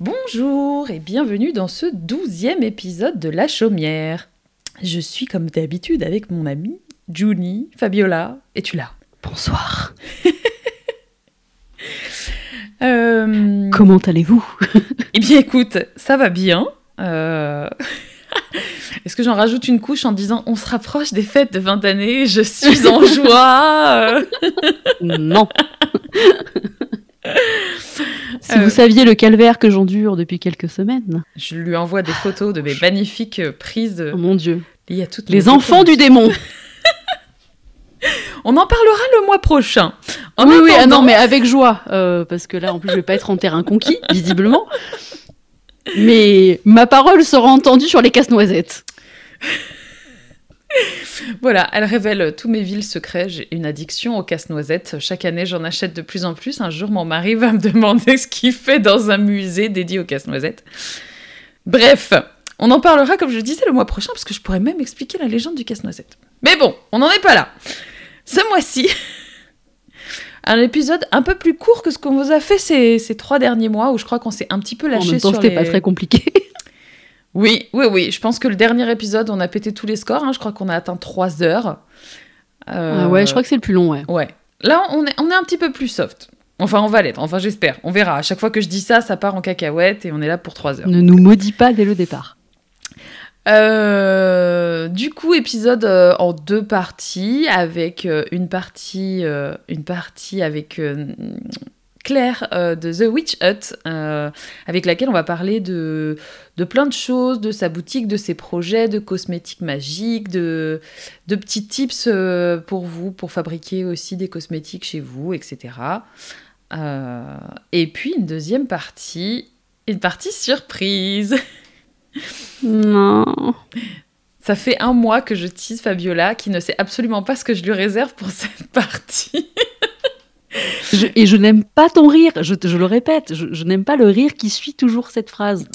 Bonjour et bienvenue dans ce douzième épisode de La Chaumière. Je suis comme d'habitude avec mon amie Juni, Fabiola, et tu là Bonsoir. Euh, Comment allez-vous? Eh bien écoute, ça va bien. Euh, Est-ce que j'en rajoute une couche en disant on se rapproche des fêtes de 20 années, je suis en joie? Non. Si Euh, vous saviez le calvaire que j'endure depuis quelques semaines. Je lui envoie des photos de mes magnifiques euh, prises Oh mon dieu. liées à toutes Les enfants du démon. On en parlera le mois prochain. En oui, oui, ah non, mais avec joie. euh, parce que là, en plus, je vais pas être en terrain conquis, visiblement. Mais ma parole sera entendue sur les casse-noisettes. Voilà, elle révèle tous mes villes secrets. J'ai une addiction aux casse-noisettes. Chaque année, j'en achète de plus en plus. Un jour, mon mari va me demander ce qu'il fait dans un musée dédié aux casse-noisettes. Bref, on en parlera, comme je le disais, le mois prochain, parce que je pourrais même expliquer la légende du casse-noisette. Mais bon, on n'en est pas là. Ce mois-ci, un épisode un peu plus court que ce qu'on vous a fait ces, ces trois derniers mois, où je crois qu'on s'est un petit peu En lâché même temps, sur c'était les... pas très compliqué. Oui, oui, oui. Je pense que le dernier épisode, on a pété tous les scores. hein. Je crois qu'on a atteint 3 heures. Euh, Ah ouais, je crois que c'est le plus long, ouais. Ouais. Là, on est, on est un petit peu plus soft. Enfin, on va l'être. Enfin, j'espère. On verra. À chaque fois que je dis ça, ça part en cacahuète et on est là pour 3 heures. Ne nous maudis pas dès le départ. Euh, du coup, épisode euh, en deux parties, avec euh, une partie, une partie avec Claire euh, de The Witch Hut, euh, avec laquelle on va parler de, de plein de choses, de sa boutique, de ses projets, de cosmétiques magiques, de, de petits tips euh, pour vous, pour fabriquer aussi des cosmétiques chez vous, etc. Et puis une deuxième partie, une partie surprise. Non. Ça fait un mois que je tease Fabiola qui ne sait absolument pas ce que je lui réserve pour cette partie. Je- et je n'aime pas ton rire, je, te- je le répète, je, je n'aime pas le rire qui suit toujours cette phrase.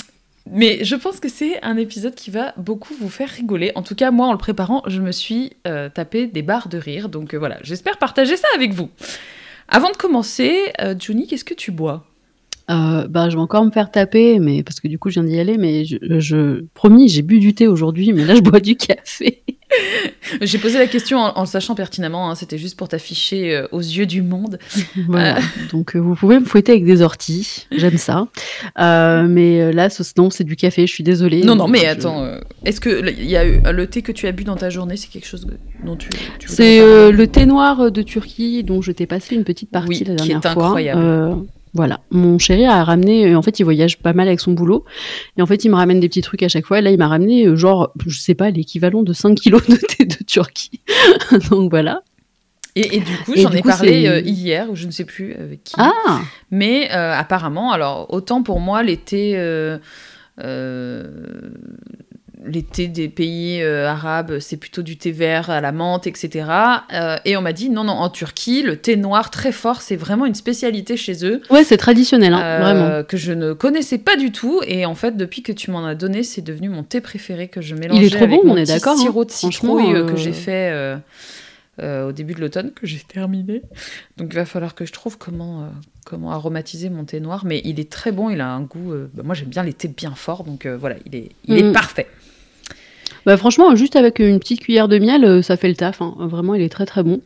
Mais je pense que c'est un épisode qui va beaucoup vous faire rigoler. En tout cas, moi, en le préparant, je me suis euh, tapé des barres de rire. Donc euh, voilà, j'espère partager ça avec vous. Avant de commencer, euh, Juni, qu'est-ce que tu bois? Euh, bah, je vais encore me faire taper, mais parce que du coup, je viens d'y aller. Mais je, je promis, j'ai bu du thé aujourd'hui, mais là, je bois du café. J'ai posé la question en, en le sachant pertinemment. hein, C'était juste pour t'afficher euh, aux yeux du monde. voilà. Donc, euh, vous pouvez me fouetter avec des orties, j'aime ça. Euh, mais euh, là, ce, non, c'est du café. Je suis désolée. Non, non, mais Je- attends. euh, Est-ce que y a le thé que tu as bu dans ta journée, c'est quelque chose dont tu, tu C'est euh, le thé noir de Turquie dont je t'ai passé une petite partie Oui, la qui est dernière fois. Voilà, mon chéri a ramené. euh, En fait, il voyage pas mal avec son boulot, et en fait, il me ramène des petits trucs à chaque fois. Et là, il m'a ramené euh, genre, je sais pas, l'équivalent de 5 kilos de thé de Turquie. Donc voilà. Et, et du coup, j'en ai coup, parlé euh, hier, ou je ne sais plus avec qui. Ah, Mais euh, apparemment, alors autant pour moi, l'été, euh, euh, l'été des pays euh, arabes, c'est plutôt du thé vert à la menthe, etc. Euh, et on m'a dit non, non, en Turquie, le thé noir très fort, c'est vraiment une spécialité chez eux. ouais, c'est traditionnel, hein, euh, vraiment. que je ne connaissais pas du tout et en fait depuis que tu m'en as donné c'est devenu mon thé préféré que je mélange Il est trop bon, on est d'accord, hein. sirop de citrouille que j'ai fait euh, au début de l'automne que j'ai terminé donc il va falloir que je trouve comment euh, comment aromatiser mon thé noir mais il est très bon il a un goût euh, bah, moi j'aime bien les thés bien forts donc voilà il est il est Mm. parfait Bah, franchement, juste avec une petite cuillère de miel, euh, ça fait le taf. hein. Vraiment, il est très très bon.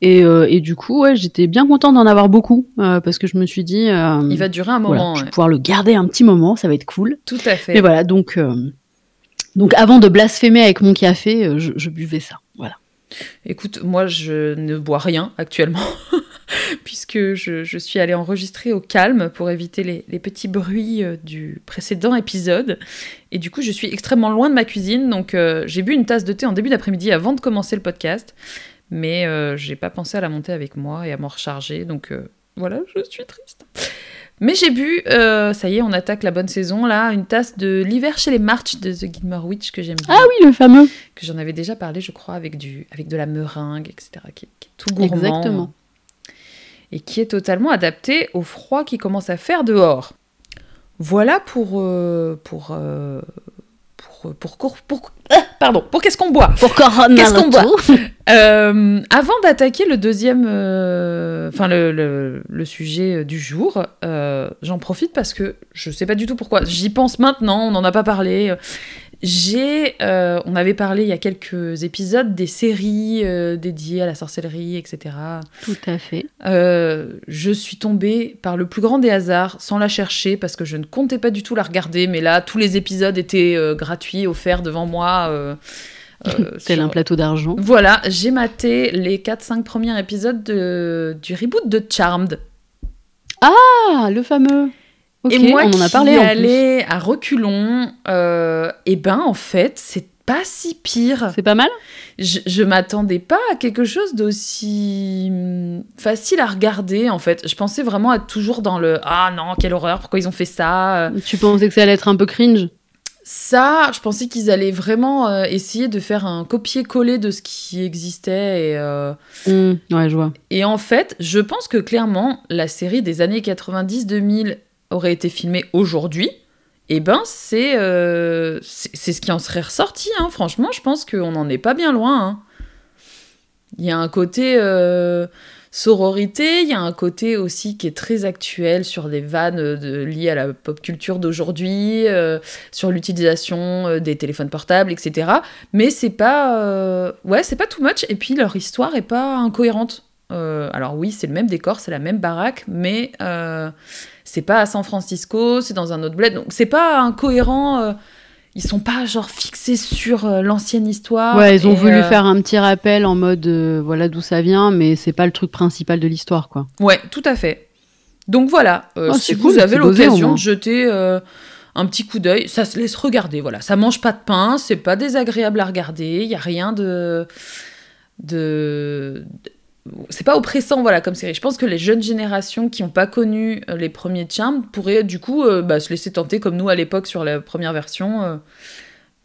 Et, euh, et du coup, ouais, j'étais bien contente d'en avoir beaucoup euh, parce que je me suis dit, euh, il va durer un voilà, moment je vais pouvoir le garder un petit moment, ça va être cool. tout à fait Mais voilà, donc, donc avant de blasphémer avec mon café, je, je buvais ça. Voilà. Écoute, moi, je ne bois rien actuellement, puisque je, je suis allée enregistrer au calme pour éviter les, les petits bruits euh, du précédent épisode. Et du coup, je suis extrêmement loin de ma cuisine, donc euh, j'ai bu une tasse de thé en début d'après-midi avant de commencer le podcast, mais euh, j'ai pas pensé à la monter avec moi et à m'en recharger, donc euh, voilà, je suis triste. Mais j'ai bu, ça y est, on attaque la bonne saison là, une tasse de l'hiver chez les March de The Gilmore Witch que j'aime bien Ah oui, le fameux. que j'en avais déjà parlé, je crois, avec, du, avec de la meringue, etc., qui, qui est tout gourmand. Exactement. Et qui est totalement adapté au froid qui commence à faire dehors. Voilà pour, euh, pour, euh, pour, pour, pour, pour- pardon, pour qu'est-ce qu'on boit? Pour Corona Qu'est-ce qu'on boit? Euh, avant d'attaquer le deuxième, euh, enfin le, le- le sujet du jour, euh, j'en profite parce que je sais pas du tout pourquoi. J'y pense maintenant, on n'en a pas parlé. J'ai, euh, on avait parlé il y a quelques épisodes des séries euh, dédiées à la sorcellerie, etc. Tout à fait. Euh, je suis tombée par le plus grand des hasards sans la chercher parce que je ne comptais pas du tout la regarder, mais là tous les épisodes étaient gratuits, offerts devant moi. Tel sur- un plateau d'argent. voilà, j'ai maté les 4-5 premiers épisodes de, du reboot de Charmed. Ah, le fameux. Et moi on en a qui parlé en plus. allais à reculons, euh, et ben en fait, c'est pas si pire. C'est pas mal? Je, je m'attendais pas à quelque chose d'aussi hum, facile à regarder en fait. Je pensais vraiment être toujours dans le ah non, quelle horreur, pourquoi ils ont fait ça. Tu pensais que ça allait être un peu cringe? Ça, je pensais qu'ils allaient vraiment euh, essayer de faire un copier-coller de ce qui existait et. euh, Hmm, Ouais, je vois. Et en fait, je pense que clairement, la série des années 90-2000 aurait été filmée aujourd'hui. Et ben, c'est euh, ce qui en serait ressorti. hein. Franchement, je pense qu'on n'en est pas bien loin. hein. Il y a un côté euh, sororité, il y a un côté aussi qui est très actuel sur des vannes de, liées à la pop culture d'aujourd'hui, euh, sur l'utilisation euh, des téléphones portables, etc. Mais c'est pas, euh, ouais, c'est pas too much. Et puis leur histoire est pas incohérente. Euh, alors oui, c'est le même décor, c'est la même baraque, mais euh, c'est pas à San Francisco, c'est dans un autre bled, donc c'est pas incohérent. euh, ils sont pas genre fixés sur euh, l'ancienne histoire. ouais, ils ont voulu euh, faire un petit rappel en mode voilà d'où ça vient, mais c'est pas le truc principal de l'histoire, quoi. Ouais, tout à fait. Donc voilà, Oh, si vous avez l'occasion de jeter un petit coup d'œil, ça se laisse regarder. Voilà, ça mange pas de pain, c'est pas désagréable à regarder, il y a rien de de c'est pas oppressant voilà comme série. Je pense que les jeunes générations qui n'ont pas connu euh, les premiers Charmed pourraient du coup euh, bah, se laisser tenter comme nous à l'époque sur la première version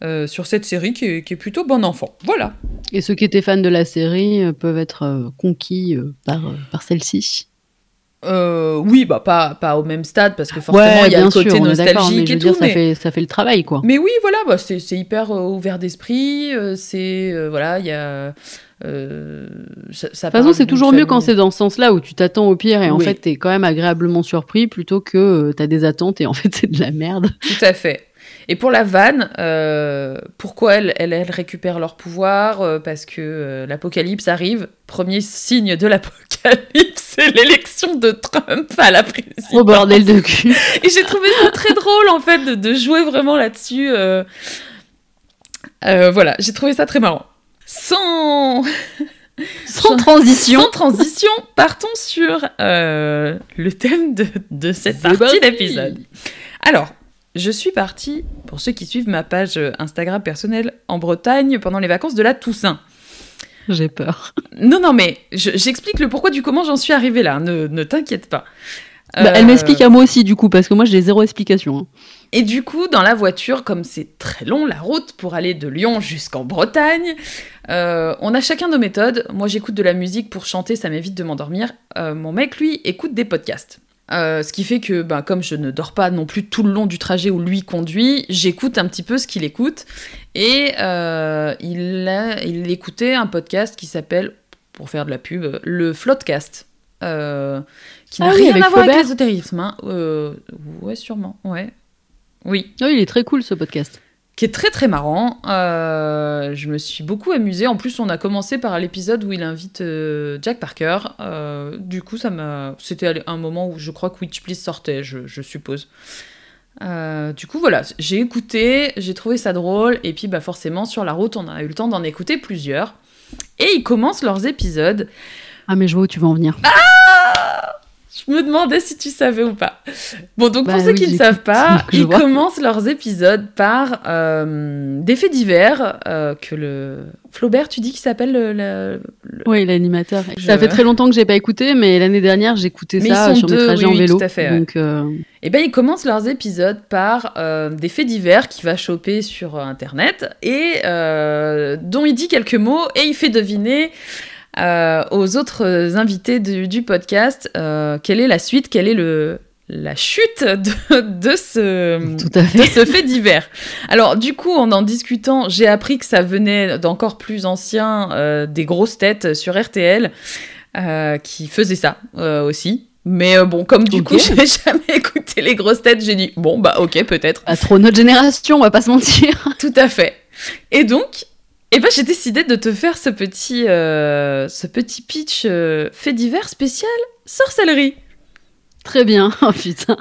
euh, sur cette série qui est, qui est plutôt bon enfant. Voilà. Et ceux qui étaient fans de la série peuvent être conquis par, par celle-ci. Euh, oui, bah pas, pas au même stade parce que forcément ouais, il y a le côté sûr, mais nostalgique et dire, tout. ça, mais- fait, ça fait le travail, quoi. Mais oui, voilà, bah, c'est hyper euh, ouvert d'esprit. euh, c'est euh, voilà, il y a. euh, ça, ça De toute façon, c'est toujours mieux quand c'est dans ce sens-là où tu t'attends au pire et en Oui. fait t'es quand même agréablement surpris plutôt que t'as des attentes et en fait c'est de la merde. Tout à fait. Et pour la vanne, euh, pourquoi elles, elles, elles récupèrent leur pouvoir Euh, Parce que euh, l'apocalypse arrive. Premier signe de l'apocalypse, c'est l'élection de Trump à la présidence. Oh bordel de cul. Et j'ai trouvé ça très drôle en fait de, de jouer vraiment là-dessus. voilà, j'ai trouvé ça très marrant. Sans, Sans transition. sans transition, partons sur le thème de, de cette partie parti. d'épisode. Alors, je suis partie, pour ceux qui suivent ma page Instagram personnelle, en Bretagne pendant les vacances de la Toussaint. J'ai peur. Non, non, mais je- j'explique le pourquoi du comment j'en suis arrivée là, ne, ne t'inquiète pas. Bah, elle Euh, m'explique à moi aussi du coup parce que moi j'ai zéro explication. hein. Et du coup, dans la voiture, comme c'est très long la route pour aller de Lyon jusqu'en Bretagne, euh, on a chacun nos méthodes. Moi, j'écoute de la musique pour chanter, ça m'évite de m'endormir. Euh, mon mec, lui, écoute des podcasts. Euh, ce qui fait que, ben, comme je ne dors pas non plus tout le long du trajet où lui conduit, j'écoute un petit peu ce qu'il écoute. Et euh, il, a, il écoutait un podcast qui s'appelle, pour faire de la pub, le Floodcast. Euh, qui n'a Ah oui, rien à voir avec l'ésotérisme. Hein. Euh, ouais, sûrement. Ouais. Oui Oh, il est très cool ce podcast. Qui est très très marrant. Euh, je me suis beaucoup amusée. En plus, on a commencé par l'épisode où il invite euh, Jack Parker. Euh, du coup, ça m'a. C'était un moment où je crois que Witch Please sortait, je, je suppose. Du coup, voilà, j'ai écouté, j'ai trouvé ça drôle, et puis bah forcément sur la route, on a eu le temps d'en écouter plusieurs. Et ils commencent leurs épisodes. Ah mais je vois où tu vas en venir. Je me demandais si tu savais ou pas. Bon, donc Bah pour ceux oui, qui ne savent pas, ils vois. commencent leurs épisodes par euh, des faits divers euh, que le Flaubert, tu dis qu'il s'appelle le, le- le- Oui, l'animateur. Je- Ça fait très longtemps que j'ai pas écouté, mais l'année dernière j'écoutais ça sur mes deux, trajets oui, en oui, vélo. tout à fait, ouais. Donc euh, Eh ben, ils commencent leurs épisodes par euh, des faits divers qu'il va choper sur Internet et dont il dit quelques mots et il fait deviner euh, aux autres invités du, du podcast euh, quelle est la suite, quel est le, la chute de, de ce, Tout à fait. de ce fait divers? Alors, du coup, en en discutant, j'ai appris que ça venait d'encore plus anciens, euh, des grosses têtes sur RTL, euh, qui faisaient ça euh, aussi. Mais euh, bon, comme du Ok. coup, j'ai jamais écouté les grosses têtes, j'ai dit, bon, bah ok, peut-être. Pas trop notre génération, on va pas se mentir. Tout à fait. Et donc, eh ben, j'ai décidé de te faire ce petit, euh, ce petit pitch euh, fait divers spécial sorcellerie. Très bien. Oh putain.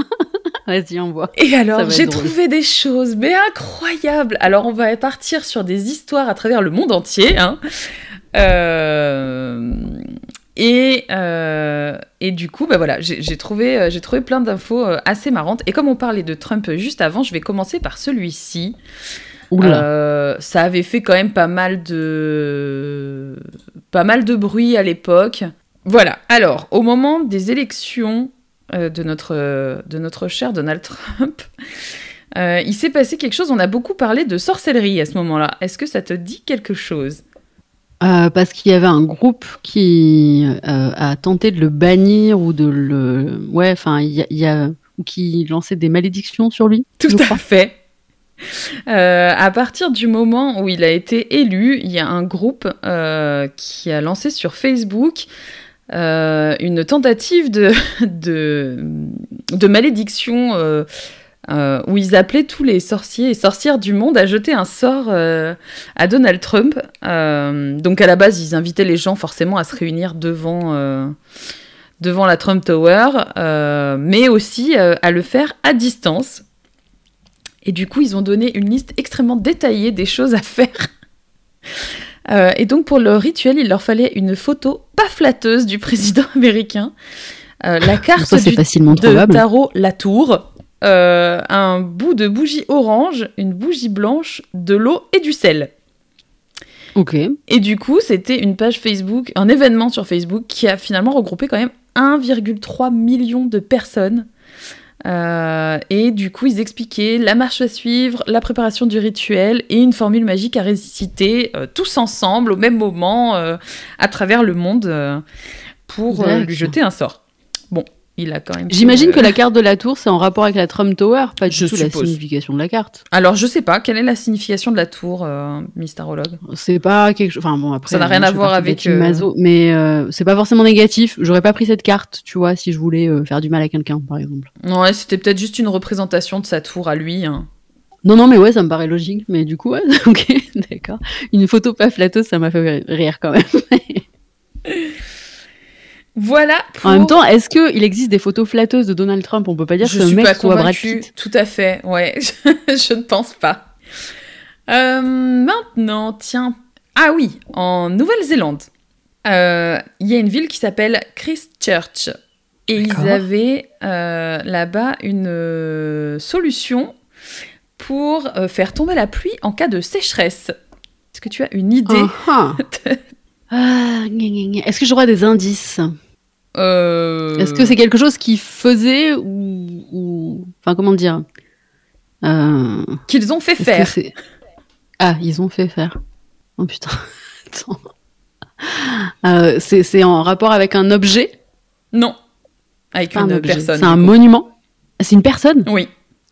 Vas-y, on voit. Et alors, j'ai trouvé des choses, mais incroyables. Alors, on va partir sur des histoires à travers le monde entier. hein. Euh, Et, euh, et du coup, bah voilà, j'ai trouvé, trouvé plein d'infos assez marrantes. Et comme on parlait de Trump juste avant, je vais commencer par celui-ci. Euh, ça avait fait quand même pas mal de pas mal de bruit à l'époque. Voilà. Alors, au moment des élections euh, de notre de notre cher Donald Trump, euh, il s'est passé quelque chose. On a beaucoup parlé de sorcellerie à ce moment-là. Est-ce que ça te dit quelque chose? Parce qu'il y avait un groupe qui a tenté de le bannir ou de le. Ouais, enfin, il y a. il y a- ou qui lançait des malédictions sur lui. Tout à fait. Euh, à partir du moment où il a été élu, il y a un groupe euh, qui a lancé sur Facebook euh, une tentative de, malédiction où ils appelaient tous les sorciers et sorcières du monde à jeter un sort à Donald Trump. Donc à la base, ils invitaient les gens forcément à se réunir devant, la Trump Tower, mais aussi à le faire à distance. Et du coup, ils ont donné une liste extrêmement détaillée des choses à faire. Euh, et donc, pour le rituel, il leur fallait une photo pas flatteuse du président américain, euh, la carte Ça, du facilement de tarot La Tour, euh, un bout de bougie orange, une bougie blanche, de l'eau et du sel. Ok. Et du coup, c'était une page Facebook, un événement sur Facebook qui a finalement regroupé quand même 1,3 million de personnes. Euh, et du coup, ils expliquaient la marche à suivre, la préparation du rituel et une formule magique à réciter euh, tous ensemble au même moment euh, à travers le monde pour lui jeter un sort. Bon, il a quand même. J'imagine que la carte de la tour, c'est en rapport avec la Trump Tower, pas du Je tout la signification de la carte. Alors, je sais pas, quelle est la signification de la tour, euh, Mystarologue C'est pas quelque chose. Enfin bon, après. Ça n'a rien à voir avec, euh, mais euh, c'est pas forcément négatif. J'aurais pas pris cette carte, tu vois, si je voulais euh, faire du mal à quelqu'un, par exemple. Ouais, c'était peut-être juste une représentation de sa tour à lui. hein. Non, non, mais ouais, ça me paraît logique. Mais du coup, ouais, ok, d'accord. Une photo pas flatteuse, ça m'a fait rire quand même. Voilà. En même pour- temps, est-ce qu'il existe des photos flatteuses de Donald Trump? On peut pas dire je que ce mec pas soit Brad. Pitt. Tout à fait, ouais. je ne pense pas. Euh, maintenant, tiens. Ah oui, en Nouvelle-Zélande, euh, il y a une ville qui s'appelle Christchurch. Et ils avaient euh, là-bas une solution pour faire tomber la pluie en cas de sécheresse. Est-ce que tu as une idée Ah, ah. Ah, gna, gna, gna. Est-ce que j'aurai des indices? Euh, Est-ce que c'est quelque chose qu'ils faisaient ou, ou- Enfin, comment dire Euh, qu'ils ont fait faire Ah, ils ont fait faire. Oh putain. Attends. Euh, c'est en rapport avec un objet? Non. Avec un une personne. C'est un monument? Ah, C'est une personne? Oui.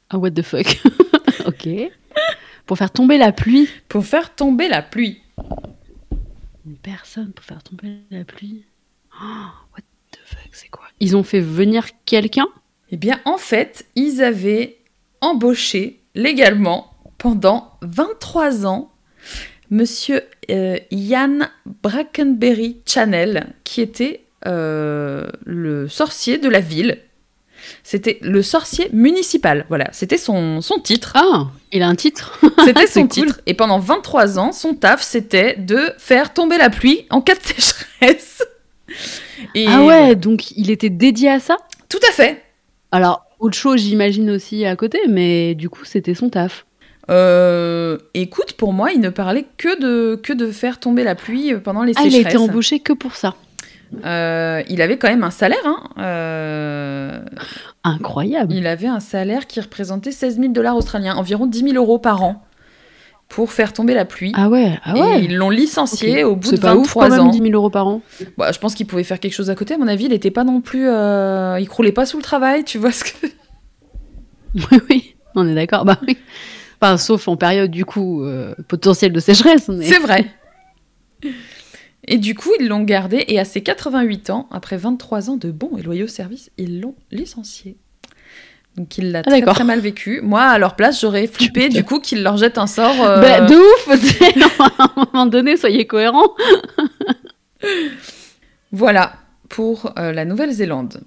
Ah, what the fuck Ok. Pour faire tomber la pluie. Pour faire tomber la pluie. Une personne pour faire tomber la pluie. Oh, what the fuck, c'est quoi Ils ont fait venir quelqu'un Eh bien, en fait, ils avaient embauché légalement pendant 23 ans Monsieur euh, Ian Brackenberry Channel, qui était euh, le sorcier de la ville. C'était le sorcier municipal. Voilà, c'était son, son titre. Ah, il a un titre C'était son cool. titre. Et pendant 23 ans, son taf, c'était de faire tomber la pluie en cas de sécheresse. Et Ah ouais, donc il était dédié à ça? Tout à fait. Alors, autre chose, j'imagine aussi à côté, mais du coup, c'était son taf. Euh, écoute, pour moi, il ne parlait que de, que de faire tomber la pluie pendant les Ah, il a sécheresses. été embauché que pour ça. Euh, il avait quand même un salaire. Hein. Euh, Incroyable. il avait un salaire qui représentait 16 000 dollars australiens, environ 10 000 euros par an. Pour faire tomber la pluie. Ah ouais, ah ouais. Et ils l'ont licencié au bout de pas ouf 23 quand même, ans. 10 000 euros par an. Bah, je pense qu'il pouvait faire quelque chose à côté. À mon avis, il était pas non plus. euh, Il croulait pas sous le travail, tu vois ce que. Oui, oui, on est d'accord. Bah oui. Enfin, sauf en période du coup euh, potentielle de sécheresse. Mais... C'est vrai. Et du coup, ils l'ont gardé et à ses 88 ans, après 23 ans de bons et loyaux services, ils l'ont licencié. Donc il l'a très, d'accord. très mal vécu. Moi, à leur place, j'aurais flippé du coup qu'il leur jette un sort. euh, Bah, de ouf À un moment donné, soyez cohérents. Voilà pour euh, la Nouvelle-Zélande.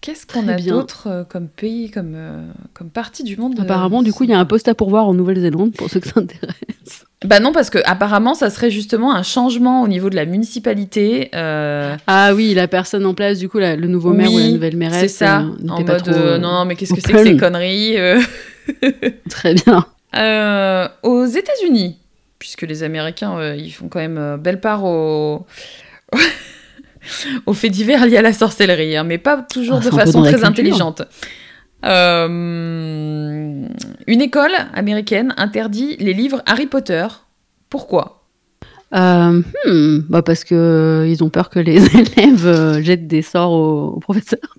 Qu'est-ce qu'on a d'autre euh, comme pays, comme, euh, comme partie du monde euh, Apparemment, du coup, il y a un poste à pourvoir en Nouvelle-Zélande pour ceux que ça intéresse. Bah non, parce que apparemment, ça serait justement un changement au niveau de la municipalité. euh, Ah oui, la personne en place, du coup, la- le nouveau maire ou la Oui, nouvelle mairesse. c'est ça, euh, en pas mode trop, euh, non, non, mais qu'est-ce que c'est que ces conneries Très bien. Aux États-Unis, puisque les Américains, ils font quand même belle part au... aux faits divers liés à la sorcellerie, hein, mais pas toujours Ah, de façon très culture. Euh, une école américaine interdit les livres Harry Potter. Pourquoi? Euh, hmm, bah parce que euh, ont peur que les élèves jettent des sorts aux, aux professeurs.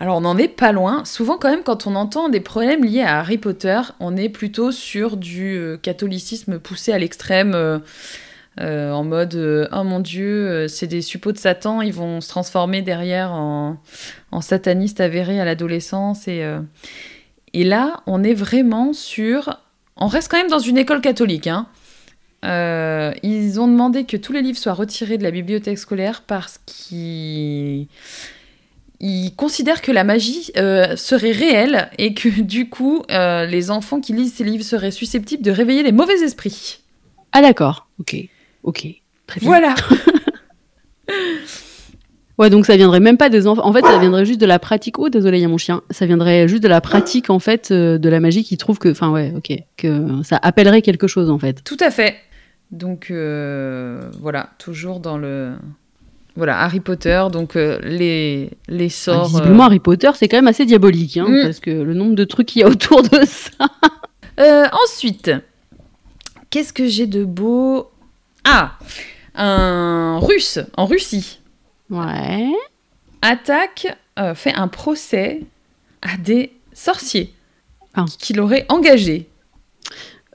Alors on n'en est pas loin. Souvent quand même quand on entend des problèmes liés à Harry Potter, on est plutôt sur du catholicisme poussé à l'extrême, euh, euh, en mode euh, oh mon dieu, euh, c'est des suppôts de Satan, ils vont se transformer derrière en, satanistes avérés à l'adolescence et et là on est vraiment sur, on reste quand même dans une école catholique. Hein. Ils ont demandé que tous les livres soient retirés de la bibliothèque scolaire parce qu'ils ils considèrent que la magie serait réelle et que du coup, les enfants qui lisent ces livres seraient susceptibles de réveiller les mauvais esprits. Ah d'accord. Ok. Ok. Très bien. Voilà. Ouais, donc ça viendrait même pas des enfants. En fait, ça viendrait juste de la pratique. Oh, désolé, il y a mon chien. Ça viendrait juste de la pratique en fait euh, de la magie qui trouve que, enfin ouais, ok, que ça appellerait quelque chose en fait. Tout à fait. Donc euh, voilà, toujours dans le voilà Harry Potter. Donc euh, les les Enfin, sorts. visiblement, Harry Potter, c'est quand même assez diabolique, hein, Mm. parce que le nombre de trucs qu'il y a autour de ça. Ensuite, qu'est-ce que j'ai de beau Ah, un Russe en Russie. Ouais. attaque, euh, fait un procès à des sorciers Ah. qui l'auraient engagé.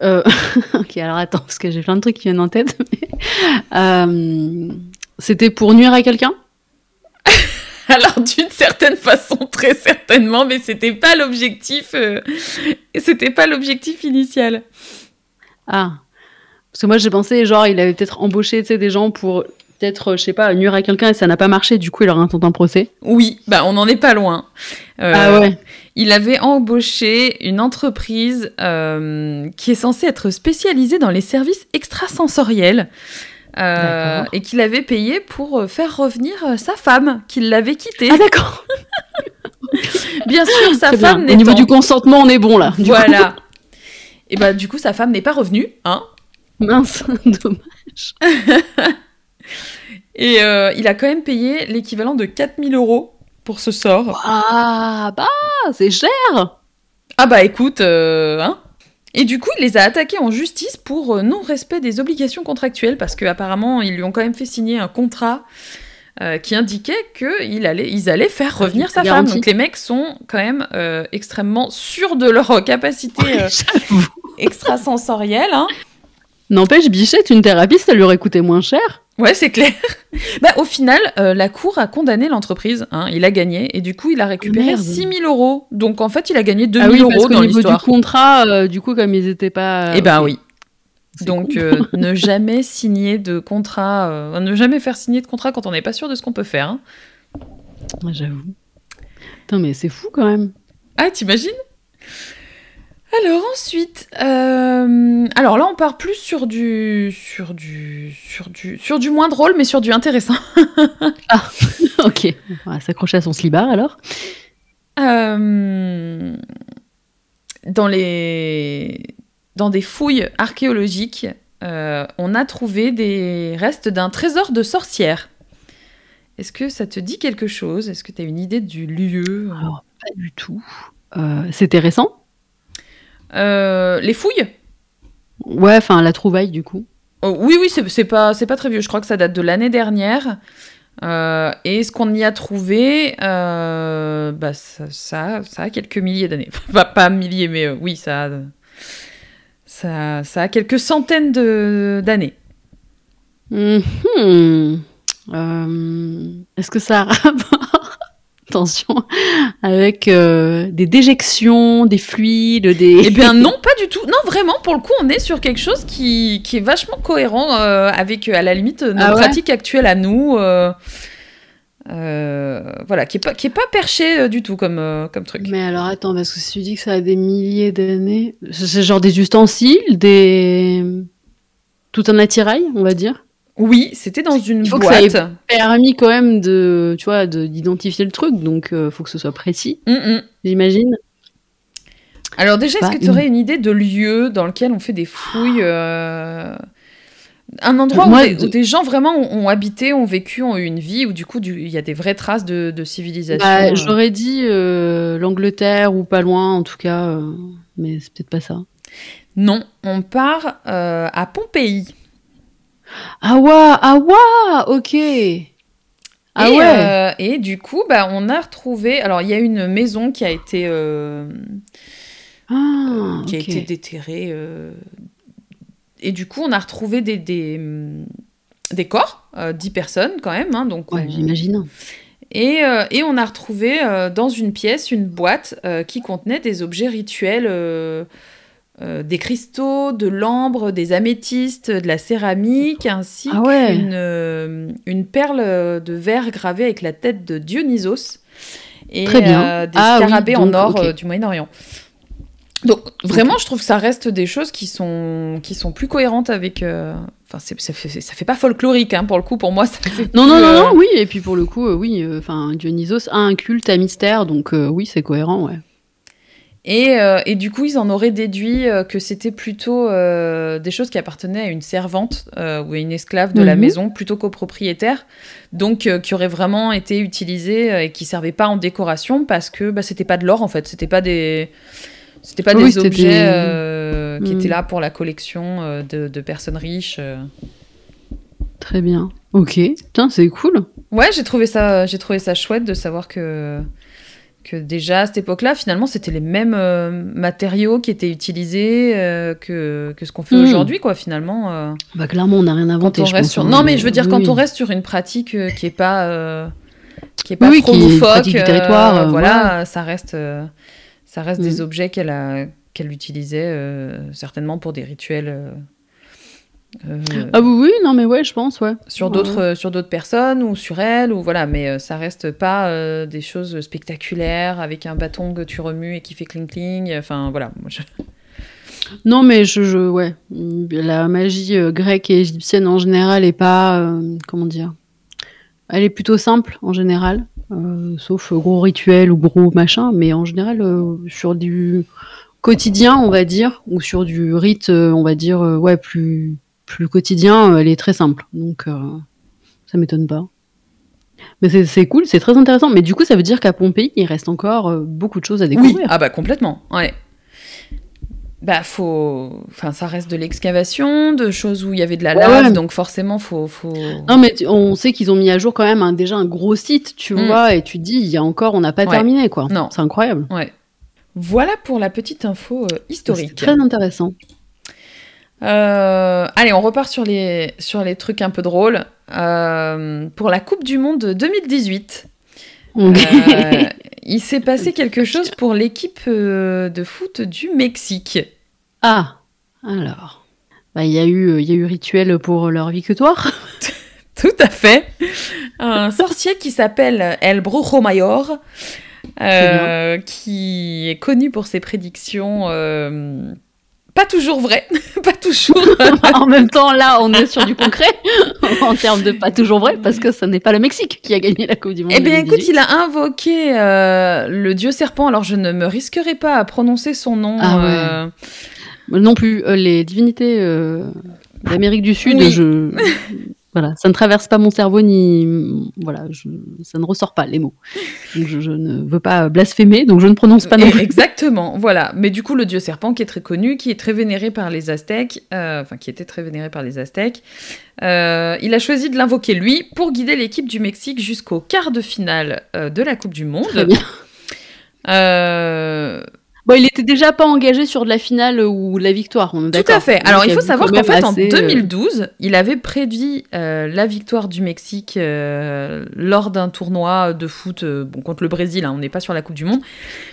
Euh, ok, alors attends, parce que j'ai plein de trucs qui viennent en tête. mais, euh, C'était pour nuire à quelqu'un? Alors d'une certaine façon, très certainement, mais c'était pas l'objectif. euh, c'était pas l'objectif initial. Ah. Parce que moi, j'ai pensé, genre, il avait peut-être embauché des gens pour peut-être, je sais pas, nuire à quelqu'un et ça n'a pas marché, du coup, il leur intente un procès. Oui, bah on n'en est pas loin. Euh, ah ouais. Il avait embauché une entreprise euh, qui est censée être spécialisée dans les services extrasensoriels. euh, et qu'il avait payé pour faire revenir sa femme, qu'il l'avait quittée. Ah d'accord. Bien sûr, sa Très femme Au n'est niveau pas- du consentement, on est bon là. Coup. Voilà. Et bah du coup, sa femme n'est pas revenue, hein. Mince, dommage. Et euh, il a quand même payé l'équivalent de 4000 euros pour ce sort. Ah bah, c'est cher. Ah bah écoute, euh, hein. Et du coup, il les a attaqués en justice pour euh, non-respect des obligations contractuelles parce qu'apparemment, ils lui ont quand même fait signer un contrat euh, qui indiquait qu'ils allaient, ils allaient faire revenir sa femme. Donc les mecs sont quand même extrêmement sûrs de leur capacité extrasensorielle. Hein. N'empêche, Bichette, une thérapie, ça lui aurait coûté moins cher. Ouais, c'est clair. bah, au final, euh, la cour a condamné l'entreprise. Hein, il a gagné et du coup, il a récupéré merde. 6000 euros. Donc en fait, il a gagné 2000 ah oui, euros parce dans niveau du l'histoire. contrat, euh, du coup, comme ils étaient pas. Eh ben oui. Donc euh, ne jamais signer de contrat, euh, ne jamais faire signer de contrat quand on n'est pas sûr de ce qu'on peut faire. hein. Ouais, J'avoue. Putain, mais c'est fou quand même. Ah, t'imagines? Alors ensuite, euh, alors là on part plus sur du, sur du, sur du, sur du moins drôle, mais sur du intéressant. ok. On va s'accrocher à son slibard alors. Euh, dans les, dans des fouilles archéologiques, euh, on a trouvé des restes d'un trésor de sorcière. Est-ce que ça te dit quelque chose? Est-ce que tu as une idée du lieu? Alors, pas du tout. C'était récent Euh, Les fouilles Ouais, enfin la trouvaille du coup. Oh, oui, oui, c'est pas, pas très vieux. Je crois que ça date de l'année dernière. Euh, et ce qu'on y a trouvé, euh, bah, ça, ça, a quelques milliers d'années. pas, pas milliers, mais euh, oui, ça, ça, ça a quelques centaines d'années. Mm-hmm. Est-ce que ça a rapport attention, avec des déjections, des fluides, des... Eh bien non, pas du tout. Non, vraiment, pour le coup, on est sur quelque chose qui, qui est vachement cohérent avec, à la limite, nos ah pratiques actuelles à nous. voilà, qui est pas, qui est pas perché du tout comme, comme truc. Mais alors attends, parce que si tu dis que ça a des milliers d'années, c'est genre des ustensiles, des... Tout un attirail, on va dire? Oui, c'était dans une il faut boîte. Que ça ait permis quand même de, tu vois, d'identifier le truc, donc il euh, faut que ce soit précis. Mm, mm. J'imagine. Alors déjà, est-ce que tu aurais une idée de lieu dans lequel on fait des fouilles euh, Un endroit où, des, gens vraiment ont, habité, ont vécu, ont eu une vie, où du coup il y a des vraies traces de, civilisation. Bah, euh. J'aurais dit l'Angleterre ou pas loin, en tout cas, mais c'est peut-être pas ça. Non, on part à Pompéi. Ah ouais, ah ouais, ok. Ah et, ouais. Euh, et du coup, bah, on a retrouvé. Alors, il y a une maison qui a été, euh, ah, qui a été déterrée. Euh, et du coup, on a retrouvé des, des, des corps, 10 personnes quand même. Hein, donc ouais, j'imagine. Et, et, on a retrouvé dans une pièce une boîte qui contenait des objets rituels euh, des cristaux, de l'ambre, des améthystes, de la céramique, ainsi ah qu'une euh, une perle de verre gravée avec la tête de Dionysos et Très bien. Euh, des ah scarabées en or du Moyen-Orient. Donc vraiment, je trouve que ça reste des choses qui sont, qui sont plus cohérentes avec... Enfin, ça fait, ça fait pas folklorique, hein, pour le coup, pour moi. Ça fait non, non, non, non, oui, et puis pour le coup, oui, enfin, Dionysos a un culte à mystère, donc oui, c'est cohérent, ouais. Euh, et, du coup, ils en auraient déduit euh, que c'était plutôt euh, des choses qui appartenaient à une servante ou à une esclave de la mhm. maison plutôt qu'au propriétaire. Donc, qui auraient vraiment été utilisées et qui servaient pas en décoration parce que bah, c'était pas de l'or en fait. C'était pas des. C'était pas des objets qui étaient mhm. là pour la collection de, de, personnes riches. Très bien. Ok. Putain, c'est cool. Ouais, j'ai trouvé ça, j'ai trouvé ça chouette de savoir que que déjà à cette époque-là, finalement, c'était les mêmes euh, matériaux qui étaient utilisés euh, que, que, ce qu'on fait hmm. aujourd'hui, quoi, finalement. Euh. bah, clairement, on n'a rien inventé. je pense, sur... Non, mais je veux dire, quand on reste sur une pratique qui est pas, qui est pas oui, trop loufoque, du territoire, voilà, ça reste, ça reste des hmm. objets qu'elle a qu'elle utilisait certainement pour des rituels euh, ah oui, oui, non mais ouais, je pense, ouais. Sur d'autres, euh, sur d'autres personnes ou sur elle ou voilà, mais euh, ça reste pas des choses spectaculaires avec un bâton que tu remues et qui fait cling cling. Enfin voilà. Non mais je, je, ouais, la magie grecque et égyptienne en général est pas, comment dire, elle est plutôt simple en général, sauf gros rituels ou gros machin, mais en général sur du quotidien, on va dire, ou sur du rite, on va dire, ouais, plus plus quotidien, euh, elle est très simple. Donc, euh, ça m'étonne pas. Mais c'est cool, c'est très intéressant. Mais du coup, ça veut dire qu'à Pompéi, il reste encore euh, beaucoup de choses à découvrir. Oui, ah bah complètement, ouais. Bah faut, enfin ça reste de l'excavation, de choses où il y avait de la lave, donc forcément faut, faut. Non mais on sait qu'ils ont mis à jour quand même déjà un gros site, tu mm. vois, et tu te dis il y a encore, on n'a pas terminé quoi. Non, c'est incroyable. Ouais. Voilà pour la petite info historique. Très intéressant. Euh, allez, on repart sur les, sur les trucs un peu drôles. Euh, pour la Coupe du Monde 2018, euh, il s'est passé quelque chose pour l'équipe de foot du Mexique. Ah, alors. Bah, il y, a eu, y a eu rituel pour leur victoire. Tout à fait. Un sorcier qui s'appelle El Brujo Mayor, qui est connu pour ses prédictions pas toujours vrai, pas toujours. en même temps, là, on est sur du concret en termes de pas toujours vrai, parce que ce n'est pas le Mexique qui a gagné la Coupe du Monde. Eh bien, écoute, il a invoqué euh, le dieu serpent. Alors, je ne me risquerai pas à prononcer son nom. Ah euh, Non plus. Euh, les divinités d'Amérique du Sud, je Voilà, ça ne traverse pas mon cerveau ni voilà, je, ça ne ressort pas les mots. Donc je, je, ne veux pas blasphémer, donc je ne prononce pas non plus. Exactement, voilà. Mais du coup, le dieu serpent qui est très connu, qui est très vénéré par les Aztèques, euh, enfin qui était très vénéré par les Aztèques, euh, il a choisi de l'invoquer lui pour guider l'équipe du Mexique jusqu'au quart de finale euh, de la Coupe du Monde. Très bien. Euh, Bon, il était déjà pas engagé sur de la finale ou la victoire, on est Tout à fait. Donc, Alors, il faut vu savoir qu'en fait, en assez, euh, 2012, il avait prédit euh, la victoire du Mexique euh, lors d'un tournoi de foot euh, bon, contre le Brésil. hein, on n'est pas sur la Coupe du Monde.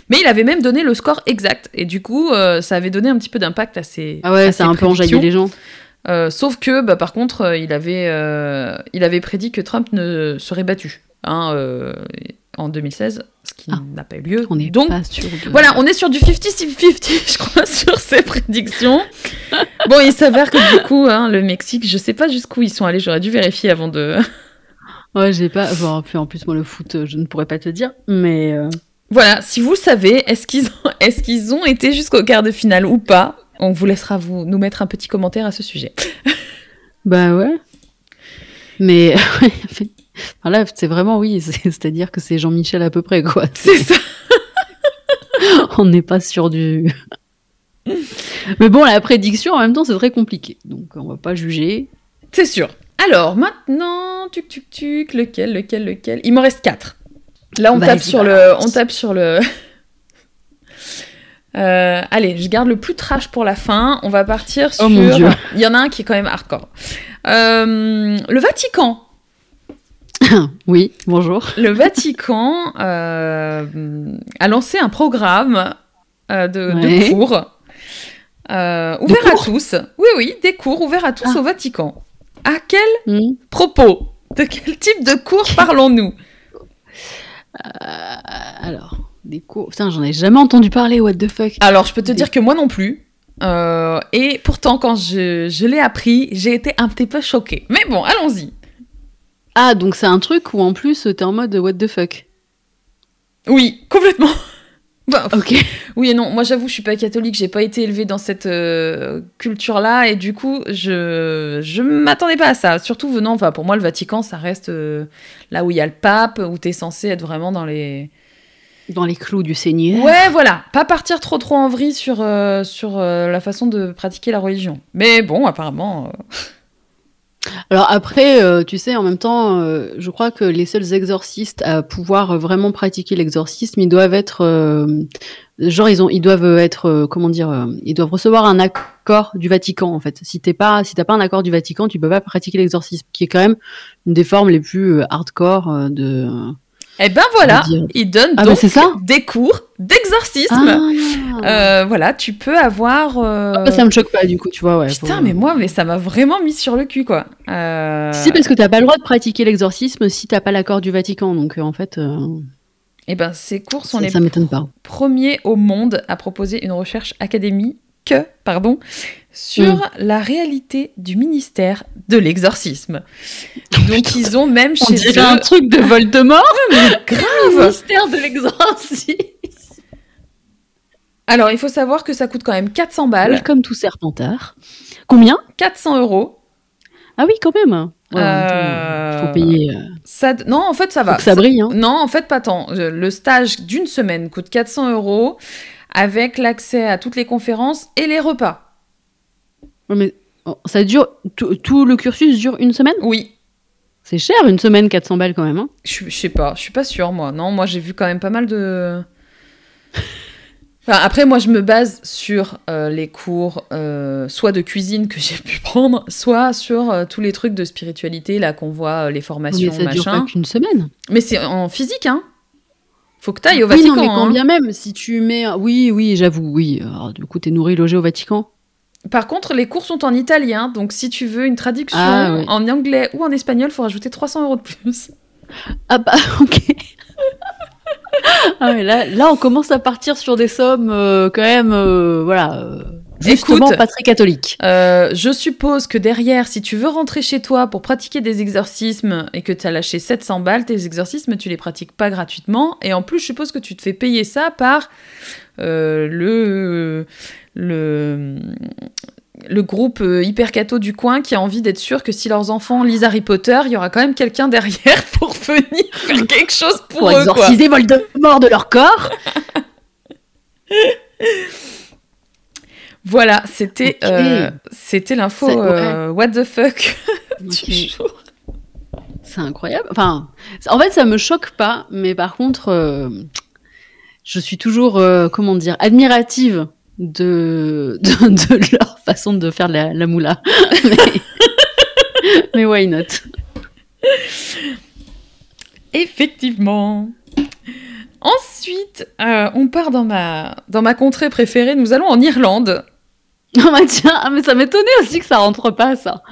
Mais il avait même donné le score exact. Et du coup, euh, ça avait donné un petit peu d'impact à ses. Ah ouais, ça a un peu enjaillé les gens. Euh, sauf que, bah, par contre, euh, il avait, euh, il avait prédit que Trump ne serait battu hein, euh, en 2016, ce qui Ah. n'a pas eu lieu. On n'est Donc, pas sûr de... voilà, on est sur du 50-50, je crois, sur ces prédictions. bon, il s'avère que du coup, hein, le Mexique, je sais pas jusqu'où ils sont allés, j'aurais dû vérifier avant de. Ouais, j'ai pas. Bon, en plus, moi, le foot, euh, je ne pourrais pas te dire, mais. euh, Voilà, si vous savez, est-ce qu'ils ont, est ont été jusqu'au quart de finale ou pas On vous laissera vous, nous mettre un petit commentaire à ce sujet. Bah ouais. Mais voilà, c'est vraiment oui, c'est- c'est-à-dire que c'est Jean-Michel à peu près quoi. C'est ça. On n'est pas sur du. Mais bon, la prédiction en même temps c'est très compliqué, donc on va pas juger. C'est sûr. Alors, maintenant, tuc tuc tuc, lequel, lequel, lequel? Il m'en reste 4. Là, on tape sur le. On tape sur le. Euh, allez, je garde le plus trash pour la fin. On va partir sur. Oh mon Dieu. Il y en a un qui est quand même hardcore. Euh, le Vatican. oui, bonjour. Le Vatican euh, a lancé un programme euh, de, cours euh, ouvert à cours tous. Oui, oui, des cours ouverts à tous Ah. au Vatican. À quel Hmm. propos? De quel type de cours parlons-nous? Euh, alors, des cours. Putain, j'en ai jamais entendu parler. What the fuck Alors, je peux te Des- dire que moi non plus. Et pourtant, quand je, je l'ai appris, j'ai été un petit peu choquée. Mais bon, allons-y. Ah, donc c'est un truc où en plus t'es en mode what the fuck. Oui, complètement. Bah, Ok. Oui et non, moi j'avoue, je suis pas catholique, j'ai pas été élevée dans cette euh, culture-là, et du coup, je je m'attendais pas à ça. Surtout venant, enfin pour moi, le Vatican, ça reste euh, là où il y a le pape, où t'es censé être vraiment dans les. Dans les clous du Seigneur. Ouais, voilà, pas partir trop trop en vrille sur euh, sur la façon de pratiquer la religion. Mais bon, apparemment. Alors après, euh, tu sais, en même temps, euh, je crois que les seuls exorcistes à pouvoir vraiment pratiquer l'exorcisme, ils doivent être, euh, genre ils ont, ils doivent être, euh, comment dire, euh, ils doivent recevoir un accord du Vatican en fait. Si t'es pas, si t'as pas un accord du Vatican, tu peux pas pratiquer l'exorcisme, qui est quand même une des formes les plus euh, hardcore euh, de. Eh ben voilà, il donne Ah, donc bah, ça des cours d'exorcisme. Ah, Euh, voilà, tu peux avoir. euh, Ah, ça me choque pas du coup, tu vois. Ouais, Putain, mais moi, mais ça m'a vraiment mis sur le cul, quoi. Euh... Si parce que t'as pas le droit de pratiquer l'exorcisme si t'as pas l'accord du Vatican, donc euh, en fait, euh, Eh ben, ces cours sont ça, les ça m'étonne pas. premiers au monde à proposer une recherche académique, pardon, sur Mm. la réalité du ministère de l'exorcisme. Donc, ils ont même On chez dirait eux... un truc de Voldemort. grave Mystère de l'exorcisme. Alors, il faut savoir que ça coûte quand même 400 balles, Welcome to Serpentard. Combien? 400 euros. Ah oui, quand même. Ouais, Euh, Faut payer. euh, Ça... Non, en fait, ça va. faut que ça brille. Hein. Non, en fait, pas tant. Le stage d'une semaine coûte 400 euros avec l'accès à toutes les conférences et les repas. Mais oh, ça dure. Tout, le cursus dure une semaine? Oui, C'est cher, une semaine, 400 balles quand même. Hein. je, je sais pas, je suis pas sûre, moi. Non, moi, j'ai vu quand même pas mal de. Enfin, après, moi, je me base sur euh, les cours, euh, soit de cuisine que j'ai pu prendre, soit sur euh, tous les trucs de spiritualité, là, qu'on voit, les mais formations, ça dure machin. pas qu'une semaine. Mais c'est en physique, hein. Faut que t'ailles au oui, Vatican. non, mais quand hein. bien même, si tu mets. Oui, oui, j'avoue, oui. Alors, du coup, t'es nourri, logé au Vatican. Par contre, les cours sont en italien, donc si tu veux une traduction Ah, ouais. en anglais ou en espagnol, faut rajouter 300 euros de plus. Ah bah, ok. ah ouais, là, là, on commence à partir sur des sommes euh, quand même, euh, voilà, euh, justement Écoute. pas très catholiques. Euh, je suppose que derrière, si tu veux rentrer chez toi pour pratiquer des exorcismes et que tu as lâché 700 balles, tes exorcismes, tu les pratiques pas gratuitement. Et en plus, je suppose que tu te fais payer ça par euh, le, le. le groupe euh, hyper cato du coin qui a envie d'être sûr que si leurs enfants lisent Harry Potter, il y aura quand même quelqu'un derrière pour venir faire quelque chose pour, Pour eux. Quoi. exorciser Voldemort de leur corps. Voilà, c'était euh, c'était l'info ouais. euh, what the fuck du jour. C'est incroyable. Enfin, en fait, ça me choque pas, mais par contre, euh, je suis toujours, comment dire, admirative de, de, de leur façon de faire la, la moula. mais, mais why not? Effectivement. Ensuite, euh, on part dans ma, dans ma contrée préférée. Nous allons en Irlande. Non, bah tiens, ah, mais ça m'étonnait aussi que ça rentre pas, ça.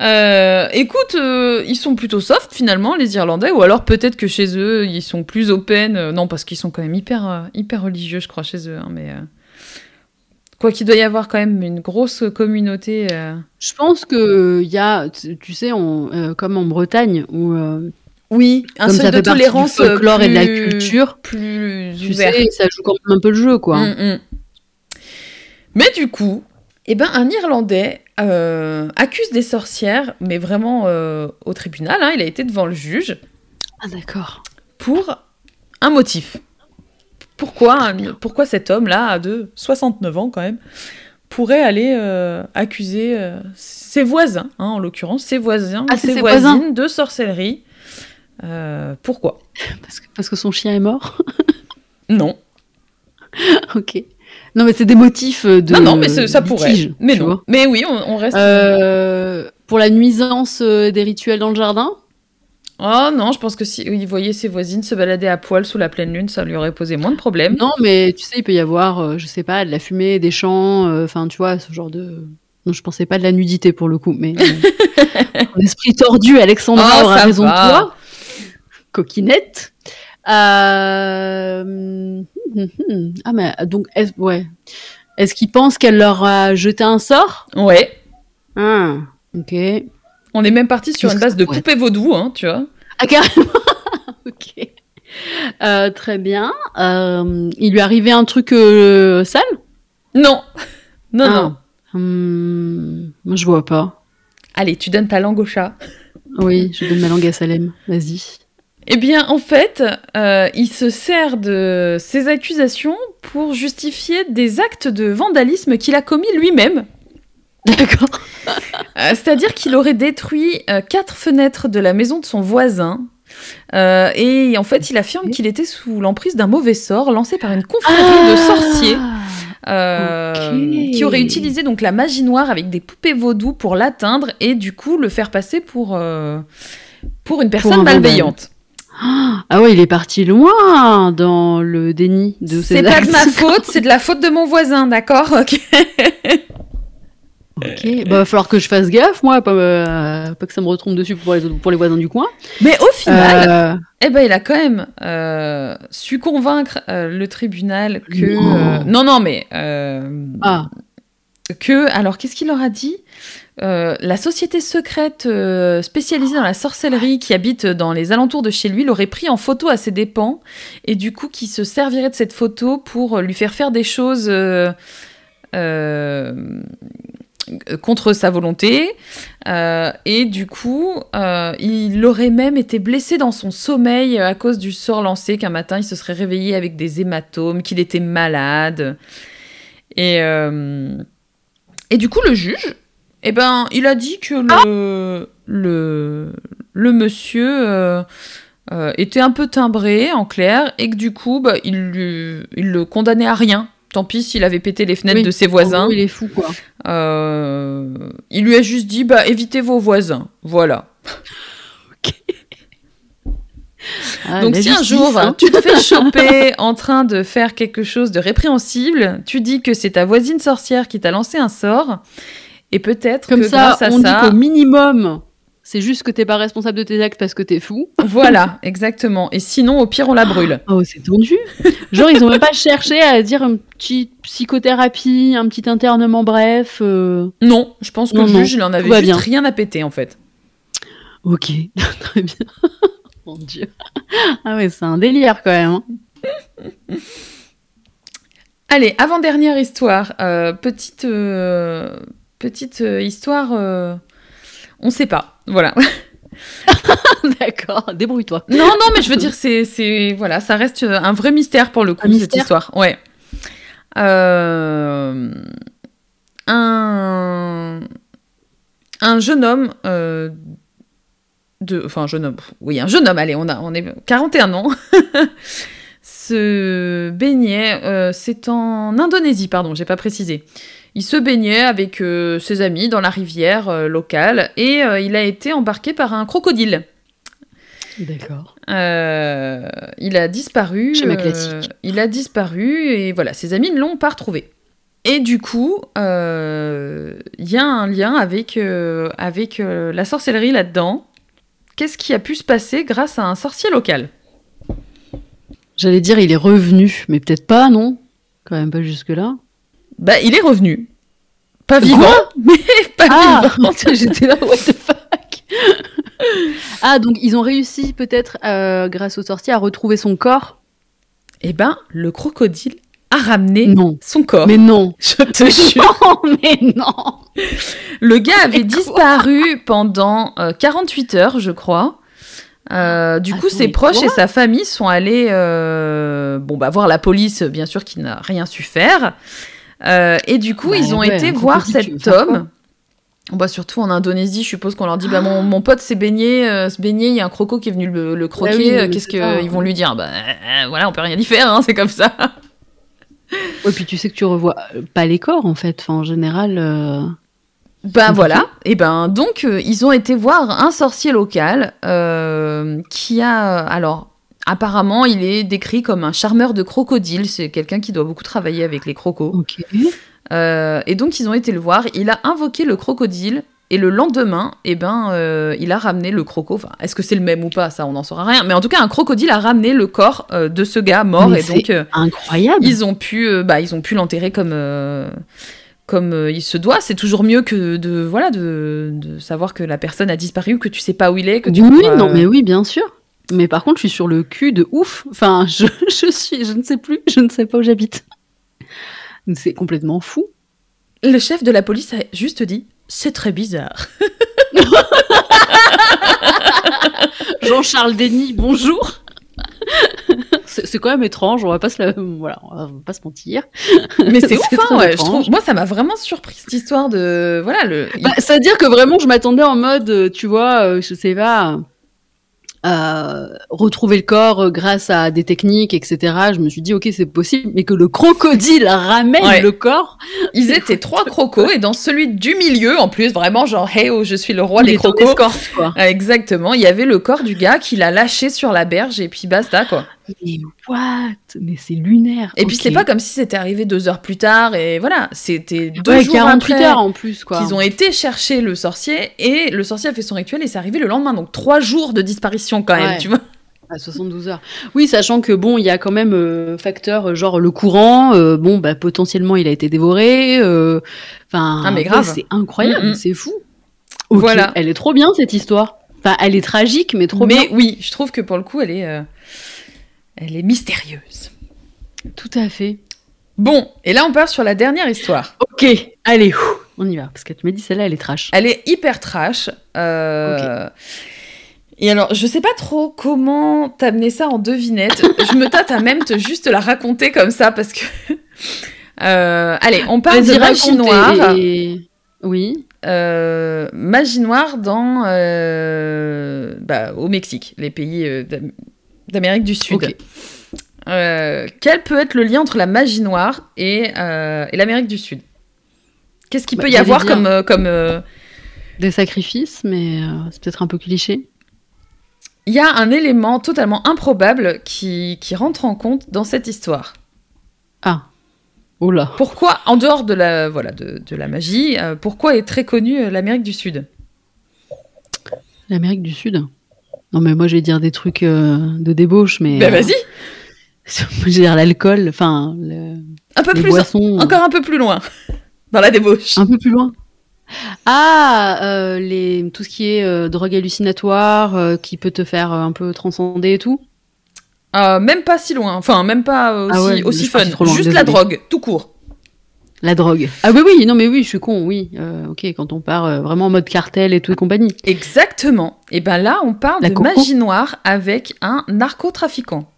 Euh, écoute, euh, ils sont plutôt soft finalement, les Irlandais, ou alors peut-être que chez eux, ils sont plus open. Euh, non, parce qu'ils sont quand même hyper, hyper religieux, je crois, chez eux. hein, mais quoi qu'il doit y avoir quand même une grosse communauté. Je pense que il y a, tu sais, on, comme en Bretagne, où Oui, un comme ça de fait partie tolérance du folklore et de la plus- culture, plus tu ouvert. sais, ça joue quand même un peu le jeu, quoi. Mm, mm. Mais du coup, eh ben, un Irlandais euh, accuse des sorcières, mais vraiment euh, au tribunal. hein, il a été devant le juge Ah d'accord. pour un motif. Pourquoi, un- pourquoi cet homme-là, de 69 ans quand même, pourrait aller euh, accuser ses voisins, hein, en l'occurrence, ses voisins, Ah, ses ses voisines voisins. de sorcellerie Pourquoi? Parce que, parce que son chien est mort? Non. ok. Non, mais c'est des motifs euh, de. non, non, mais ça pourrait. litige, Mais non. vois. Mais oui, on, on reste. Euh, pour la nuisance euh, des rituels dans le jardin? Oh non, je pense que si il voyait ses voisines se balader à poil sous la pleine lune, ça lui aurait posé moins de problèmes. Non, mais tu sais, il peut y avoir, euh, je sais pas, de la fumée, des champs, enfin, tu vois, ce genre de. Non, je pensais pas de la nudité pour le coup, mais. euh, mon esprit tordu, Alexandra Oh, aura raison de toi. Coquinette. Euh, hum, hum, hum. Ah, mais donc, est ouais. Est-ce qu'il pense qu'elle leur a jeté un sort? Ouais. Ah, ok. On est même parti sur une base de pourrait poupée vaudou, hein, tu vois. Ah, carrément Ok. Euh, très bien. Euh, il lui arrivait un truc euh, sale? Non. Non, Ah. non. Hum, moi, je vois pas. Allez, tu donnes ta langue au chat. Oui, je donne ma langue à Salem. Vas-y. Eh bien, en fait, euh, il se sert de ces accusations pour justifier des actes de vandalisme qu'il a commis lui-même. D'accord. Euh, C'est-à-dire qu'il aurait détruit euh, quatre fenêtres de la maison de son voisin. Et en fait, il affirme qu'il était sous l'emprise d'un mauvais sort lancé par une confrérie de sorciers. euh, Ok. qui aurait utilisé donc la magie noire avec des poupées vaudou pour l'atteindre et du coup le faire passer pour, euh, pour une personne un malveillante. Ah ouais, il est parti loin dans le déni de ses C'est pas de ma faute, c'est de la faute de mon voisin, d'accord Ok. Ok, bah va falloir que je fasse gaffe, moi, pas, euh, pas que ça me retombe dessus pour les, autres- pour les voisins du coin. Mais au final, Euh, eh ben, il a quand même euh, su convaincre le tribunal que... Non. non, non, mais... Ah, que, alors qu'est-ce qu'il leur a dit? Euh, La société secrète euh, spécialisée dans la sorcellerie qui habite dans les alentours de chez lui l'aurait pris en photo à ses dépens et du coup qui se servirait de cette photo pour lui faire faire des choses euh, contre sa volonté. Et du coup il aurait même été blessé dans son sommeil à cause du sort lancé qu'un matin il se serait réveillé avec des hématomes, qu'il était malade. Et et du coup, le juge, eh ben, il a dit que le, le, le monsieur euh, euh, était un peu timbré, en clair, et que du coup, bah, il, lui- il le condamnait à rien. Tant pis s'il avait pété les fenêtres Oui, de ses voisins. gros, il est fou, quoi. Euh, il lui a juste dit, bah, évitez vos voisins. Voilà. Ah, Donc si un jour hein. tu te fais choper en train de faire quelque chose de répréhensible, tu dis que c'est ta voisine sorcière qui t'a lancé un sort, et peut-être Comme que ça, grâce à on ça, dit qu'au minimum, c'est juste que t'es pas responsable de tes actes parce que t'es fou. Voilà, exactement. Et sinon, au pire, on la brûle. Oh, c'est tendu. Genre, ils ont même pas cherché à dire une petite psychothérapie, un petit internement bref. euh. Non, je pense que Non, le non, juge, il en avait tout va juste bien. rien à péter, en fait. Ok, très bien. Mon Dieu. Ah ouais, c'est un délire quand même. hein. Allez, avant-dernière histoire. Euh, petite euh, petite euh, histoire. euh, on sait pas. Voilà. D'accord, débrouille-toi. non, non, mais je veux dire, c'est, c'est, voilà, ça reste un vrai mystère pour le coup, cette histoire. Ouais. Euh, un, un jeune homme euh, de, enfin, un jeune homme, oui, un jeune homme, allez, on, a, on est 41 ans, se baignait, euh, c'est en Indonésie, pardon, j'ai pas précisé. Il se baignait avec euh, ses amis dans la rivière euh, locale et euh, il a été embarqué par un crocodile. D'accord. Euh, il a disparu. Schéma euh, classique. il a disparu et voilà, ses amis ne l'ont pas retrouvé. Et du coup, euh, il y a un lien avec, euh, avec euh, la sorcellerie là-dedans. Qu'est-ce qui a pu se passer grâce à un sorcier local? J'allais dire, il est revenu, mais peut-être pas, non? Quand même pas jusque-là. Bah, il est revenu. Pas vivant, mais pas Ah vivant. J'étais là, what the fuck Ah, donc ils ont réussi peut-être, euh, grâce au sorcier, à retrouver son corps? Eh ben, le crocodile a ramené Non. son corps. Mais non Je te jure. Non, mais non Le gars avait disparu pendant euh, 48 heures, je crois. Euh, du coup, ses proches et sa famille sont allés euh, bon, bah, voir la police, bien sûr, qui n'a rien su faire. Euh, et du coup, Bah ils ont ouais, été voir cet homme. Bah, surtout en Indonésie, je suppose qu'on leur dit bah, mon, mon pote s'est baigné, euh, se baigner, il y a un croco qui est venu le, le croquer. Bah oui, euh, Qu'est-ce qu'ils vont lui dire? Bah euh, voilà, on peut rien y faire, hein, c'est comme ça. Ouais, puis tu sais que tu revois pas les corps, en fait. Enfin, en général... euh, Ben voilà, et ben donc euh, ils ont été voir un sorcier local euh, qui a alors apparemment il est décrit comme un charmeur de crocodile, c'est quelqu'un qui doit beaucoup travailler avec les crocos. Euh, et donc ils ont été le voir, il a invoqué le crocodile et le lendemain, et ben euh, il a ramené le croco. Enfin, est-ce que c'est le même ou pas? Ça, on n'en saura rien. Mais en tout cas, un crocodile a ramené le corps euh, de ce gars mort Mais et donc Incroyable ils ont pu, bah, ils ont pu l'enterrer comme, comme euh, il se doit. C'est toujours mieux que de, voilà, de, de savoir que la personne a disparu, que tu sais pas où il est, que tu. Oui, pourras- non, mais oui, bien sûr. Mais par contre, je suis sur le cul de ouf. Enfin, je, je suis, je ne sais plus, je ne sais pas où j'habite. C'est complètement fou. Le chef de la police a juste dit. C'est très bizarre. Jean-Charles Denis, bonjour. C'est quand même étrange, on va pas se, la- voilà, on va pas se mentir. Mais c'est ouf, hein, ouais, je étrange. trouve. Moi, ça m'a vraiment surpris cette histoire de. Voilà, le. Bah, C'est-à-dire que vraiment, je m'attendais en mode, euh, tu vois, euh, je sais pas, euh, retrouver le corps euh, grâce à des techniques, etc. Je me suis dit, ok, c'est possible, mais que le crocodile ramène Ouais. le corps, Ils étaient trois crocos et dans celui du milieu, en plus, vraiment genre, hey, oh, je suis le roi il des crocos. escorte, quoi. Ah, Exactement, il y avait le corps du gars qui l'a lâché sur la berge et puis basta quoi. Mais what? Mais c'est lunaire. Et puis c'est pas comme si c'était arrivé deux heures plus tard et voilà, c'était deux Ouais, jours 48 après heures en plus, quoi. qu'ils ont été chercher le sorcier et le sorcier a fait son rituel et c'est arrivé le lendemain, donc trois jours de disparition quand même, Ouais. tu vois. À 72 heures. Oui, sachant que bon, il y a quand même euh, facteur euh, genre le courant. euh, bon, bah potentiellement il a été dévoré. euh, Enfin, Ah, mais ouais, grave. c'est incroyable, Mm, c'est fou. Ok, Voilà. Elle est trop bien cette histoire. Enfin, elle est tragique, mais trop Mais bien. oui, je trouve que pour le coup, elle est, elle est mystérieuse. Tout à fait. Bon, et là on part sur la dernière histoire. Ok, allez, on y va. Parce que tu m'as dit celle-là, elle est trash. Elle est hyper trash. euh, Et alors, je sais pas trop comment t'amener ça en devinette. je me tâte à même te juste la raconter comme ça parce que. Euh, allez, on parle de magie noire. et- Oui. Euh, magie noire dans euh, bah, au Mexique, les pays d'Amérique du Sud. Euh, quel peut être le lien entre la magie noire et, euh, et l'Amérique du Sud? Qu'est-ce qu'il Bah, peut y avoir dire- comme euh, comme Des sacrifices, mais c'est peut-être un peu cliché. Il y a un élément totalement improbable qui, qui rentre en compte dans cette histoire. Ah. Oh là. Pourquoi, en dehors de la, voilà, de, de la magie, pourquoi est très connue l'Amérique du Sud? L'Amérique du Sud? Non, mais moi, je vais dire des trucs euh, de débauche, mais. Ben euh, vas-y, je vais dire l'alcool, enfin, le- un peu les plus, boissons. encore un peu plus loin, dans la débauche. Un peu plus loin. Ah, euh, les, tout ce qui est euh, drogue hallucinatoire, euh, qui peut te faire euh, un peu transcender et tout. Euh, même pas si loin, enfin même pas aussi, Ah ouais, aussi fun. trop loin, Juste la drogue, tout court. La drogue. Ah oui, oui, non mais oui, je suis con, oui. Euh, ok, quand on part euh, vraiment en mode cartel et tout et compagnie. Exactement. Et ben là, on parle La de coco. magie noire avec un narcotrafiquant.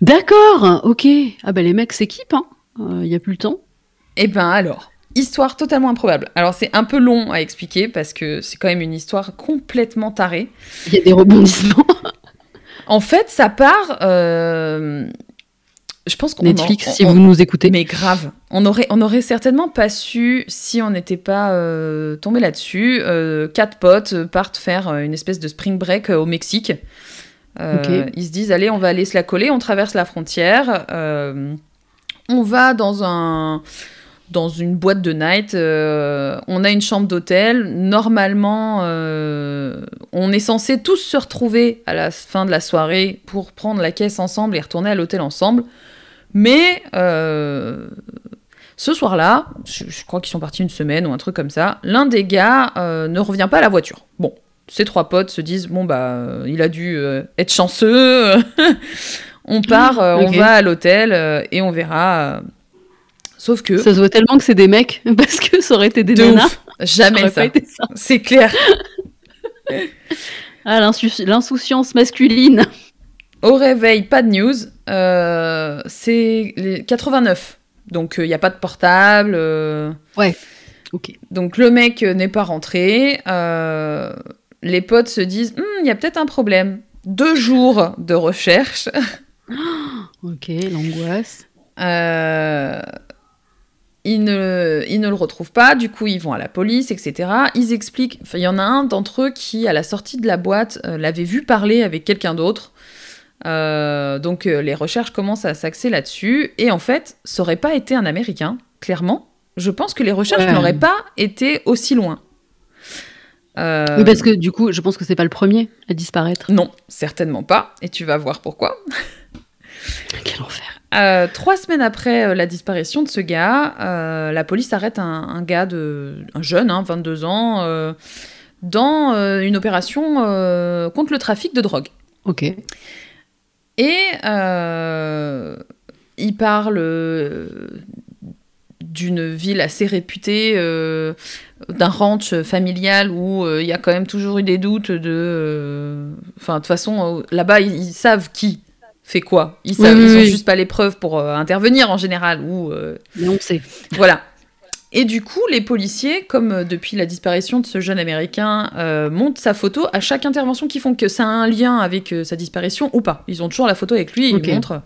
D'accord, ok. Ah bah les mecs s'équipent, hein. Il y a plus le temps. Et ben alors, histoire totalement improbable. Alors c'est un peu long à expliquer parce que c'est quand même une histoire complètement tarée. Il y a des rebondissements. En fait, ça part. Je pense qu'on Netflix, en- si on- vous nous écoutez. Mais grave. On aurait, on aurait certainement pas su si on n'était pas euh, tombé là-dessus. Euh, quatre potes partent faire euh, une espèce de spring break au Mexique. Euh. Ils se disent allez, on va aller se la coller. On traverse la frontière. on va dans un dans une boîte de night. euh, on a une chambre d'hôtel. Normalement, euh, on est censé tous se retrouver à la fin de la soirée pour prendre la caisse ensemble et retourner à l'hôtel ensemble. Mais euh, ce soir-là, je, je crois qu'ils sont partis une semaine ou un truc comme ça, l'un des gars euh, ne revient pas à la voiture. Bon, ces trois potes se disent bon bah il a dû euh, être chanceux. on part, on va à l'hôtel et on verra. Sauf que Ça se voit tellement que c'est des mecs, parce que ça aurait été des de nanas. ouf, jamais ça. ça. C'est clair. Ah, l'insouciance masculine. Au réveil, pas de news. Euh, c'est les 89. Donc il n'y a pas de portable. euh, Ok. Donc le mec euh, n'est pas rentré. euh, les potes se disent, Hmm, il y a peut-être un problème. Deux jours de recherche. Ok, l'angoisse. Euh, ils, ne, ils ne le retrouvent pas. Du coup, ils vont à la police, etc. Ils expliquent. enfin, Il y en a un d'entre eux qui, à la sortie de la boîte, euh, l'avait vu parler avec quelqu'un d'autre. Euh, donc euh, les recherches commencent à s'axer là-dessus. Et en fait, ça aurait pas été un Américain, clairement. Je pense que les recherches Ouais. n'auraient pas été aussi loin. Euh, Oui, parce que du coup, je pense que c'est pas le premier à disparaître. Non, certainement pas. Et tu vas voir pourquoi. Quel enfer. Euh, trois semaines après la disparition de ce gars, euh, la police arrête un, un gars de, un jeune, hein, 22 ans, euh, dans une opération contre le trafic de drogue. Ok. Et euh, il parle euh, d'une ville assez réputée, euh, d'un ranch familial où euh, il y a quand même toujours eu des doutes de... Enfin, de toute façon, là-bas, ils, ils savent qui fait quoi. Ils, savent, oui, ils ont oui. juste pas les preuves pour intervenir en général. Ou, Mais on sait. voilà. Et du coup, les policiers, comme euh, depuis la disparition de ce jeune Américain, euh, montent sa photo à chaque intervention qu'ils font, que ça a un lien avec euh, sa disparition ou pas. Ils ont toujours la photo avec lui, et ils montrent.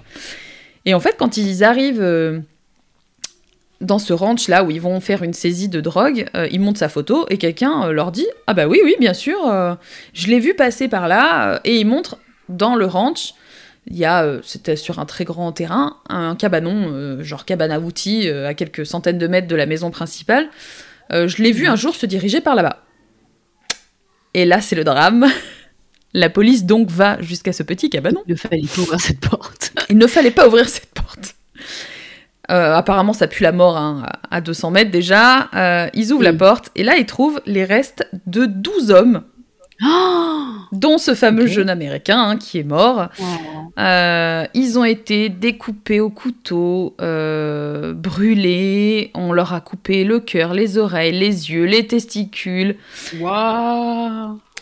Et en fait, quand ils arrivent euh, dans ce ranch là où ils vont faire une saisie de drogue, ils montrent sa photo et quelqu'un leur dit Ah bah oui, oui, bien sûr, je l'ai vu passer par là. Et ils montrent dans le ranch il y a, euh, c'était sur un très grand terrain, un cabanon, euh, genre cabane à outils, euh, à quelques centaines de mètres de la maison principale. Je l'ai vu un jour se diriger par là-bas. Et là, c'est le drame. La police donc va jusqu'à ce petit cabanon. Il fallait pas ouvrir cette porte. Il ne fallait pas ouvrir cette porte. Euh, apparemment, ça pue la mort hein, à 200 mètres déjà. Euh, ils ouvrent la porte et là, ils trouvent les restes de 12 hommes, Oh dont ce fameux jeune américain hein, qui est mort. Euh, ils ont été découpés au couteau, euh, brûlés. On leur a coupé le cœur, les oreilles, les yeux, les testicules.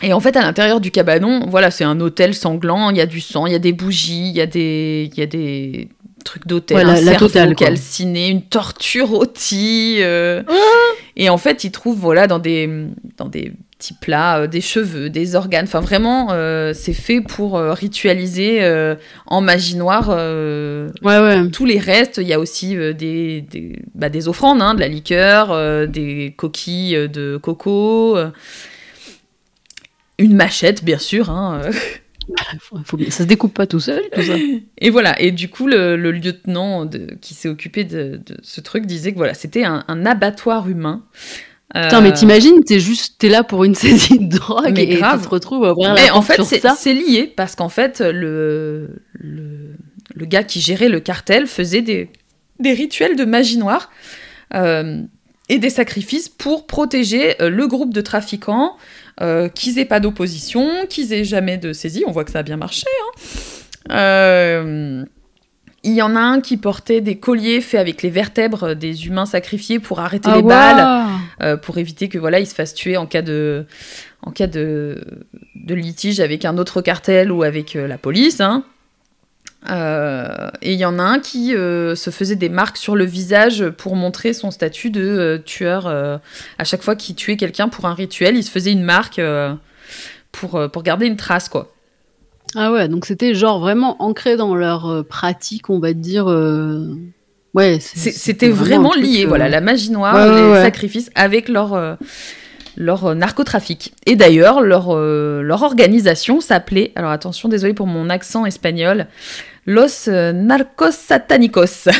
Et en fait, à l'intérieur du cabanon, voilà, c'est un hôtel sanglant. Il y a du sang, il y a des bougies, il y a des, il y a des trucs d'hôtel, Ouais, un la- totale, calciné, une tortue rôtie. euh. Et en fait, ils trouvent, voilà, dans des, dans des petits plats, euh, des cheveux, des organes. Enfin, vraiment, euh, c'est fait pour euh, ritualiser euh, en magie noire. Ouais, ouais. tous les restes, il y a aussi des, des, bah, des offrandes, hein, de la liqueur, des coquilles de coco, une machette, bien sûr. hein. Faut- Ça se découpe pas tout seul, tout ça. Et voilà, et du coup, le, le lieutenant de- qui s'est occupé de, de ce truc disait que voilà, c'était un, un abattoir humain. Putain, Euh, mais t'imagines, t'es juste, t'es là pour une saisie de drogue Mais et grave. tu te retrouves à ouvrir Mais la en fait, c'est lié parce qu'en fait, le, le, le gars qui gérait le cartel faisait des, des rituels de magie noire euh, et des sacrifices pour protéger euh, le groupe de trafiquants, euh, qu'ils aient pas d'opposition, qu'ils aient jamais de saisie. On voit que ça a bien marché. hein. Euh, il y en a un qui portait des colliers faits avec les vertèbres des humains sacrifiés pour arrêter Ah les balles, euh, pour éviter que voilà, ils se fassent tuer en cas de, en cas de, de litige avec un autre cartel ou avec euh, la police. hein. Euh, et il y en a un qui se faisait des marques sur le visage pour montrer son statut de tueur. à chaque fois qu'il tuait quelqu'un pour un rituel, il se faisait une marque pour, pour garder une trace, quoi. Ah ouais, donc c'était genre vraiment ancré dans leur euh, pratique, on va dire. euh, Ouais, C'était vraiment lié, euh, voilà, la magie noire, Ouais, ouais, les ouais. sacrifices avec leur, euh, leur narcotrafic. Et d'ailleurs, leur, euh, leur organisation s'appelait, alors attention, désolé pour mon accent espagnol, Los Narcos Satanicos.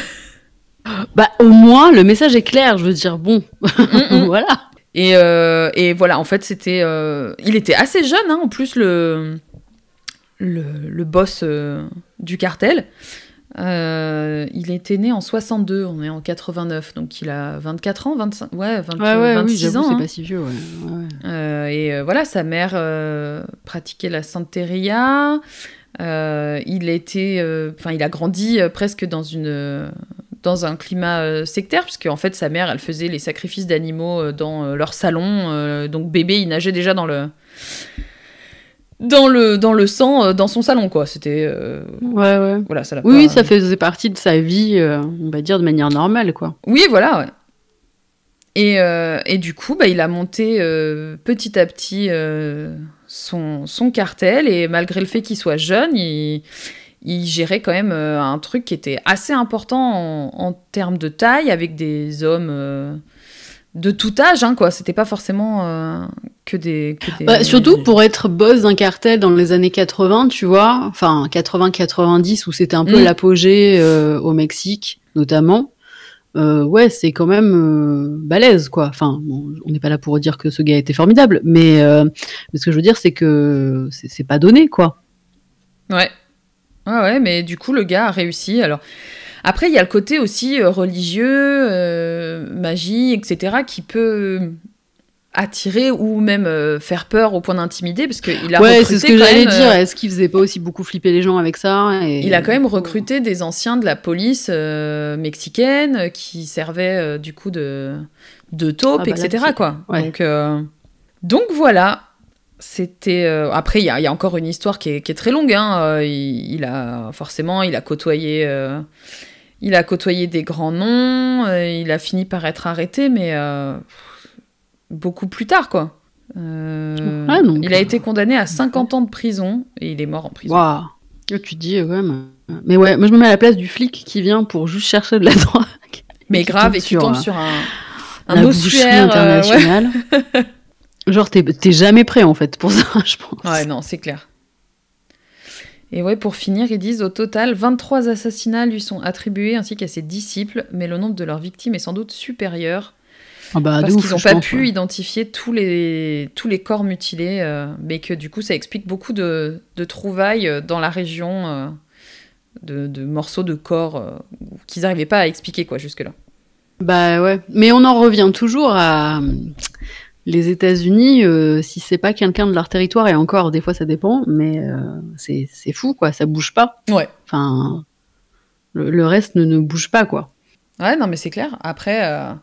Bah, au moins, le message est clair, je veux dire, bon, Mm, mm. voilà. Et, euh, et voilà, en fait, c'était. euh, il était assez jeune, hein, en plus, le, le, le boss euh, du cartel. Euh, il était né en 62, on est en 89, donc il a 24 ans, 25, ouais, 20, Ouais, ouais, oui, 26 j'avoue, ans. c'est hein. pas si vieux, ouais. ouais, ouais. Euh, et euh, voilà, sa mère pratiquait la santeria. Il était, enfin, il a grandi presque dans une dans un climat sectaire, puisque en fait sa mère, elle faisait les sacrifices d'animaux dans leur salon. donc bébé, il nageait déjà dans le dans le dans le sang euh, dans son salon, quoi. C'était euh, Ouais, ouais. voilà, ça Oui, pas- ça faisait partie de sa vie, euh, on va dire, de manière normale, quoi. Oui, voilà, ouais. Et, euh, et du coup, bah, il a monté petit à petit son, son cartel, et malgré le fait qu'il soit jeune, il, il gérait quand même un truc qui était assez important en, en termes de taille, avec des hommes de tout âge, hein, quoi. C'était pas forcément euh, que des... que des- Bah, surtout pour être boss d'un cartel dans les années 80, tu vois, enfin 80-90 où c'était un peu Mm. l'apogée euh, au Mexique notamment. Euh, ouais, c'est quand même balèze quoi. Enfin, bon, on n'est pas là pour dire que ce gars était formidable, mais, mais ce que je veux dire c'est que c'est c'est pas donné quoi. Ouais. Ouais, ouais, mais du coup, le gars a réussi. Alors, après, il y a le côté aussi euh, religieux, euh, magie, etc., qui peut attirer ou même euh, faire peur au point d'intimider, parce qu'il a ouais, c'est ce que j'allais dire. Est-ce qu'il faisait pas aussi beaucoup flipper les gens avec ça et... il a quand même recruté des anciens de la police euh, mexicaine qui servaient euh, du coup de, de taupe, Ah bah etc. c'est- Quoi. ouais. Donc, donc voilà. C'était après il y, a- il y a encore une histoire qui est, qui est très longue. Hein. Il, il a forcément il a côtoyé il a côtoyé des grands noms. euh, il a fini par être arrêté, mais euh, beaucoup plus tard quoi. Euh, Ah, donc, il a été condamné à 50 ans de prison et il est mort en prison. Waouh. Là, Tu dis, ouais, mais... mais ouais, moi je me mets à la place du flic qui vient pour juste chercher de la drogue. Mais grave, et qui sur, tombe euh, sur un, un ossuaire. euh, ouais. Genre, t'es t'es jamais prêt en fait pour ça, je pense. Ouais, non, c'est clair. Et ouais, pour finir, ils disent au total 23 assassinats lui sont attribués ainsi qu'à ses disciples, mais le nombre de leurs victimes est sans doute supérieur Ah bah, parce qu'ils n'ont pas pense, pu ouais. identifier tous les, tous les corps mutilés, euh, mais que du coup ça explique beaucoup de, de trouvailles euh, dans la région, euh, de, de morceaux de corps euh, qu'ils n'arrivaient pas à expliquer quoi jusque-là. Bah ouais, mais on en revient toujours à les États-Unis. euh, si c'est pas quelqu'un de leur territoire, et encore, des fois ça dépend, mais euh, c'est fou quoi, ça bouge pas. Ouais. Enfin, le, le reste ne, ne bouge pas quoi. Ouais, non, mais c'est clair. Après, euh,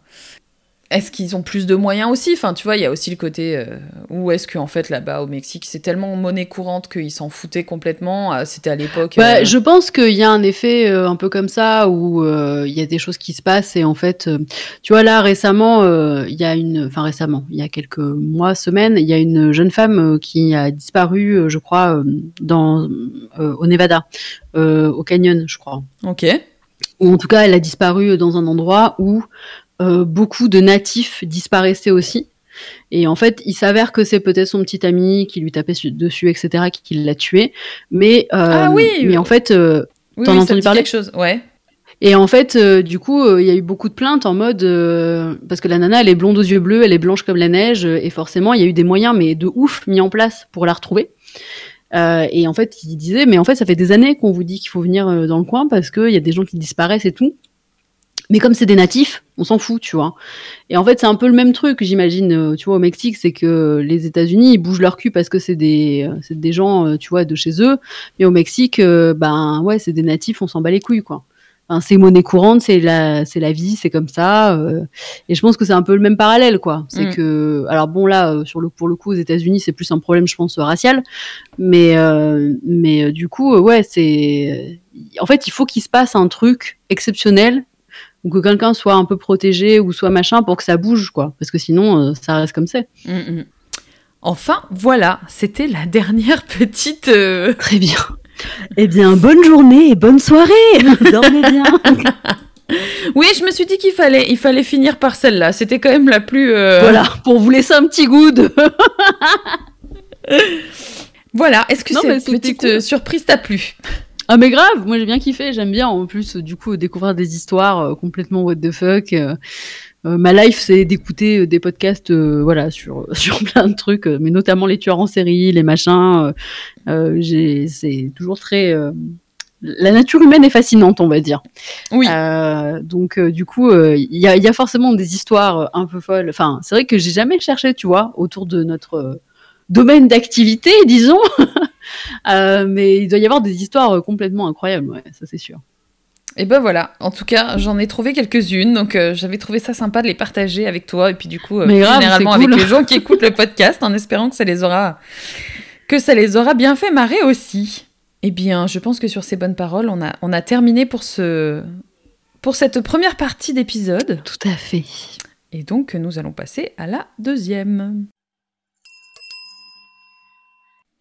est-ce qu'ils ont plus de moyens aussi? Enfin, tu vois, il y a aussi le côté euh, où est-ce qu'en fait, là-bas, au Mexique, c'est tellement monnaie courante qu'ils s'en foutaient complètement. Euh, C'était à l'époque. Bah, euh, je pense qu'il y a un effet euh, un peu comme ça où il y a des choses qui se passent et en fait, tu vois là récemment, il y a une, enfin récemment, il y a quelques mois, semaines, il y a une jeune femme qui a disparu, je crois, dans au Nevada, au canyon, je crois. Ok. Ou en tout cas, elle a disparu dans un endroit où euh, beaucoup de natifs disparaissaient aussi. Et en fait, il s'avère que c'est peut-être son petit ami qui lui tapait su- dessus, etc., qui, qui l'a tué. Mais, euh, Ah oui mais en fait, euh, Oui, T'en oui, as ça entendu parler quelque chose. Ouais. et en fait, euh, du coup, euh, il y a eu beaucoup de plaintes en mode euh, parce que la nana, elle est blonde aux yeux bleus, elle est blanche comme la neige, et forcément, il y a eu des moyens, mais de ouf, mis en place pour la retrouver. Et en fait, il disait, mais en fait, ça fait des années qu'on vous dit qu'il faut venir dans le coin parce qu'il y a des gens qui disparaissent et tout. Mais comme c'est des natifs, on s'en fout, tu vois. Et en fait, c'est un peu le même truc, j'imagine, euh, tu vois, au Mexique, c'est que les États-Unis, ils bougent leur cul parce que c'est des, euh, des gens, euh, tu vois, de chez eux. Mais au Mexique, ben ouais, c'est des natifs, on s'en bat les couilles, quoi. Enfin, c'est monnaie courante, c'est la, c'est la vie, c'est comme ça. et je pense que c'est un peu le même parallèle, quoi. C'est Mm. que, alors bon, là, sur le, pour le coup, aux États-Unis, c'est plus un problème, je pense, racial. Mais, mais du coup, ouais, c'est, en fait, il faut qu'il se passe un truc exceptionnel ou que quelqu'un soit un peu protégé ou soit machin pour que ça bouge, quoi. Parce que sinon, euh, ça reste comme ça. Mm, mm. Enfin, voilà, c'était la dernière petite. euh, Très bien. Eh bien, bonne journée et bonne soirée. Dormez bien. Oui, je me suis dit qu'il fallait, il fallait finir par celle-là. C'était quand même la plus. euh, voilà, pour vous laisser un petit goût de. Voilà. Est-ce que Non, cette petite cool. surprise t'a plu? Ah mais grave, moi j'ai bien kiffé, j'aime bien en plus du coup découvrir des histoires euh, complètement what the fuck. euh, euh, ma life c'est d'écouter des podcasts voilà sur sur plein de trucs mais notamment les tueurs en série, les machins j'ai c'est toujours très la nature humaine est fascinante, on va dire. Oui. Euh, donc euh, du coup, euh, il y, a, y a forcément des histoires un peu folles. Enfin, c'est vrai que j'ai jamais cherché, tu vois, autour de notre domaine d'activité, disons. Euh, mais il doit y avoir des histoires euh, complètement incroyables, ouais, ça c'est sûr. Et ben voilà. En tout cas, j'en ai trouvé quelques-unes, donc euh, j'avais trouvé ça sympa de les partager avec toi et puis du coup, euh, grave, généralement cool. avec les gens qui écoutent le podcast, en espérant que ça les aura, que ça les aura bien fait marrer aussi. Eh bien, je pense que sur ces bonnes paroles, on a, on a terminé pour ce, pour cette première partie d'épisode. Tout à fait. Et donc, nous allons passer à la deuxième.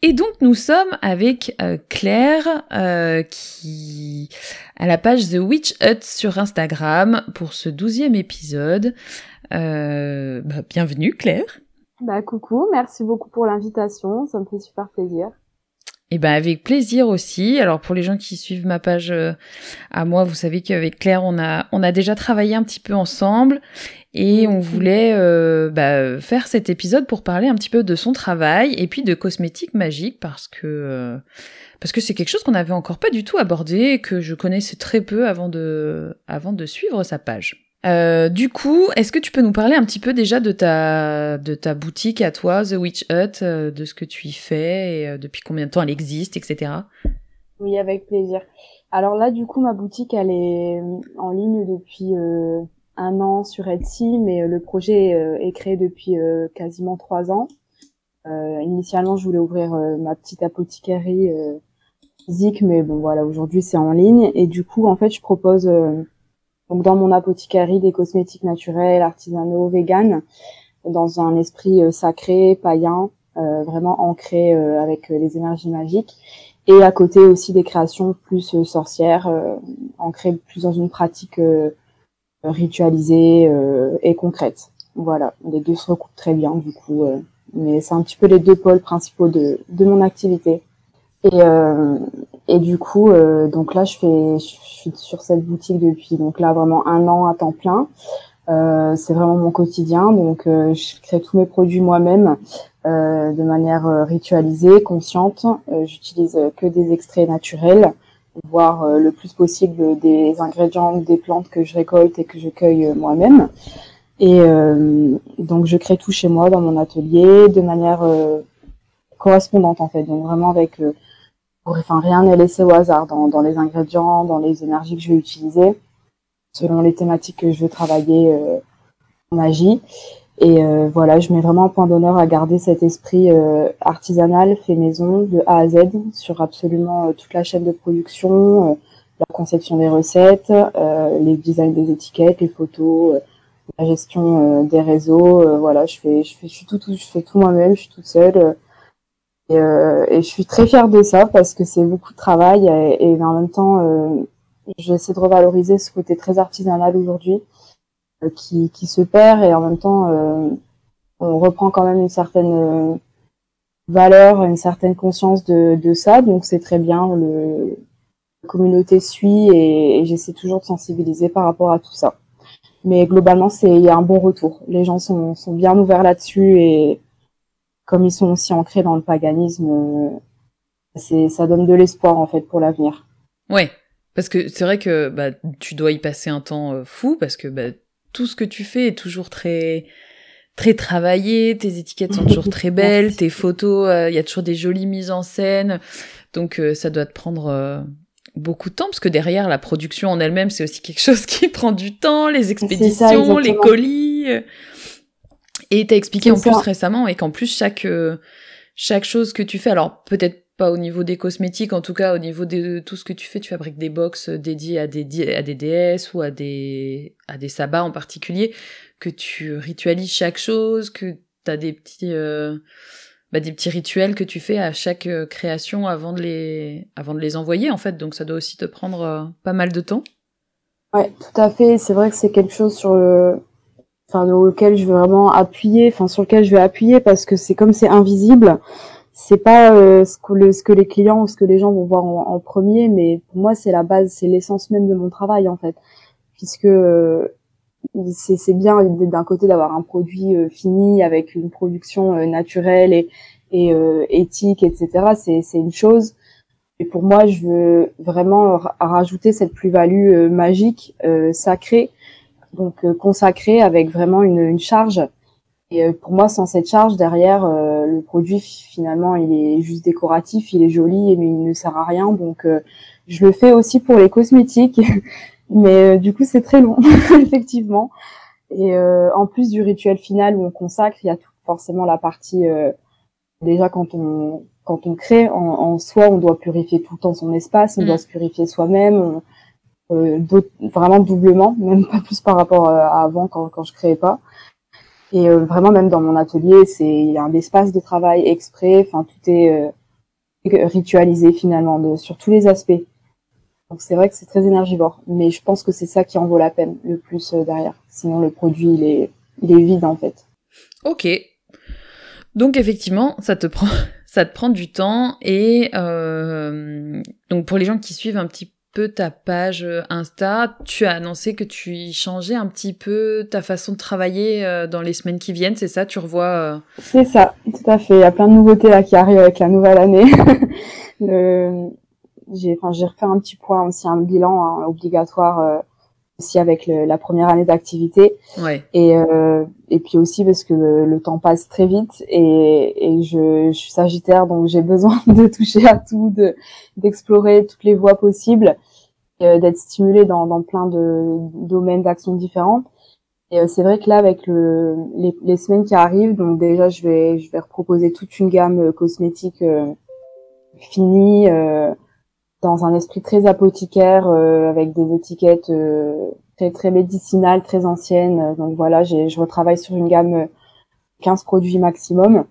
Et donc, nous sommes avec euh, Claire, euh, qui a la page The Witch Hut sur Instagram pour ce douzième épisode. Euh, bah, bienvenue, Claire. Bah coucou, merci beaucoup pour l'invitation, ça me fait super plaisir. Et ben avec plaisir aussi. Alors pour les gens qui suivent ma page euh, à moi, vous savez qu'avec Claire, on a on a déjà travaillé un petit peu ensemble et on voulait euh, bah, faire cet épisode pour parler un petit peu de son travail et puis de cosmétiques magiques parce que euh, parce que c'est quelque chose qu'on n'avait encore pas du tout abordé et que je connaissais très peu avant de avant de suivre sa page. Euh, du coup, est-ce que tu peux nous parler un petit peu déjà de ta de ta boutique à toi, The Witch Hut, euh, de ce que tu y fais et euh, depuis combien de temps elle existe, etc. Oui, avec plaisir. Alors là, du coup, ma boutique, elle est en ligne depuis euh, un an sur Etsy, mais euh, le projet euh, est créé depuis euh, quasiment trois ans. Initialement, je voulais ouvrir ma petite apothicarie euh, physique, mais bon, voilà, aujourd'hui, c'est en ligne. Et du coup, en fait, je propose donc dans mon apothicarie des cosmétiques naturels, artisanaux, vegan, dans un esprit sacré, païen, euh, vraiment ancré euh, avec les énergies magiques et à côté aussi des créations plus euh, sorcières, ancrées plus dans une pratique ritualisée euh, et concrète. Voilà, les deux se recoupent très bien du coup, euh, mais c'est un petit peu les deux pôles principaux de, de mon activité. Et, euh, et du coup, donc là, je fais, je suis sur cette boutique depuis donc là vraiment un an à temps plein. C'est vraiment mon quotidien, donc je crée tous mes produits moi-même de manière ritualisée, consciente. J'utilise que des extraits naturels, voire euh, le plus possible des ingrédients des plantes que je récolte et que je cueille euh, moi-même. Et euh, donc je crée tout chez moi dans mon atelier de manière correspondante en fait, donc vraiment avec, pour- enfin rien n'est laissé au hasard dans, dans les ingrédients, dans les énergies que je vais utiliser, selon les thématiques que je veux travailler en magie. Et euh, voilà, je mets vraiment un point d'honneur à garder cet esprit euh, artisanal, fait maison, de A à Z, sur absolument euh, toute la chaîne de production, euh, la conception des recettes, euh, les designs des étiquettes, les photos, la gestion des réseaux. voilà, je fais, je fais, je suis tout, tout- je fais tout moi-même, je suis toute seule. et, et je suis très fière de ça parce que c'est beaucoup de travail et, et en même temps, j'essaie de revaloriser ce côté très artisanal aujourd'hui qui, qui se perd et en même temps euh, on reprend quand même une certaine euh, valeur, une certaine conscience de, de ça, donc c'est très bien. Le, la communauté suit et, et j'essaie toujours de sensibiliser par rapport à tout ça. Mais globalement, c'est il y a un bon retour. Les gens sont, sont bien ouverts là-dessus et comme ils sont aussi ancrés dans le paganisme, euh, c'est ça donne de l'espoir en fait pour l'avenir. Ouais, Parce que c'est vrai que bah, tu dois y passer un temps fou parce que bah, tout ce que tu fais est toujours très très travaillé, tes étiquettes sont toujours très belles, tes photos, il y a toujours des jolies mises en scène. Donc ça doit te prendre beaucoup de temps parce que derrière la production en elle-même, c'est aussi quelque chose qui prend du temps, les expéditions, les colis. Et t'as expliqué en plus récemment et qu'en plus chaque euh, chaque chose que tu fais, alors peut-être pas au niveau des cosmétiques, en tout cas au niveau de tout ce que tu fais, tu fabriques des box dédiées à des déesses ou à des à sabbats en particulier, que tu ritualises chaque chose, que des petits euh, bah, des petits rituels que tu fais à chaque euh, création avant de les envoyer en fait, donc ça doit aussi te prendre pas mal de temps. Ouais, tout à fait. C'est vrai que c'est quelque chose sur le auquel je veux vraiment appuyer, enfin sur lequel je vais appuyer parce que c'est comme c'est invisible, c'est pas euh, ce, que ce que les clients ou ce que les gens vont voir en, premier, mais pour moi c'est la base, c'est l'essence même de mon travail en fait, puisque euh, c'est bien d'un côté d'avoir un produit euh, fini avec une production naturelle et, et éthique, etc. C'est une chose. Et pour moi, je veux vraiment rajouter cette plus-value magique, sacrée, donc euh, consacré avec vraiment une, une charge. Et euh, pour moi, sans cette charge derrière, euh, le produit finalement, il est juste décoratif, il est joli, mais il ne sert à rien. Donc, je le fais aussi pour les cosmétiques, mais du coup, c'est très long, effectivement. Et en plus du rituel final où on consacre, il y a tout, forcément la partie déjà quand on quand on crée en, en, soi, on doit purifier tout le temps son espace, on mm. doit se purifier soi-même, euh, vraiment doublement, même pas plus par rapport euh, à avant quand, quand je créais pas. Et euh, vraiment même dans mon atelier, c'est il y a un espace de travail exprès. Enfin tout est ritualisé finalement de, sur tous les aspects. Donc c'est vrai que c'est très énergivore, mais je pense que c'est ça qui en vaut la peine le plus derrière. Sinon le produit il est il est vide en fait. Ok. Donc effectivement, ça te prend ça te prend du temps et euh, donc pour les gens qui suivent un petit ta page euh, Insta, tu as annoncé que tu y changeais un petit peu ta façon de travailler euh, dans les semaines qui viennent, c'est ça? Tu revois euh C'est ça, tout à fait. Il y a plein de nouveautés là qui arrivent avec la nouvelle année. J'ai enfin, refait un petit point aussi, un bilan hein, obligatoire aussi avec la première année d'activité. Ouais. Et, et puis aussi parce que le, temps passe très vite et, et je, je suis sagittaire, donc j'ai besoin de toucher à tout, de d'explorer toutes les voies possibles. Euh, d'être stimulé dans, dans, plein de domaines d'action différentes. Et euh, c'est vrai que là, avec le, les, les, semaines qui arrivent, donc déjà, je vais, je vais reproposer toute une gamme euh, cosmétique finie, dans un esprit très apothicaire, avec des étiquettes très très médicinales, très anciennes. Donc voilà, je retravaille sur une gamme 15 produits maximum.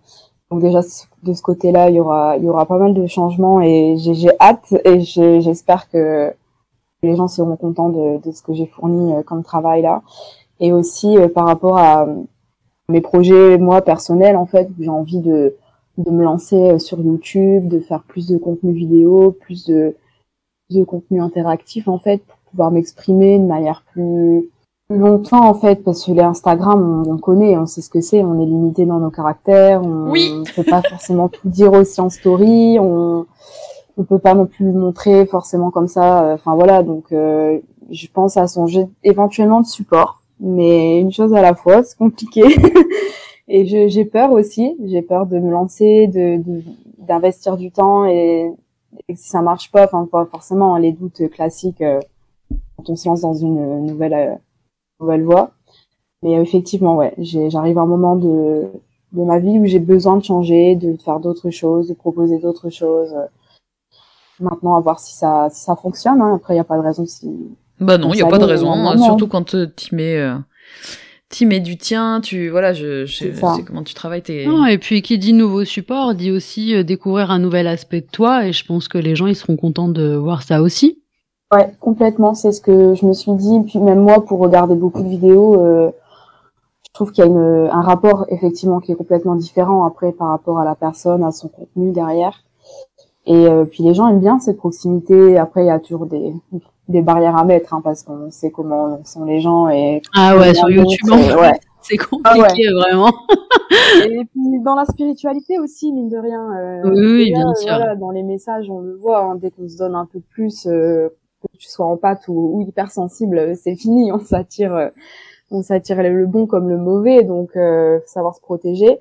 Donc déjà de ce côté-là, il y aura il y aura pas mal de changements et j'ai hâte et j'espère que les gens seront contents de, de ce que j'ai fourni euh, comme travail là. Et aussi euh, par rapport à euh, mes projets moi personnels en fait, j'ai envie de de me lancer sur YouTube, de faire plus de contenu vidéo, plus de, de contenu interactif en fait pour pouvoir m'exprimer de manière plus, longtemps en fait parce que les Instagram on, connaît, on sait ce que c'est, on est limité dans nos caractères, on ne peut pas forcément tout dire aussi en story, on on peut pas non plus le montrer forcément comme ça. Euh, enfin voilà, donc euh, je pense à songer éventuellement de support, mais une chose à la fois, c'est compliqué. et j'ai peur aussi, j'ai peur de me lancer, de d'investir du temps et, si ça marche pas, enfin pas forcément les doutes classiques euh, quand on se lance dans une nouvelle nouvelle voie. Mais effectivement, ouais, j'arrive à un moment de de ma vie où j'ai besoin de changer, de faire d'autres choses, de proposer d'autres choses. Maintenant, à voir si ça, si ça fonctionne. Hein. Après, il n'y a pas de raison si. Bah non, il n'y a pas de raison. Hein. Surtout quand euh, tu mets. Euh, tu mets du tien, tu voilà, je, je, sais comment tu travailles. Tes... Non, et puis qui dit nouveau support dit aussi euh, découvrir un nouvel aspect de toi, et je pense que les gens ils seront contents de voir ça aussi. Ouais, complètement. C'est ce que je me suis dit. Puis même moi, pour regarder beaucoup de vidéos, euh, je trouve qu'il y a une, un rapport effectivement qui est complètement différent après par rapport à la personne, à son contenu derrière. Et euh, puis les gens aiment bien cette proximité. Après, il y a toujours des, des barrières à mettre hein, parce qu'on sait comment sont les gens. Et ah ouais, sur YouTube, ouais. c'est compliqué ah vraiment. et puis dans la spiritualité aussi, mine de rien. Euh, oui, bien sûr. Voilà, dans les messages, on le voit hein, dès qu'on se donne un peu plus, euh, que tu sois en pâte ou, ou hypersensible, c'est fini, on s'attire, on s'attire le bon comme le mauvais, donc savoir se protéger.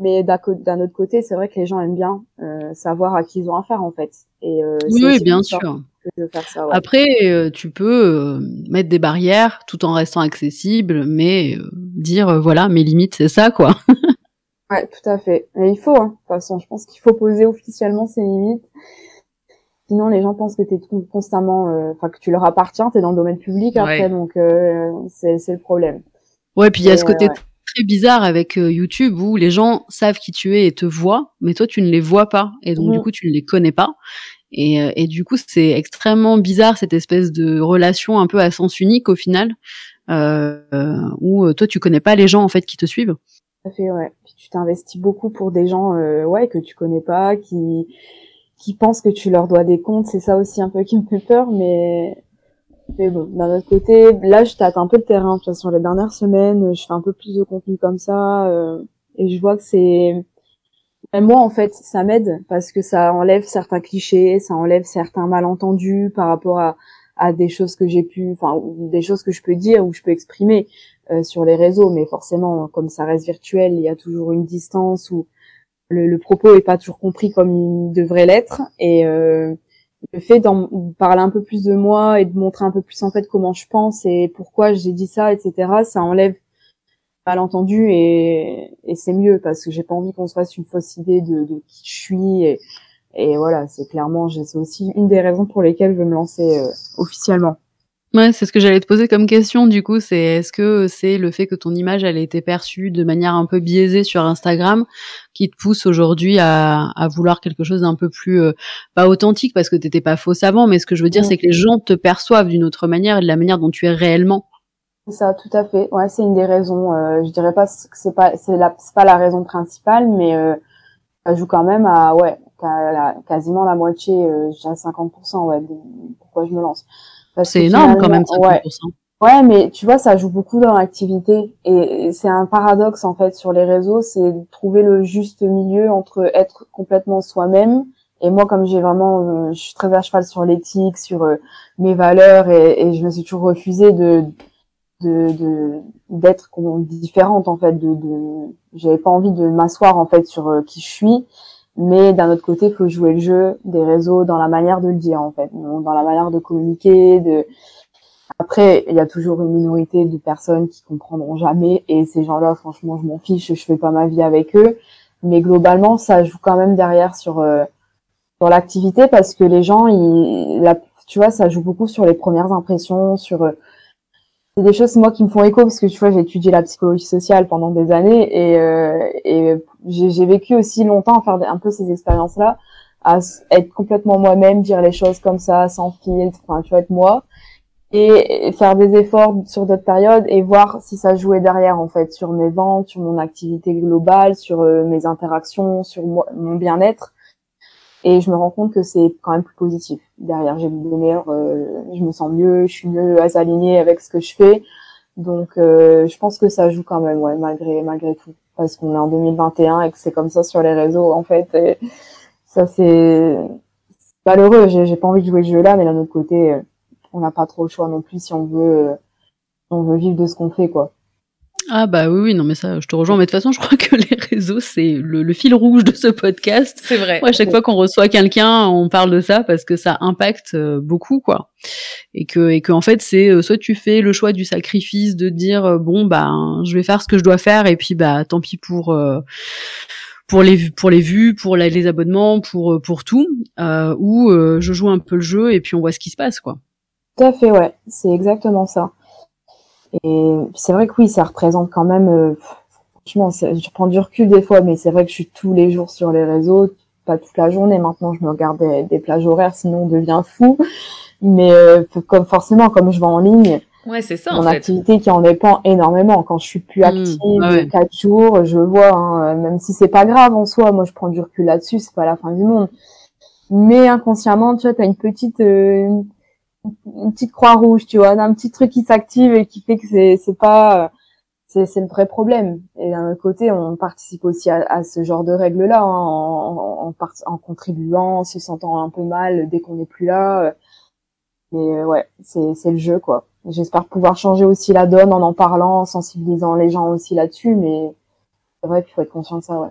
Mais d'un autre côté, c'est vrai que les gens aiment bien euh, savoir à qui ils ont affaire en fait. Et, euh, oui, bien sûr. Faire ça, ouais. Après, euh, tu peux euh, mettre des barrières tout en restant accessible, mais euh, dire voilà mes limites, c'est ça quoi. ouais, tout à fait. Et il faut, hein. de toute façon, je pense qu'il faut poser officiellement ses limites. Sinon, les gens pensent que tu es constamment, enfin que tu leur appartiens, tu es dans le domaine public après, donc c'est le problème. Ouais, puis il y a ce côté très bizarre avec euh, YouTube où les gens savent qui tu es et te voient, mais toi tu ne les vois pas et donc du coup tu ne les connais pas. Et, euh, et du coup c'est extrêmement bizarre cette espèce de relation un peu à sens unique au final, euh, où toi tu connais pas les gens en fait qui te suivent. Ça fait ouais. Puis tu t'investis beaucoup pour des gens ouais que tu connais pas, qui qui pensent que tu leur dois des comptes. C'est ça aussi un peu qui me fait peur, mais mais bon, d'un autre côté, là, je tâte un peu le terrain. De toute façon, les dernières semaines, je fais un peu plus de contenu comme ça, euh, et je vois que c'est, moi, en fait, ça m'aide parce que ça enlève certains clichés, ça enlève certains malentendus par rapport à, des choses que j'ai pu, enfin, des choses que je peux dire ou je peux exprimer euh, sur les réseaux. Mais forcément, comme ça reste virtuel, il y a toujours une distance où le, propos est pas toujours compris comme il devrait l'être, et euh, le fait d'en parler un peu plus de moi et de montrer un peu plus en fait comment je pense et pourquoi j'ai dit ça, etc. Ça enlève malentendu et, et c'est mieux parce que j'ai pas envie qu'on se fasse une fausse idée de, de qui je suis et, et voilà, c'est clairement, c'est aussi une des raisons pour lesquelles je veux me lancer euh, officiellement. Ouais, c'est ce que j'allais te poser comme question. Du coup, c'est est-ce que c'est le fait que ton image elle a été perçue de manière un peu biaisée sur Instagram qui te pousse aujourd'hui à, à vouloir quelque chose d'un peu plus euh, pas authentique parce que t'étais pas fausse avant, mais ce que je veux dire, c'est que les gens te perçoivent d'une autre manière et de la manière dont tu es réellement. C'est ça, tout à fait. Ouais, c'est une des raisons. Euh, je dirais pas que c'est pas c'est la c'est pas la raison principale, mais euh, ça joue quand même à ouais quasiment la moitié, euh, je dirais 50%. Ouais, pourquoi je me lance. C'est énorme quand même, 50%. Ouais. ouais. mais tu vois, ça joue beaucoup dans l'activité. Et c'est un paradoxe, en fait, sur les réseaux, c'est de trouver le juste milieu entre être complètement soi-même. Et moi, comme j'ai vraiment, euh, je suis très à cheval sur l'éthique, sur euh, mes valeurs, et, et, je me suis toujours refusée de de d'être différente en fait de, de j'avais pas envie de m'asseoir en fait sur euh, qui je suis mais d'un autre côté, il faut jouer le jeu des réseaux dans la manière de le dire, en fait, dans la manière de communiquer. De... Après, il y a toujours une minorité de personnes qui comprendront jamais, et ces gens-là, franchement, je m'en fiche, je fais pas ma vie avec eux. Mais globalement, ça joue quand même derrière sur euh, sur l'activité parce que les gens, ils, la, tu vois, ça joue beaucoup sur les premières impressions, sur euh, c'est des choses moi qui me font écho parce que tu vois j'ai étudié la psychologie sociale pendant des années et, euh, j'ai vécu aussi longtemps à faire un peu ces expériences là à être complètement moi-même dire les choses comme ça sans filtre enfin tu vois être moi et faire des efforts sur d'autres périodes et voir si ça jouait derrière en fait sur mes ventes sur mon activité globale sur euh, mes interactions sur mon bien-être et je me rends compte que c'est quand même plus positif. Derrière, j'ai des meilleurs, euh, je me sens mieux, je suis mieux alignée avec ce que je fais. Donc, euh, je pense que ça joue quand même, ouais, malgré malgré tout, parce qu'on est en 2021 et que c'est comme ça sur les réseaux, en fait. Et ça, c'est malheureux. J'ai pas envie de jouer ce jeu-là, mais d'un autre côté, on n'a pas trop le choix non plus si on veut, si on veut vivre de ce qu'on fait, quoi. Ah bah oui, oui, non mais ça, je te rejoins. Mais de toute façon, je crois que les réseaux, c'est le, fil rouge de ce podcast. C'est vrai. à chaque fois qu'on reçoit quelqu'un, on parle de ça parce que ça impacte euh, beaucoup, quoi. Et que, et que en fait, c'est euh, soit tu fais le choix du sacrifice de dire euh, bon bah je vais faire ce que je dois faire et puis bah tant pis pour pour les pour les vues, pour les abonnements, pour pour tout, ou je joue un peu le jeu et puis on voit ce qui se passe, quoi. Tout à fait, ouais. C'est exactement ça. Et c'est vrai que oui, ça représente quand même. Euh, franchement, je prends du recul des fois, mais c'est vrai que je suis tous les jours sur les réseaux, pas toute la journée. Maintenant, je me regarde des, plages horaires, sinon on devient fou. Mais euh, comme forcément, comme je vais en ligne, ouais, c'est ça. Mon activité qui en dépend énormément. Quand je suis plus mmh, active, quatre jours, je vois, hein, même si c'est pas grave en soi, moi je prends du recul là-dessus, c'est pas la fin du monde. Mais inconsciemment, tu vois, t'as une petite euh, une petite croix rouge, tu vois, un petit truc qui s'active et qui fait que c'est c'est pas c'est c'est le vrai problème. Et d'un autre côté, on participe aussi à, à ce genre de règles là hein, en, en, en, contribuant, en se sentant un peu mal dès qu'on n'est plus là. Mais ouais, c'est c'est le jeu quoi. J'espère pouvoir changer aussi la donne en en parlant, en sensibilisant les gens aussi là-dessus, mais c'est vrai qu'il faut être conscient de ça, ouais.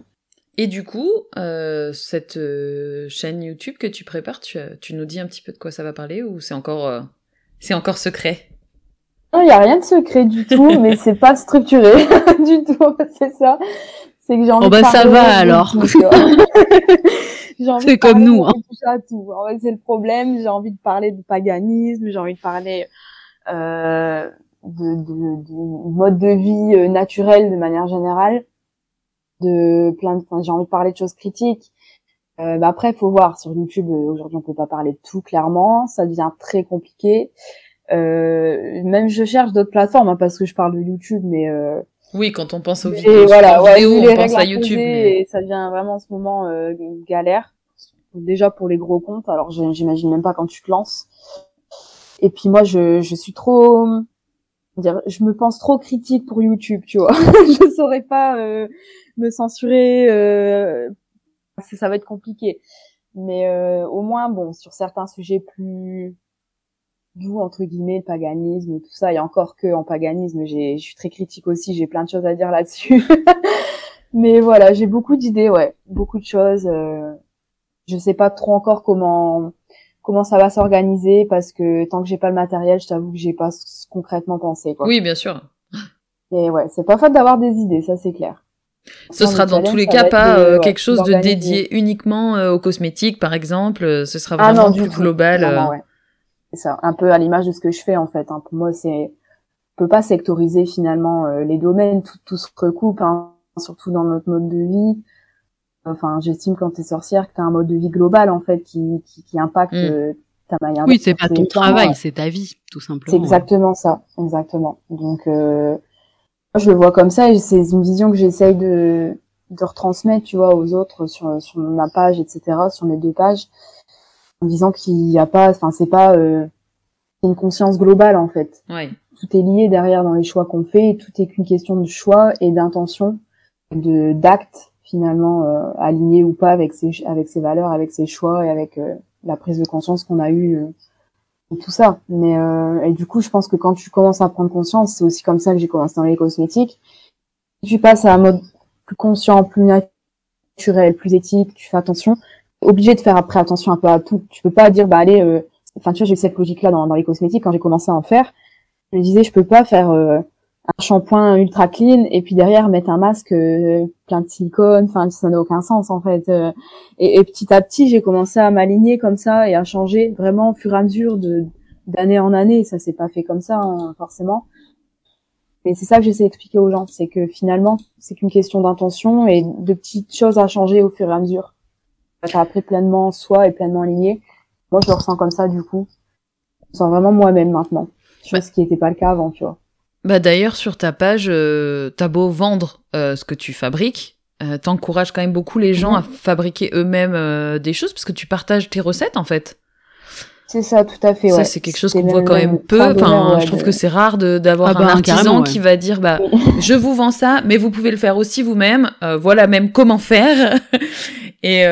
Et du coup, euh, cette euh, chaîne YouTube que tu prépares, tu, tu, nous dis un petit peu de quoi ça va parler ou c'est encore, euh, c'est encore secret? Non, il y a rien de secret du tout, mais c'est pas structuré du tout, c'est ça. C'est que j'ai envie oh bah de ça va alors. c'est comme nous. Hein. Tout. En fait, c'est le problème. J'ai envie de parler de paganisme, j'ai envie de parler euh, de, de, de, mode de vie euh, naturel de manière générale, de plein de, j'ai envie de parler de choses critiques. Euh, bah après, faut voir sur YouTube. Euh, aujourd'hui, on peut pas parler de tout clairement. Ça devient très compliqué. Euh, même je cherche d'autres plateformes hein, parce que je parle de YouTube, mais euh, oui, quand on pense aux vidéos, voilà, ouais, on pense à YouTube. Et ça devient vraiment en ce moment euh, galère. Déjà pour les gros comptes, alors j'imagine même pas quand tu te lances. Et puis moi, je, je suis trop, dire, je me pense trop critique pour YouTube, tu vois. je saurais pas euh, me censurer, euh, ça va être compliqué. Mais euh, au moins, bon, sur certains sujets plus doux entre guillemets, le paganisme, tout ça, et encore que en paganisme, je suis très critique aussi, j'ai plein de choses à dire là-dessus. Mais voilà, j'ai beaucoup d'idées, ouais, beaucoup de choses. Euh, je sais pas trop encore comment comment ça va s'organiser parce que tant que j'ai pas le matériel, je t'avoue que j'ai pas concrètement pensé. Quoi. Oui, bien sûr. Et ouais, c'est pas faute d'avoir des idées, ça c'est clair. Ce sera dans tous les cas pas euh, quelque chose de dédié uniquement euh, aux cosmétiques, par exemple. Euh, ce sera ah vraiment plus global. ouais. C'est ça, un peu à l'image de ce que je fais en fait. Hein. Pour moi, c'est, on peut pas sectoriser finalement les domaines, tout, tout se recoupe, hein, surtout dans notre mode de vie. Enfin, j'estime quand t'es sorcière que t'as un mode de vie global en fait qui, qui, qui impacte mm. euh, ta manière. Oui, c'est pas ton travail, c'est ta vie, tout simplement. C'est exactement ça, exactement. Donc, euh, je le vois comme ça et c'est une vision que j'essaye de, de retransmettre, tu vois, aux autres sur, sur ma page, etc., sur mes deux pages, en disant qu'il n'y a pas, enfin, c'est pas euh, une conscience globale en fait. Ouais. Tout est lié derrière dans les choix qu'on fait, et tout est qu'une question de choix et d'intention, de d'actes finalement euh, aligné ou pas avec ses avec ses valeurs, avec ses choix et avec euh, la prise de conscience qu'on a eue euh, et tout ça. Mais et du coup, je pense que quand tu commences à prendre conscience, c'est aussi comme ça que j'ai commencé dans les cosmétiques. Tu passes à un mode plus conscient, plus naturel, plus éthique, tu fais attention. Obligé de faire après attention un peu à tout. Tu peux pas dire bah allez, enfin tu vois j'ai cette logique là dans, dans les cosmétiques quand j'ai commencé à en faire. Je me disais je peux pas faire un shampoing ultra clean et puis derrière mettre un masque euh, plein de silicone enfin ça n'a aucun sens en fait euh. et, et, petit à petit j'ai commencé à m'aligner comme ça et à changer vraiment au fur et à mesure de d'année en année. Ça s'est pas fait comme ça hein, forcément. Mais c'est ça que j'essaie d'expliquer aux gens c'est que finalement c'est qu'une question d'intention et de petites choses à changer au fur et à mesure. Après pleinement soi et pleinement aligné. Moi je le ressens comme ça du coup. Je sens vraiment moi-même maintenant. Chose qui n'était pas le cas avant tu vois bah d'ailleurs sur ta page, euh, t'as beau vendre euh, ce que tu fabriques, euh, t'encourages quand même beaucoup les gens à fabriquer eux-mêmes euh, des choses parce que tu partages tes recettes en fait. C'est ça, tout à fait. Ça c'est quelque chose qu'on voit quand même peu. Enfin, je trouve que c'est rare d'avoir ah un bah, artisan qui va dire bah je vous vends ça, mais vous pouvez le faire aussi vous-même. voilà même comment faire. et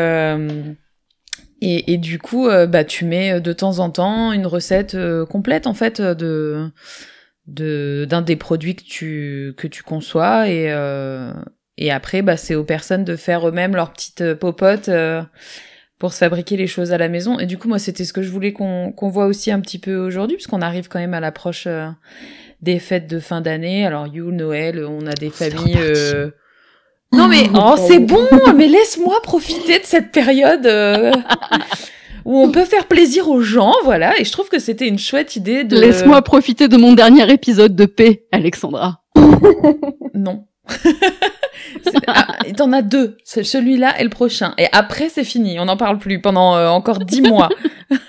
et, et, du coup, bah, tu mets de temps en temps une recette complète en fait de de d'un des produits que tu que tu conçois et euh, et après bah c'est aux personnes de faire eux-mêmes leur petite euh, popote euh, pour se fabriquer les choses à la maison. Et du coup moi c'était ce que je voulais qu'on qu'on voit aussi un petit peu aujourd'hui puisqu'on arrive quand même à l'approche des fêtes de fin d'année. Alors You Noël on a des familles non mais oh c'est bon mais laisse-moi profiter de cette période où on peut faire plaisir aux gens, voilà. Et je trouve que c'était une chouette idée de. Laisse-moi profiter de mon dernier épisode de paix, Alexandra. non. ah, T'en as deux, celui-là et le prochain. Et après, c'est fini, on n'en parle plus pendant euh, encore dix mois.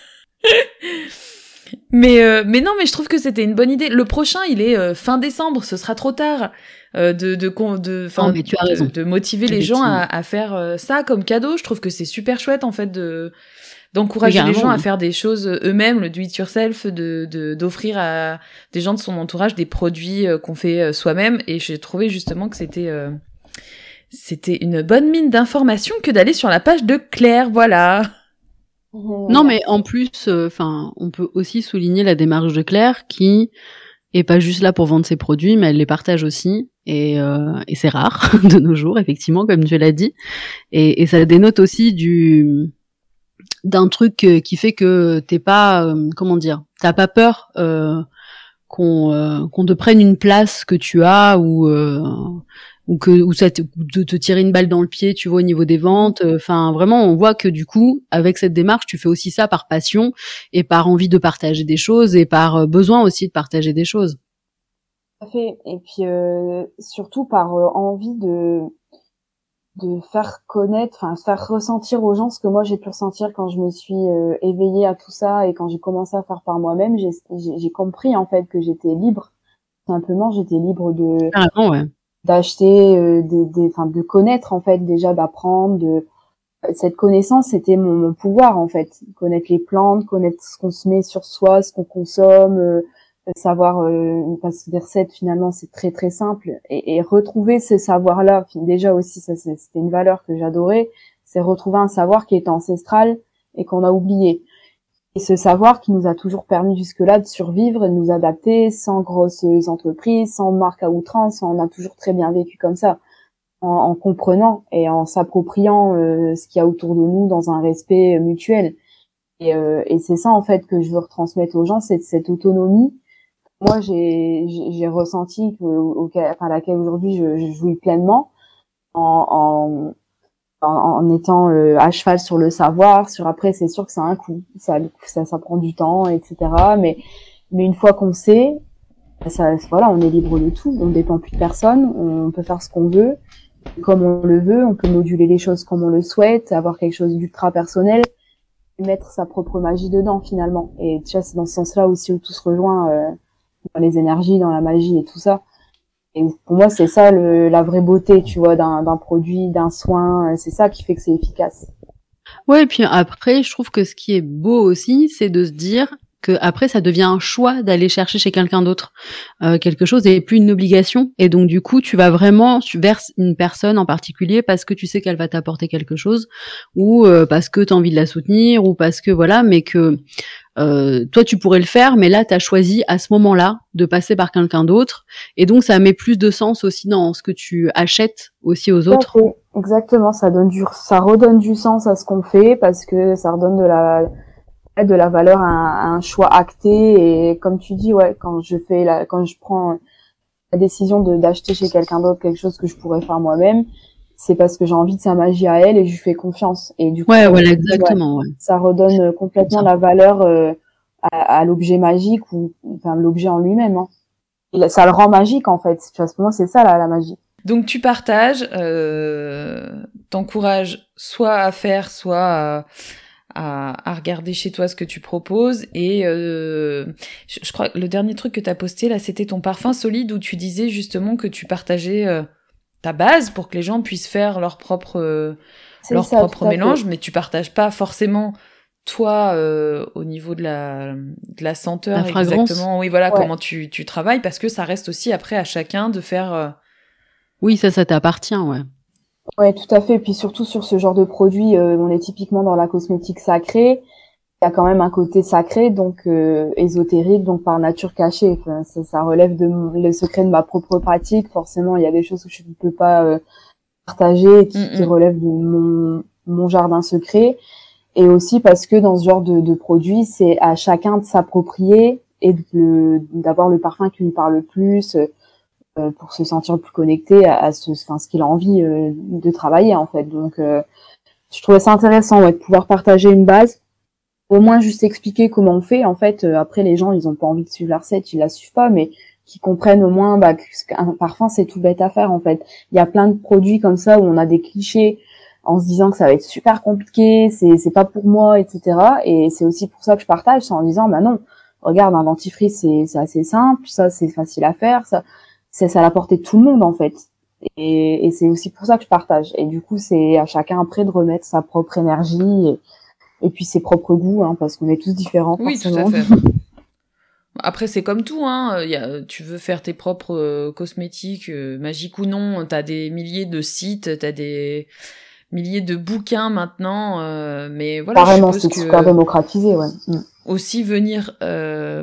mais euh, mais non, mais je trouve que c'était une bonne idée. Le prochain, il est euh, fin décembre, ce sera trop tard. de de de, de, de, motiver les gens à, à faire ça comme cadeau. Je trouve que c'est super chouette en fait de d'encourager les gens à faire des choses eux-mêmes, le do it yourself, de d'offrir à des gens de son entourage des produits euh, qu'on fait euh, soi-même. Et j'ai trouvé justement que c'était euh, c'était une bonne mine d'informations que d'aller sur la page de Claire, voilà. Non, mais en plus, enfin, on peut aussi souligner la démarche de Claire qui est pas juste là pour vendre ses produits, mais elle les partage aussi. Et, et c'est rare de nos jours, effectivement, comme tu l'as dit. Et, et ça dénote aussi du d'un truc qui fait que t'es pas, comment dire, t'as pas peur euh, qu'on euh, qu'on te prenne une place que tu as ou euh, ou que ou ça te, de te tirer une balle dans le pied, tu vois, au niveau des ventes. Enfin, vraiment, on voit que du coup, avec cette démarche, tu fais aussi ça par passion et par envie de partager des choses et par besoin aussi de partager des choses. Et puis surtout par envie de de faire connaître, enfin faire ressentir aux gens ce que moi j'ai pu ressentir quand je me suis euh, éveillée à tout ça et quand j'ai commencé à faire par moi-même, j'ai compris en fait que j'étais libre. Simplement, j'étais libre de d'acheter, euh, de, enfin de connaître en fait déjà, d'apprendre. De cette connaissance, c'était mon, mon, pouvoir en fait, connaître les plantes, connaître ce qu'on se met sur soi, ce qu'on consomme. Savoir euh, parce des recettes finalement c'est très très simple. Et, et retrouver ce savoir là déjà aussi ça c'était une valeur que j'adorais c'est retrouver un savoir qui est ancestral et qu'on a oublié. Et ce savoir qui nous a toujours permis jusque-là de survivre et de nous adapter sans grosses entreprises sans marque à outrance on a toujours très bien vécu comme ça en, en comprenant et en s'appropriant euh, ce qu'il y a autour de nous dans un respect mutuel. Et, euh, et c'est ça en fait que je veux retransmettre aux gens c'est cette autonomie moi j'ai ressenti au, enfin, à laquelle aujourd'hui je, je jouis pleinement en, en, en étant euh, à cheval sur le savoir sur après c'est sûr que ça a un coût ça ça, ça prend du temps etc mais mais une fois qu'on sait ça voilà on est libre de tout. On dépend plus de personne. On peut faire ce qu'on veut comme on le veut. On peut moduler les choses comme on le souhaite avoir quelque chose d'ultra personnel mettre sa propre magie dedans finalement. Et tu vois c'est dans ce sens là aussi où tout se rejoint euh, dans les énergies, dans la magie et tout ça. Et pour moi, c'est ça le, la vraie beauté, tu vois, d'un produit, d'un soin. C'est ça qui fait que c'est efficace. Ouais, et puis après, je trouve que ce qui est beau aussi, c'est de se dire que après, ça devient un choix d'aller chercher chez quelqu'un d'autre euh, quelque chose et plus une obligation. Et donc, du coup, tu vas vraiment vers une personne en particulier parce que tu sais qu'elle va t'apporter quelque chose ou euh, parce que tu as envie de la soutenir ou parce que voilà, mais que euh, toi tu pourrais le faire, mais là tu as choisi à ce moment-là de passer par quelqu'un d'autre, et donc ça met plus de sens aussi dans ce que tu achètes aussi aux autres. Exactement, ça donne du, ça redonne du sens à ce qu'on fait parce que ça redonne de la de la valeur à un, choix acté. Et comme tu dis ouais quand je fais la quand je prends la décision de d'acheter chez quelqu'un d'autre quelque chose que je pourrais faire moi-même c'est parce que j'ai envie de sa magie à elle et je lui fais confiance. Et du coup, ouais, voilà, exactement. Ouais. Ça redonne complètement la valeur euh, à, l'objet magique ou enfin l'objet en lui-même. Hein. Ça le rend magique en fait. Tu vois, pour moi, c'est ça la, la magie. Donc tu partages, euh, t'encourages soit à faire, soit à, à, à, regarder chez toi ce que tu proposes. Et euh, je, je, crois que le dernier truc que tu as posté là, c'était ton parfum solide où tu disais justement que tu partageais euh, ta base pour que les gens puissent faire leur propre euh, leur propre mélange, mais tu partages pas forcément toi euh, au niveau de la de la senteur la exactement oui voilà comment tu tu travailles parce que ça reste aussi après à chacun de faire euh, oui ça ça t'appartient ouais. Ouais tout à fait. Et puis surtout sur ce genre de produit on est typiquement dans la cosmétique sacrée il y a quand même un côté sacré, donc euh, ésotérique, donc par nature cachée. Enfin, ça, ça, relève de le secret de ma propre pratique. Forcément, il y a des choses que je ne peux pas euh, partager, qui, qui, relèvent de mon, mon jardin secret. Et aussi parce que dans ce genre de, de produit, c'est à chacun de s'approprier et d'avoir le parfum qui lui parle le plus euh, pour se sentir plus connecté à, ce, enfin, ce qu'il a envie de travailler en fait. Donc, je trouvais ça intéressant ouais, de pouvoir partager une base au moins juste expliquer comment on fait. En fait, euh, après les gens, ils ont pas envie de suivre la recette, ils la suivent pas, mais qui comprennent au moins bah, qu'un parfum c'est tout bête à faire en fait. Il y a plein de produits comme ça où on a des clichés en se disant que ça va être super compliqué, c'est c'est pas pour moi, etc. Et c'est aussi pour ça que je partage, c'est en disant bah non, regarde un dentifrice c'est c'est assez simple, ça c'est facile à faire, ça c'est à la portée de tout le monde en fait. Et, et c'est aussi pour ça que je partage. Et du coup c'est à chacun après de remettre sa propre énergie. Et, et puis ses propres goûts, hein, parce qu'on est tous différents. Oui, tout à fait. Après, c'est comme tout, hein. Y a, tu veux faire tes propres euh, cosmétiques, euh, magiques ou non, t'as des milliers de sites, t'as des. milliers de bouquins maintenant, mais voilà. Carrément, c'est super démocratisé, ouais. Mm. Aussi venir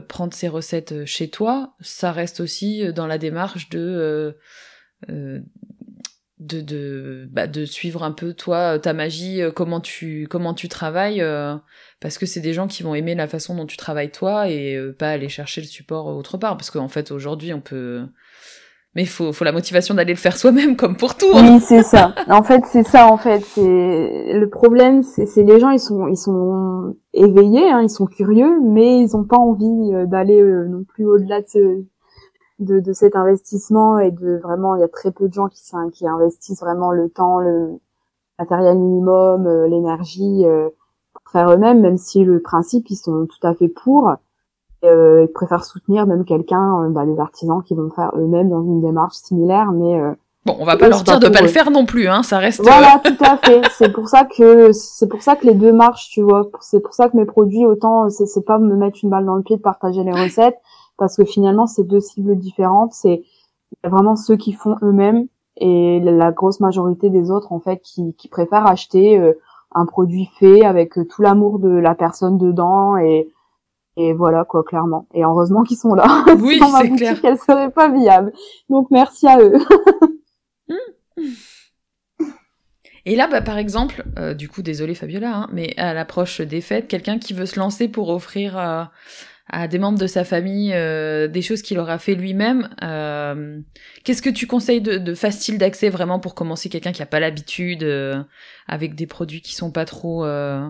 prendre ces recettes chez toi, ça reste aussi dans la démarche de de de bah, de suivre un peu toi ta magie euh, comment tu comment tu travailles euh, parce que c'est des gens qui vont aimer la façon dont tu travailles toi et euh, pas aller chercher le support autre part parce qu'en fait aujourd'hui on peut mais faut faut la motivation d'aller le faire soi-même comme pour tout hein. oui c'est ça en fait c'est ça en fait c'est le problème c'est les gens ils sont ils sont éveillés hein, ils sont curieux mais ils ont pas envie d'aller non plus au-delà de ce de, de cet investissement et de vraiment il y a très peu de gens qui qui investissent vraiment le temps le matériel minimum euh, l'énergie euh, pour faire eux-mêmes même si le principe ils sont tout à fait pour euh, ils préfèrent soutenir même quelqu'un euh, bah, les artisans qui vont faire eux-mêmes dans une démarche similaire mais Bon, on va pas leur dire de pas le faire non plus, hein, ça reste. Voilà, tout à fait. C'est pour ça que c'est pour ça que les deux marchent, tu vois. C'est pour ça que mes produits, autant c'est pas me mettre une balle dans le pied de partager les recettes, parce que finalement c'est deux cibles différentes. C'est vraiment ceux qui font eux-mêmes et la grosse majorité des autres en fait qui, qui préfèrent acheter euh, un produit fait avec euh, tout l'amour de la personne dedans et et voilà quoi clairement. Et heureusement qu'ils sont là. Oui c'est clair. qu'elle serait pas viable. Donc merci à eux. Et là, bah, par exemple, euh, du coup, désolé Fabiola, hein, mais à l'approche des fêtes, quelqu'un qui veut se lancer pour offrir à des membres de sa famille euh, des choses qu'il aura fait lui-même. Euh, Qu'est-ce que tu conseilles de, de facile d'accès vraiment pour commencer quelqu'un qui a pas l'habitude euh, avec des produits qui sont pas trop euh,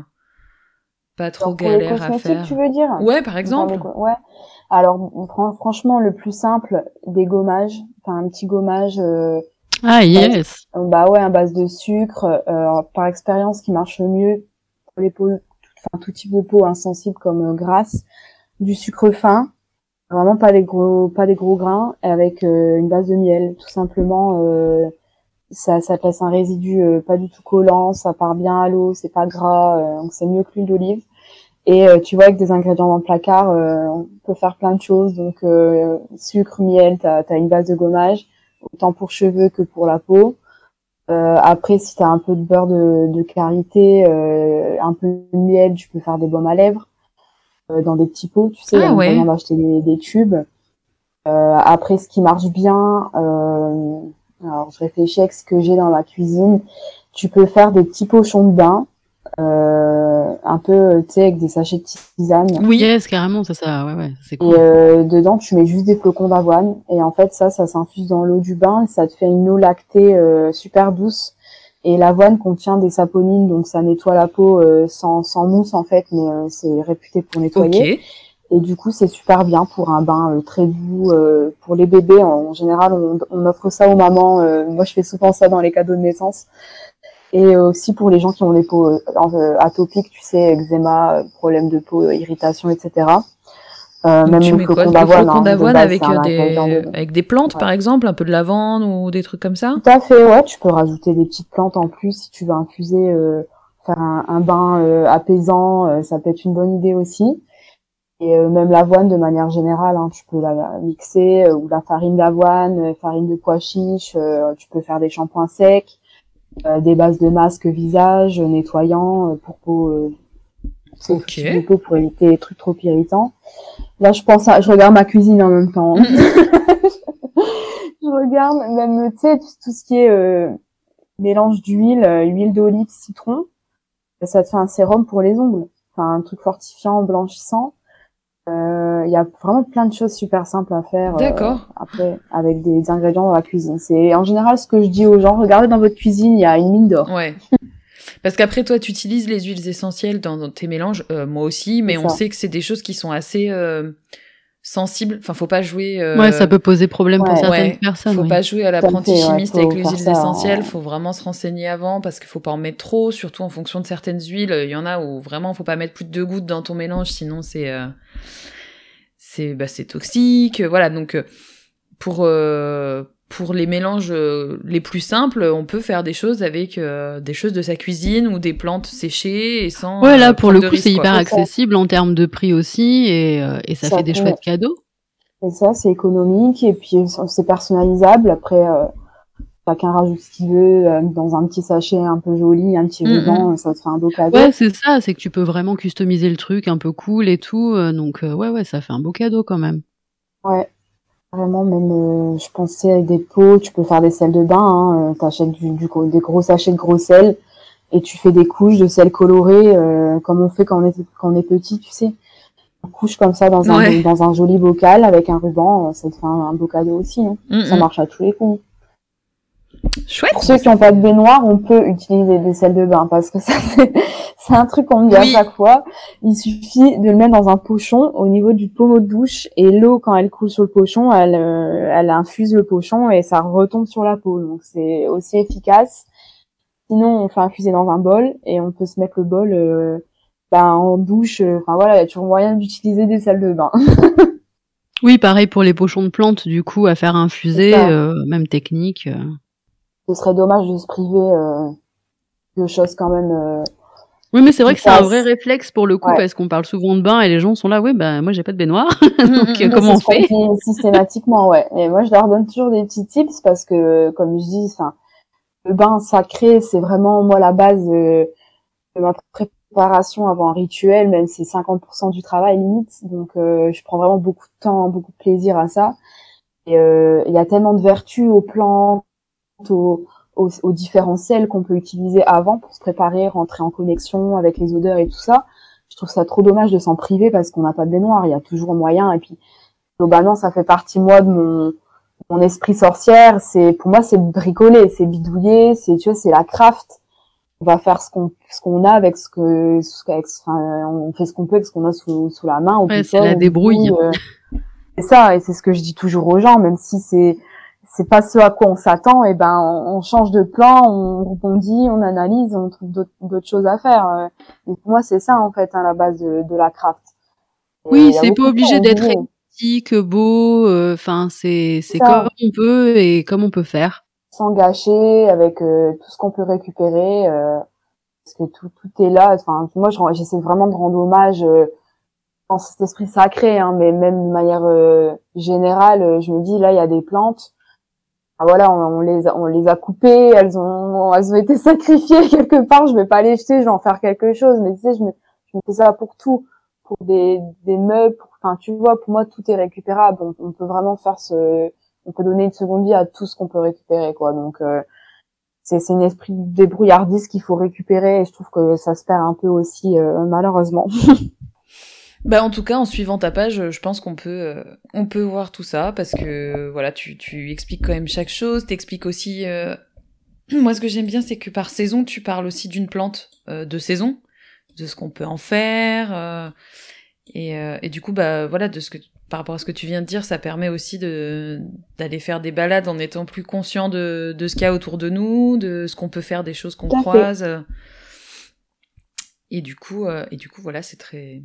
pas trop galères à faire? Tu veux dire? Ouais, par exemple. Ouais. Alors franchement, le plus simple, des gommages, enfin un petit gommage. Euh, ah yes. Bah ouais, à base de sucre. par expérience, qui marche le mieux pour les peaux, enfin tout type de peau insensible comme grasse du sucre fin, vraiment pas des gros pas des gros grains, avec euh, une base de miel, tout simplement. Euh, ça, ça laisse un résidu euh, pas du tout collant, ça part bien à l'eau, c'est pas gras, donc c'est mieux que l'huile d'olive. Et tu vois, avec des ingrédients dans le placard, on peut faire plein de choses. Donc sucre, miel, t'as as une base de gommage, autant pour cheveux que pour la peau. après, si t'as un peu de beurre de, de karité, un peu de miel, tu peux faire des baumes à lèvres. Euh, dans des petits pots, tu sais, ah, ouais. on va acheter des, des tubes. Euh, après, ce qui marche bien, euh, alors je réfléchis avec ce que j'ai dans la cuisine. Tu peux faire des petits pochons de bain, euh, un peu, tu sais, avec des sachets de tisane. Oui, yes, carrément, ça, ça, ouais, ouais, c'est cool. Et euh, dedans, tu mets juste des flocons d'avoine, et en fait, ça, ça s'infuse dans l'eau du bain, et ça te fait une eau lactée euh, super douce. Et l'avoine contient des saponines, donc ça nettoie la peau euh, sans, sans mousse en fait, mais euh, c'est réputé pour nettoyer. Et du coup, c'est super bien pour un bain euh, très doux. pour les bébés, en, général, on, on, offre ça aux mamans. moi, je fais souvent ça dans les cadeaux de naissance. Et aussi pour les gens qui ont des peaux atopiques, tu sais, eczéma, problème de peau, irritation, etc. Euh, même tu mets quoi Des flocons d'avoine avec, euh, des... avec des plantes, par exemple, un peu de lavande ou des trucs comme ça Tout à fait, ouais. Tu peux rajouter des petites plantes en plus si tu veux infuser, euh, faire un, un bain euh, apaisant, euh, ça peut être une bonne idée aussi. Et même l'avoine de manière générale, hein, tu peux la mixer ou la farine d'avoine, farine de pois chiche. tu peux faire des shampoings secs, des bases de masque visage nettoyant pour peau Ok. pour éviter les trucs trop irritants. Là, je pense à, je regarde ma cuisine en même temps. je regarde même, tu sais, tout, ce qui est euh, mélange d'huile, euh, huile d'olive, citron. Ça te fait un sérum pour les ongles. Enfin, un truc fortifiant, blanchissant. Euh, il y a vraiment plein de choses super simples à faire. D'accord. après, avec des ingrédients dans la cuisine. C'est en général ce que je dis aux gens. Regardez dans votre cuisine, il y a une mine d'or. Ouais. Parce qu'après, toi, tu utilises les huiles essentielles dans, tes mélanges, euh, moi aussi, mais on sait que c'est des choses qui sont assez euh, sensibles. Enfin, faut pas jouer. Euh... Ouais, ça peut poser problème pour certaines personnes. Faut pas jouer à l'apprenti chimiste avec les huiles essentielles. Faut vraiment se renseigner avant parce qu'il faut pas en mettre trop, surtout en fonction de certaines huiles. Il y en a où vraiment faut pas mettre plus de deux gouttes dans ton mélange, sinon c'est euh, c'est bah, c'est toxique. Voilà, donc pour pour les mélanges euh, les plus simples, on peut faire des choses avec euh, des choses de sa cuisine ou des plantes séchées et sans. Ouais, là, euh, pour le coup, c'est hyper accessible en termes de prix aussi et, et ça, fait des chouettes cadeaux. Et ça, c'est économique et puis c'est personnalisable. Après, chacun rajoute ce qu'il veut euh, dans un petit sachet un peu joli, un petit Mm, ruban, ça te fait un beau cadeau. Ouais, c'est ça, c'est que tu peux vraiment customiser le truc un peu cool et tout. euh, donc, euh, ouais, ouais, ça fait un beau cadeau quand même. Ouais, vraiment, même, euh, je pensais avec des pots, tu peux faire des sels de bain, hein, euh, t'achètes du, du, gros- des gros sachets de gros sel et tu fais des couches de sel coloré, euh, comme on fait quand on est, quand on est petit, tu sais. Une couche comme ça dans un, Ouais. dans un joli bocal avec un ruban, euh, ça te fait un, un beau cadeau aussi, hein. Mm, Ça mm. marche à tous les coups. Chouette. Pour ceux qui n'ont pas de baignoire, on peut utiliser des sels de bain parce que ça, c'est, un truc qu'on me dit Oui. à chaque fois. Il suffit de le mettre dans un pochon au niveau du pommeau de douche et l'eau, quand elle coule sur le pochon, elle, euh, elle infuse le pochon et ça retombe sur la peau. Donc c'est aussi efficace. Sinon, on fait infuser dans un bol et on peut se mettre le bol euh, ben, en douche. euh, Enfin voilà, il y a toujours moyen d'utiliser des sels de bain. Oui, pareil pour les pochons de plantes, du coup, à faire infuser, euh, même technique. euh. Ce serait dommage de se priver euh, de choses quand même. euh, Oui, mais c'est vrai que c'est un vrai réflexe pour le coup, Ouais. parce qu'on parle souvent de bain et les gens sont là, ouais, bah, moi j'ai pas de baignoire. Mm, Donc, mm, euh, mm. comment on fait? Systématiquement, ouais. Et moi, je leur donne toujours des petits tips parce que, comme je dis, enfin, le bain sacré, c'est vraiment moi la base de, ma préparation avant un rituel, même si c'est 50% du travail limite. Donc, euh, je prends vraiment beaucoup de temps, beaucoup de plaisir à ça. Et euh, il y a tellement de vertus aux plantes, aux, aux, aux différents sels qu'on peut utiliser avant pour se préparer, rentrer en connexion avec les odeurs et tout ça. Je trouve ça trop dommage de s'en priver parce qu'on n'a pas de baignoire. Il y a toujours moyen. Et puis, globalement, ça fait partie moi de mon mon esprit sorcière. C'est pour moi, c'est bricoler, c'est bidouiller, c'est tu vois, c'est la craft. On va faire ce qu'on ce qu'on a avec ce que ce qu'avec- enfin, on fait ce qu'on peut avec ce qu'on a sous sous la main. On Ouais, c'est la débrouille. euh, c'est ça, et c'est ce que je dis toujours aux gens, même si c'est c'est pas ce à quoi on s'attend. Et ben, on, on change de plan, on rebondit, on analyse, on trouve d'autres choses à faire. euh. Et pour moi, c'est ça en fait, hein, la base de, de la craft. Et Oui, c'est pas obligé d'être éthique, beau, euh, enfin, c'est, c'est Ça. comme on peut et comme on peut faire. sans gâcher, avec euh, tout ce qu'on peut récupérer, euh, parce que tout, tout est là. Enfin, moi, j'essaie vraiment de rendre hommage euh, dans cet esprit sacré, hein, mais même de manière euh, générale, euh, je me dis là, il y a des plantes. Ah, voilà, on, les a, on les a coupées, elles ont, elles ont été sacrifiées quelque part. Je vais pas les jeter, je vais en faire quelque chose. Mais tu sais, je me, je fais ça pour tout, pour des, des meubles. Enfin, tu vois, pour moi, tout est récupérable. On, peut vraiment faire ce, on peut donner une seconde vie à tout ce qu'on peut récupérer, quoi. Donc, euh, c'est c'est un esprit de débrouillardise qu'il faut récupérer et je trouve que ça se perd un peu aussi, euh, malheureusement. Bah en tout cas, en suivant ta page, je pense qu'on peut, euh, on peut voir tout ça parce que voilà, tu, tu expliques quand même chaque chose. T'expliques aussi. euh, Moi, ce que j'aime bien, c'est que par saison, tu parles aussi d'une plante euh, de saison, de ce qu'on peut en faire. euh, et, euh, et du coup, bah voilà, de ce que par rapport à ce que tu viens de dire, ça permet aussi de d'aller faire des balades en étant plus conscient de, de ce qu'il y a autour de nous, de ce qu'on peut faire, des choses qu'on croise. Et du coup, euh, et du coup, voilà, c'est très,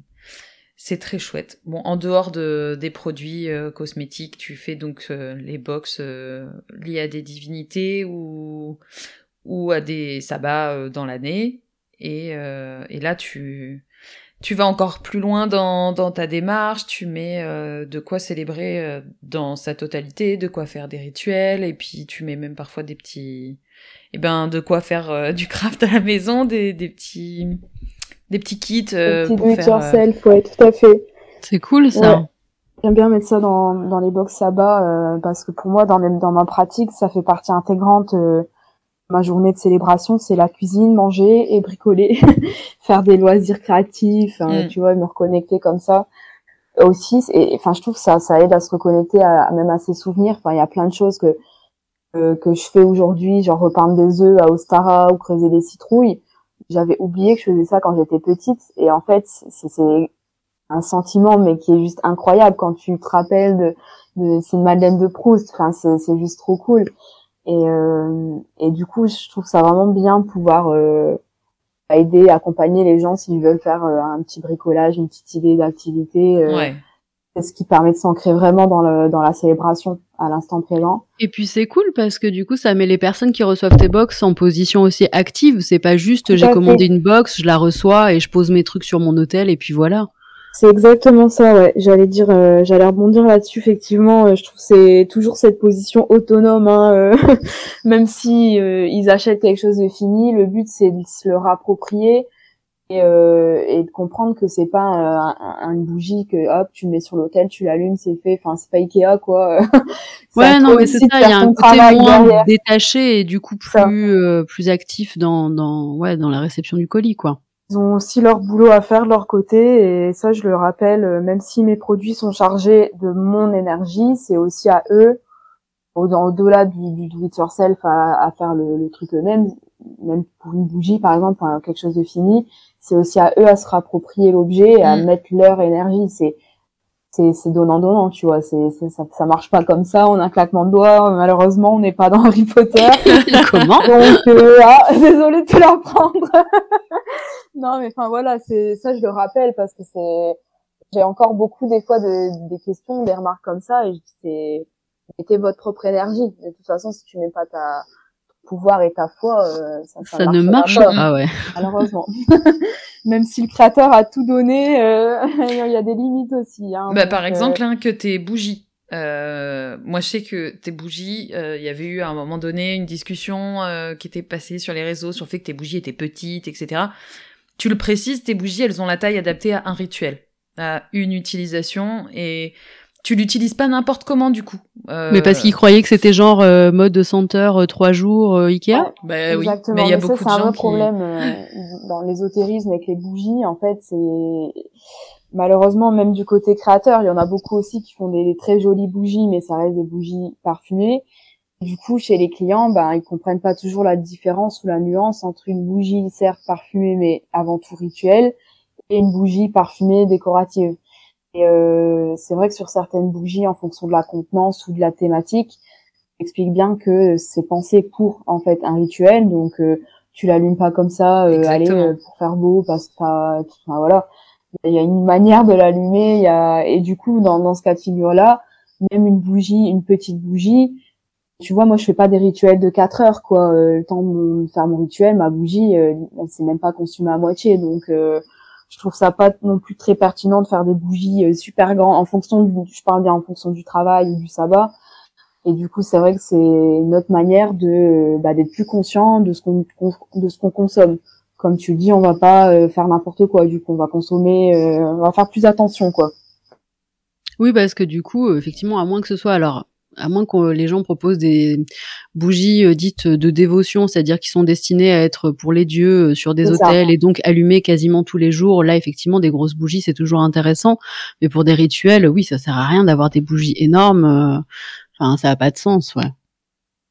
c'est très chouette. Bon, en dehors de des produits euh, cosmétiques, tu fais donc euh, les box euh, liés à des divinités ou ou à des sabbats euh, dans l'année. Et, et là, tu tu vas encore plus loin dans, dans ta démarche, tu mets de quoi célébrer dans sa totalité, de quoi faire des rituels, et puis tu mets même parfois des petits, eh ben, de quoi faire du craft à la maison, des, des petits, des petits kits euh, Petit pour do it faire. euh, yourself, ouais, tout à fait. C'est cool, ça. Ouais. J'aime bien mettre ça dans, dans les box sabbat euh, parce que pour moi, dans, dans ma pratique, ça fait partie intégrante. euh, ma journée de célébration, c'est la cuisine, manger et bricoler, faire des loisirs créatifs, hein, Mm. tu vois, me reconnecter comme ça. Aussi, et enfin, je trouve que ça, ça aide à se reconnecter à, à- même à ses souvenirs. Enfin, il y a plein de choses que que, que je fais aujourd'hui, genre repeindre des œufs à Ostara ou creuser des citrouilles. J'avais oublié que je faisais ça quand j'étais petite, et en fait, c'est un sentiment mais qui est juste incroyable quand tu te rappelles de, de c'est une Madeleine de Proust. Enfin c'est c'est juste trop cool. Et euh, et du coup je trouve ça vraiment bien pouvoir euh, aider accompagner les gens s'ils veulent faire euh, un petit bricolage une petite idée d'activité euh, Ouais. c'est ce qui permet de s'ancrer vraiment dans le dans la célébration à l'instant présent Et puis c'est cool parce que du coup ça met les personnes qui reçoivent tes box en position aussi active. C'est pas juste j'ai commandé une box, je la reçois et je pose mes trucs sur mon hôtel et puis voilà. C'est exactement ça, ouais. J'allais dire, euh, j'allais rebondir là-dessus. Effectivement, euh, je trouve c'est toujours cette position autonome, hein, euh, même si ils achètent quelque chose de fini. Le but c'est de se le rapproprier et, et de comprendre que c'est pas un, une bougie que hop tu mets sur l'hôtel, tu l'allumes, c'est fait. Enfin, c'est pas Ikea quoi. ouais, non, mais c'est ça. Il y a un côté moins détaché et du coup plus plus actif dans dans ouais dans la réception du colis, quoi. Ils ont aussi leur boulot à faire de leur côté et ça je le rappelle, euh, même si mes produits sont chargés de mon énergie, c'est aussi à eux, au-delà du, du do it yourself, à, à faire le, le truc eux-mêmes, même pour une bougie par exemple, quelque chose de fini, c'est aussi à eux à se rapproprier l'objet et à mm. mettre leur énergie. C'est c'est donnant donnant tu vois. C'est ça, ça marche pas comme ça. On a un claquement de doigts. Malheureusement on n'est pas dans Harry Potter. Comment? Donc euh, ah, désolé de te l'apprendre. Non mais enfin voilà c'est ça je le rappelle parce que c'est j'ai encore beaucoup des fois de, des questions des remarques comme ça et c'est mettez votre propre énergie. De toute façon si tu mets pas ta pouvoir et ta foi, euh, ça, ça, ne marche pas, ah ouais. malheureusement. Même si le créateur a tout donné, euh, il y a des limites aussi. Hein, bah, par exemple, hein, que tes bougies. Euh, moi, je sais que tes bougies, il y avait eu à un moment donné une discussion qui était passée sur les réseaux sur le fait que tes bougies étaient petites, etc. Tu le précises, tes bougies, elles ont la taille adaptée à un rituel, à une utilisation et tu l'utilises pas n'importe comment du coup. Euh... Mais parce qu'ils croyaient que c'était genre euh, mode senteur euh, trois jours euh, Ikea. bah oui. Mais il y a beaucoup de gens un problème euh, dans l'ésotérisme avec les bougies. En fait, c'est malheureusement même du côté créateur, il y en a beaucoup aussi qui font des, très jolies bougies, mais ça reste des bougies parfumées. Du coup, chez les clients, ben ils comprennent pas toujours la différence ou la nuance entre une bougie certes parfumée mais avant tout rituelle et une bougie parfumée décorative. Et euh, c'est vrai que sur certaines bougies, en fonction de la contenance ou de la thématique, explique bien que c'est pensé pour en fait un rituel. Donc euh, tu l'allumes pas comme ça, euh, allez euh, pour faire beau, parce que enfin, voilà. Il y a une manière de l'allumer. Il y a et du coup dans, dans ce cas de figure là, même une bougie, une petite bougie, tu vois, moi je fais pas des rituels de 4 heures quoi. Euh, le temps de faire mon rituel, ma bougie, elle s'est même pas consumée à moitié, donc je trouve ça pas non plus très pertinent de faire des bougies euh, super grandes en fonction du, je parle bien en fonction du travail ou du sabbat. Et du coup, c'est vrai que c'est notre manière de bah, d'être plus conscient de ce qu'on de ce qu'on consomme. Comme tu dis, on va pas euh, faire n'importe quoi. Du coup, on va consommer, euh, on va faire plus attention, quoi. Oui, parce que du coup, effectivement, à moins que ce soit alors à moins que les gens proposent des bougies euh, dites de dévotion, c'est-à-dire qui sont destinées à être pour les dieux euh, sur des hôtels et donc allumées quasiment tous les jours. Là, effectivement, des grosses bougies, c'est toujours intéressant. Mais pour des rituels, oui, ça sert à rien d'avoir des bougies énormes. Euh, enfin, ça n'a pas de sens, ouais.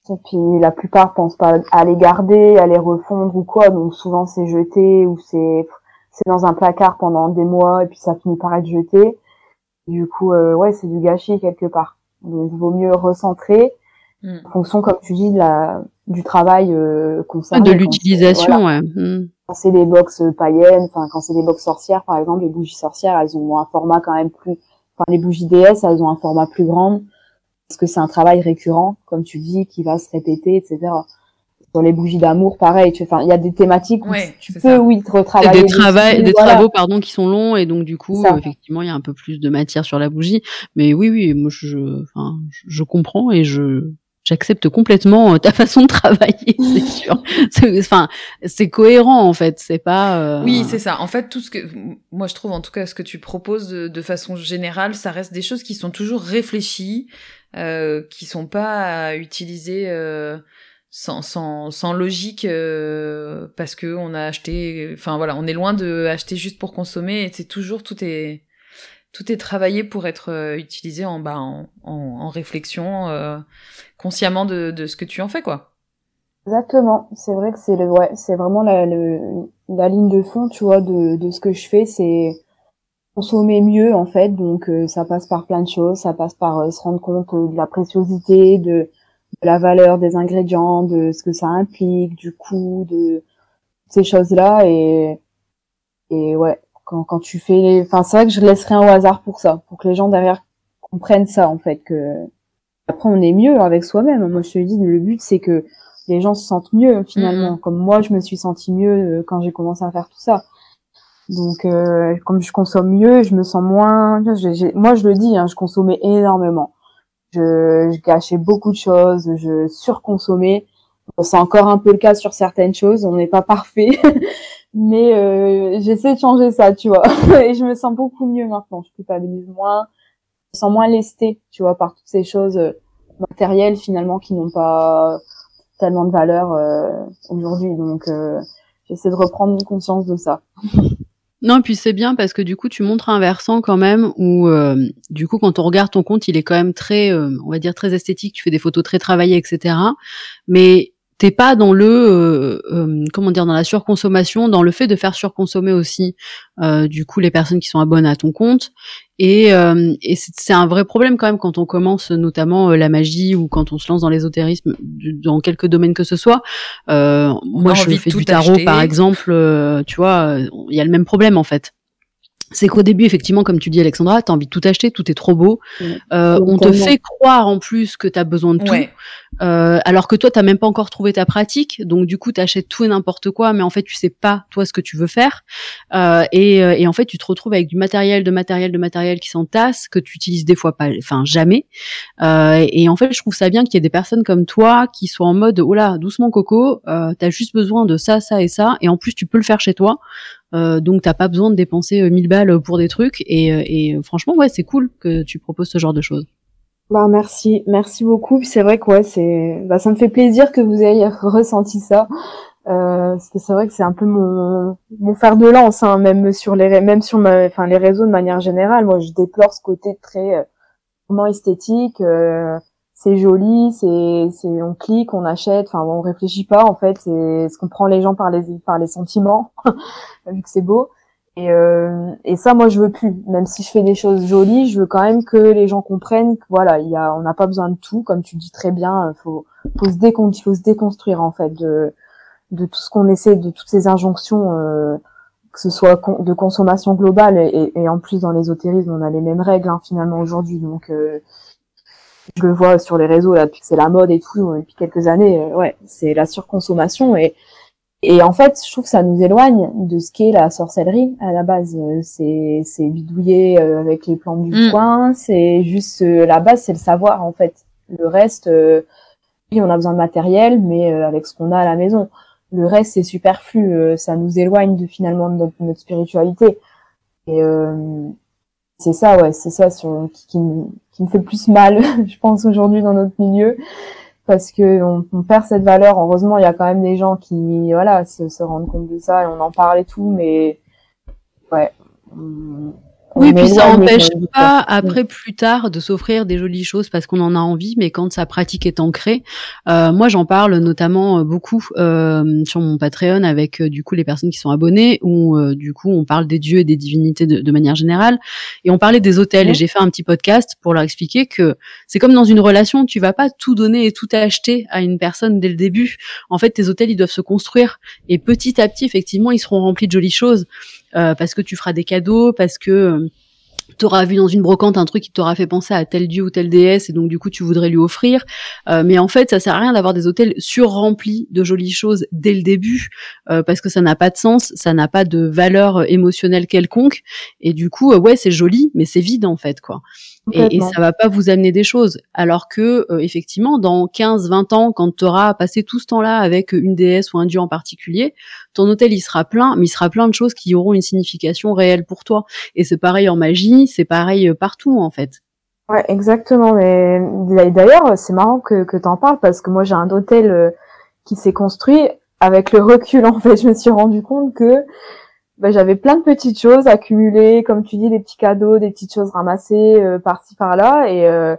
Et puis la plupart pensent pas à les garder, à les refondre ou quoi, donc souvent c'est jeté ou c'est c'est dans un placard pendant des mois et puis ça finit par être jeté. Du coup, ouais, c'est du gâchis quelque part. Donc, il vaut mieux recentrer mm. en fonction, comme tu dis, de la, du travail euh, De l'utilisation, ouais. Mm. Quand c'est des box païennes, enfin quand c'est des box sorcières, par exemple, les bougies sorcières, elles ont un format quand même plus. Enfin, les bougies DS, elles ont un format plus grand parce que c'est un travail récurrent, comme tu dis, qui va se répéter, etc. Sur les bougies d'amour, pareil. Tu enfin, il y a des thématiques où tu peux, oui, retravailler. Des, travaux, des travaux, pardon, qui sont longs et donc du coup, effectivement, il y a un peu plus de matière sur la bougie. Mais oui, oui, moi, je, enfin, je comprends et je, j'accepte complètement euh, ta façon de travailler, c'est sûr. Enfin, c'est cohérent en fait, c'est pas. Euh... Oui, c'est ça. En fait, tout ce que moi je trouve, en tout cas, ce que tu proposes de, de façon générale, ça reste des choses qui sont toujours réfléchies, euh, qui sont pas utilisées euh, sans, sans, sans logique euh, parce que on a acheté enfin voilà on est loin de acheter juste pour consommer et c'est toujours tout est tout est travaillé pour être euh, utilisé en bah en, en, réflexion euh, consciemment de, de ce que tu en fais quoi. Exactement. C'est vrai que c'est le ouais c'est vraiment la, la ligne de fond tu vois de, de ce que je fais c'est consommer mieux en fait. Donc ça passe par plein de choses. Ça passe par se rendre compte de la préciosité de de la valeur des ingrédients, de ce que ça implique, du coût, de ces choses-là. Et, et ouais, quand, quand tu fais, enfin, c'est vrai que je laisse rien au hasard pour ça, pour que les gens derrière comprennent ça, en fait, que après, on est mieux avec soi-même. Moi, je te dis, le but, c'est que les gens se sentent mieux, finalement. Comme moi, je me suis senti mieux euh, quand j'ai commencé à faire tout ça. Donc, euh, comme je consomme mieux, je me sens moins. moi, je le dis, hein, je consommais énormément. Je, je, gâchais beaucoup de choses, je surconsommais. C'est encore un peu le cas sur certaines choses. On n'est pas parfait, mais euh, j'essaie de changer ça, tu vois. Et je me sens beaucoup mieux maintenant. Je culpabilise moins, je me sens moins lestée, tu vois, par toutes ces choses euh, matérielles finalement qui n'ont pas tellement de valeur euh, aujourd'hui. Donc, euh, j'essaie de reprendre conscience de ça. Non, puis c'est bien parce que du coup, tu montres un versant quand même où, euh, du coup, quand on regarde ton compte, il est quand même très, euh, on va dire, très esthétique. Tu fais des photos très travaillées, etc. Mais t'es pas dans le euh, euh, comment dire dans la surconsommation, dans le fait de faire surconsommer aussi euh, du coup les personnes qui sont abonnées à ton compte. Et, et c'est un vrai problème quand même quand on commence notamment la magie ou quand on se lance dans l'ésotérisme dans quelques domaines que ce soit. moi je fais du tarot par exemple, tu vois, il y a le même problème en fait c'est qu'au début, effectivement, comme tu dis, Alexandra, tu as envie de tout acheter, tout est trop beau. Euh, on te fait croire en plus que tu as besoin de tout, euh, alors que toi, tu même pas encore trouvé ta pratique. Donc, du coup, tu achètes tout et n'importe quoi, mais en fait, tu sais pas, toi, ce que tu veux faire. Euh, et, et, en fait, tu te retrouves avec du matériel, de matériel, de matériel qui s'entasse, que tu utilises des fois pas, enfin, jamais. et en fait, je trouve ça bien qu'il y ait des personnes comme toi qui soient en mode, oh là, doucement, Coco, euh, tu as juste besoin de ça, ça et ça. Et en plus, tu peux le faire chez toi. Euh, donc t'as pas besoin de dépenser 1000 euh, balles pour des trucs et, euh, et franchement ouais c'est cool que tu proposes ce genre de choses. Bah merci, merci beaucoup. C'est vrai que ouais c'est, bah ça me fait plaisir que vous ayez ressenti ça. Euh, parce que c'est vrai que c'est un peu mon, mon fer de lance, hein, même sur les même sur ma, enfin les réseaux de manière générale. Moi, je déplore ce côté très euh, esthétique. Euh, c'est joli, c'est, c'est, on clique, on achète, enfin on réfléchit pas en fait, c'est ce qu'on prend les gens par les par les sentiments, vu que c'est beau. Et, euh, et ça, moi, je veux plus. Même si je fais des choses jolies, je veux quand même que les gens comprennent que voilà, il y a, on n'a pas besoin de tout, comme tu dis très bien. Faut, faut se faut se déconstruire en fait de de tout ce qu'on essaie, de toutes ces injonctions, euh, que ce soit de consommation globale et, et, en plus dans l'ésotérisme, on a les mêmes règles hein, finalement aujourd'hui. Donc euh, je le vois sur les réseaux là, depuis que c'est la mode et tout, depuis quelques années, euh, ouais, c'est la surconsommation et et en fait, je trouve que ça nous éloigne de ce qu'est la sorcellerie à la base. Euh, c'est c'est bidouiller euh, avec les plantes du mm. coin, c'est juste la base, c'est le savoir en fait. Le reste, oui, on a besoin de matériel, mais avec ce qu'on a à la maison, le reste c'est superflu. ça nous éloigne de finalement de notre, notre spiritualité. Et c'est ça, ouais, c'est ça qui, qui, qui, me fait le plus mal, je pense, aujourd'hui dans notre milieu, parce que on, perd cette valeur. Heureusement, il y a quand même des gens qui, voilà, se, se rendent compte de ça et on en parle et tout, mais ouais, oui, puis ça n'empêche pas après plus tard de s'offrir des jolies choses parce qu'on en a envie, mais quand sa pratique est ancrée, euh, moi j'en parle notamment euh, beaucoup euh, sur mon Patreon avec euh, du coup les personnes qui sont abonnées où euh, du coup on parle des dieux et des divinités de, de manière générale. Et on parlait des hôtels et j'ai fait un petit podcast pour leur expliquer que c'est comme dans une relation, tu vas pas tout donner et tout acheter à une personne dès le début. En fait, tes hôtels ils doivent se construire. Et petit à petit effectivement ils seront remplis de jolies choses. Euh, parce que tu feras des cadeaux, parce que euh, tu auras vu dans une brocante un truc qui t'aura fait penser à tel dieu ou telle déesse et donc du coup tu voudrais lui offrir. Euh, mais en fait, ça sert à rien d'avoir des hôtels surremplis de jolies choses dès le début parce que ça n'a pas de sens, ça n'a pas de valeur émotionnelle quelconque et du coup ouais c'est joli mais c'est vide en fait quoi et, et, ça va pas vous amener des choses. Alors que euh, effectivement, dans 15-20 ans, quand tu auras passé tout ce temps-là avec une déesse ou un dieu en particulier, ton hôtel il sera plein, mais il sera plein de choses qui auront une signification réelle pour toi. Et c'est pareil en magie, c'est pareil euh, partout en fait. Ouais, exactement. Mais d'ailleurs, c'est marrant que, que tu en parles parce que moi j'ai un hôtel euh, qui s'est construit avec le recul. En fait, je me suis rendu compte que bah, j'avais plein de petites choses accumulées, comme tu dis, des petits cadeaux, des petites choses ramassées euh, par-ci par-là, et, euh,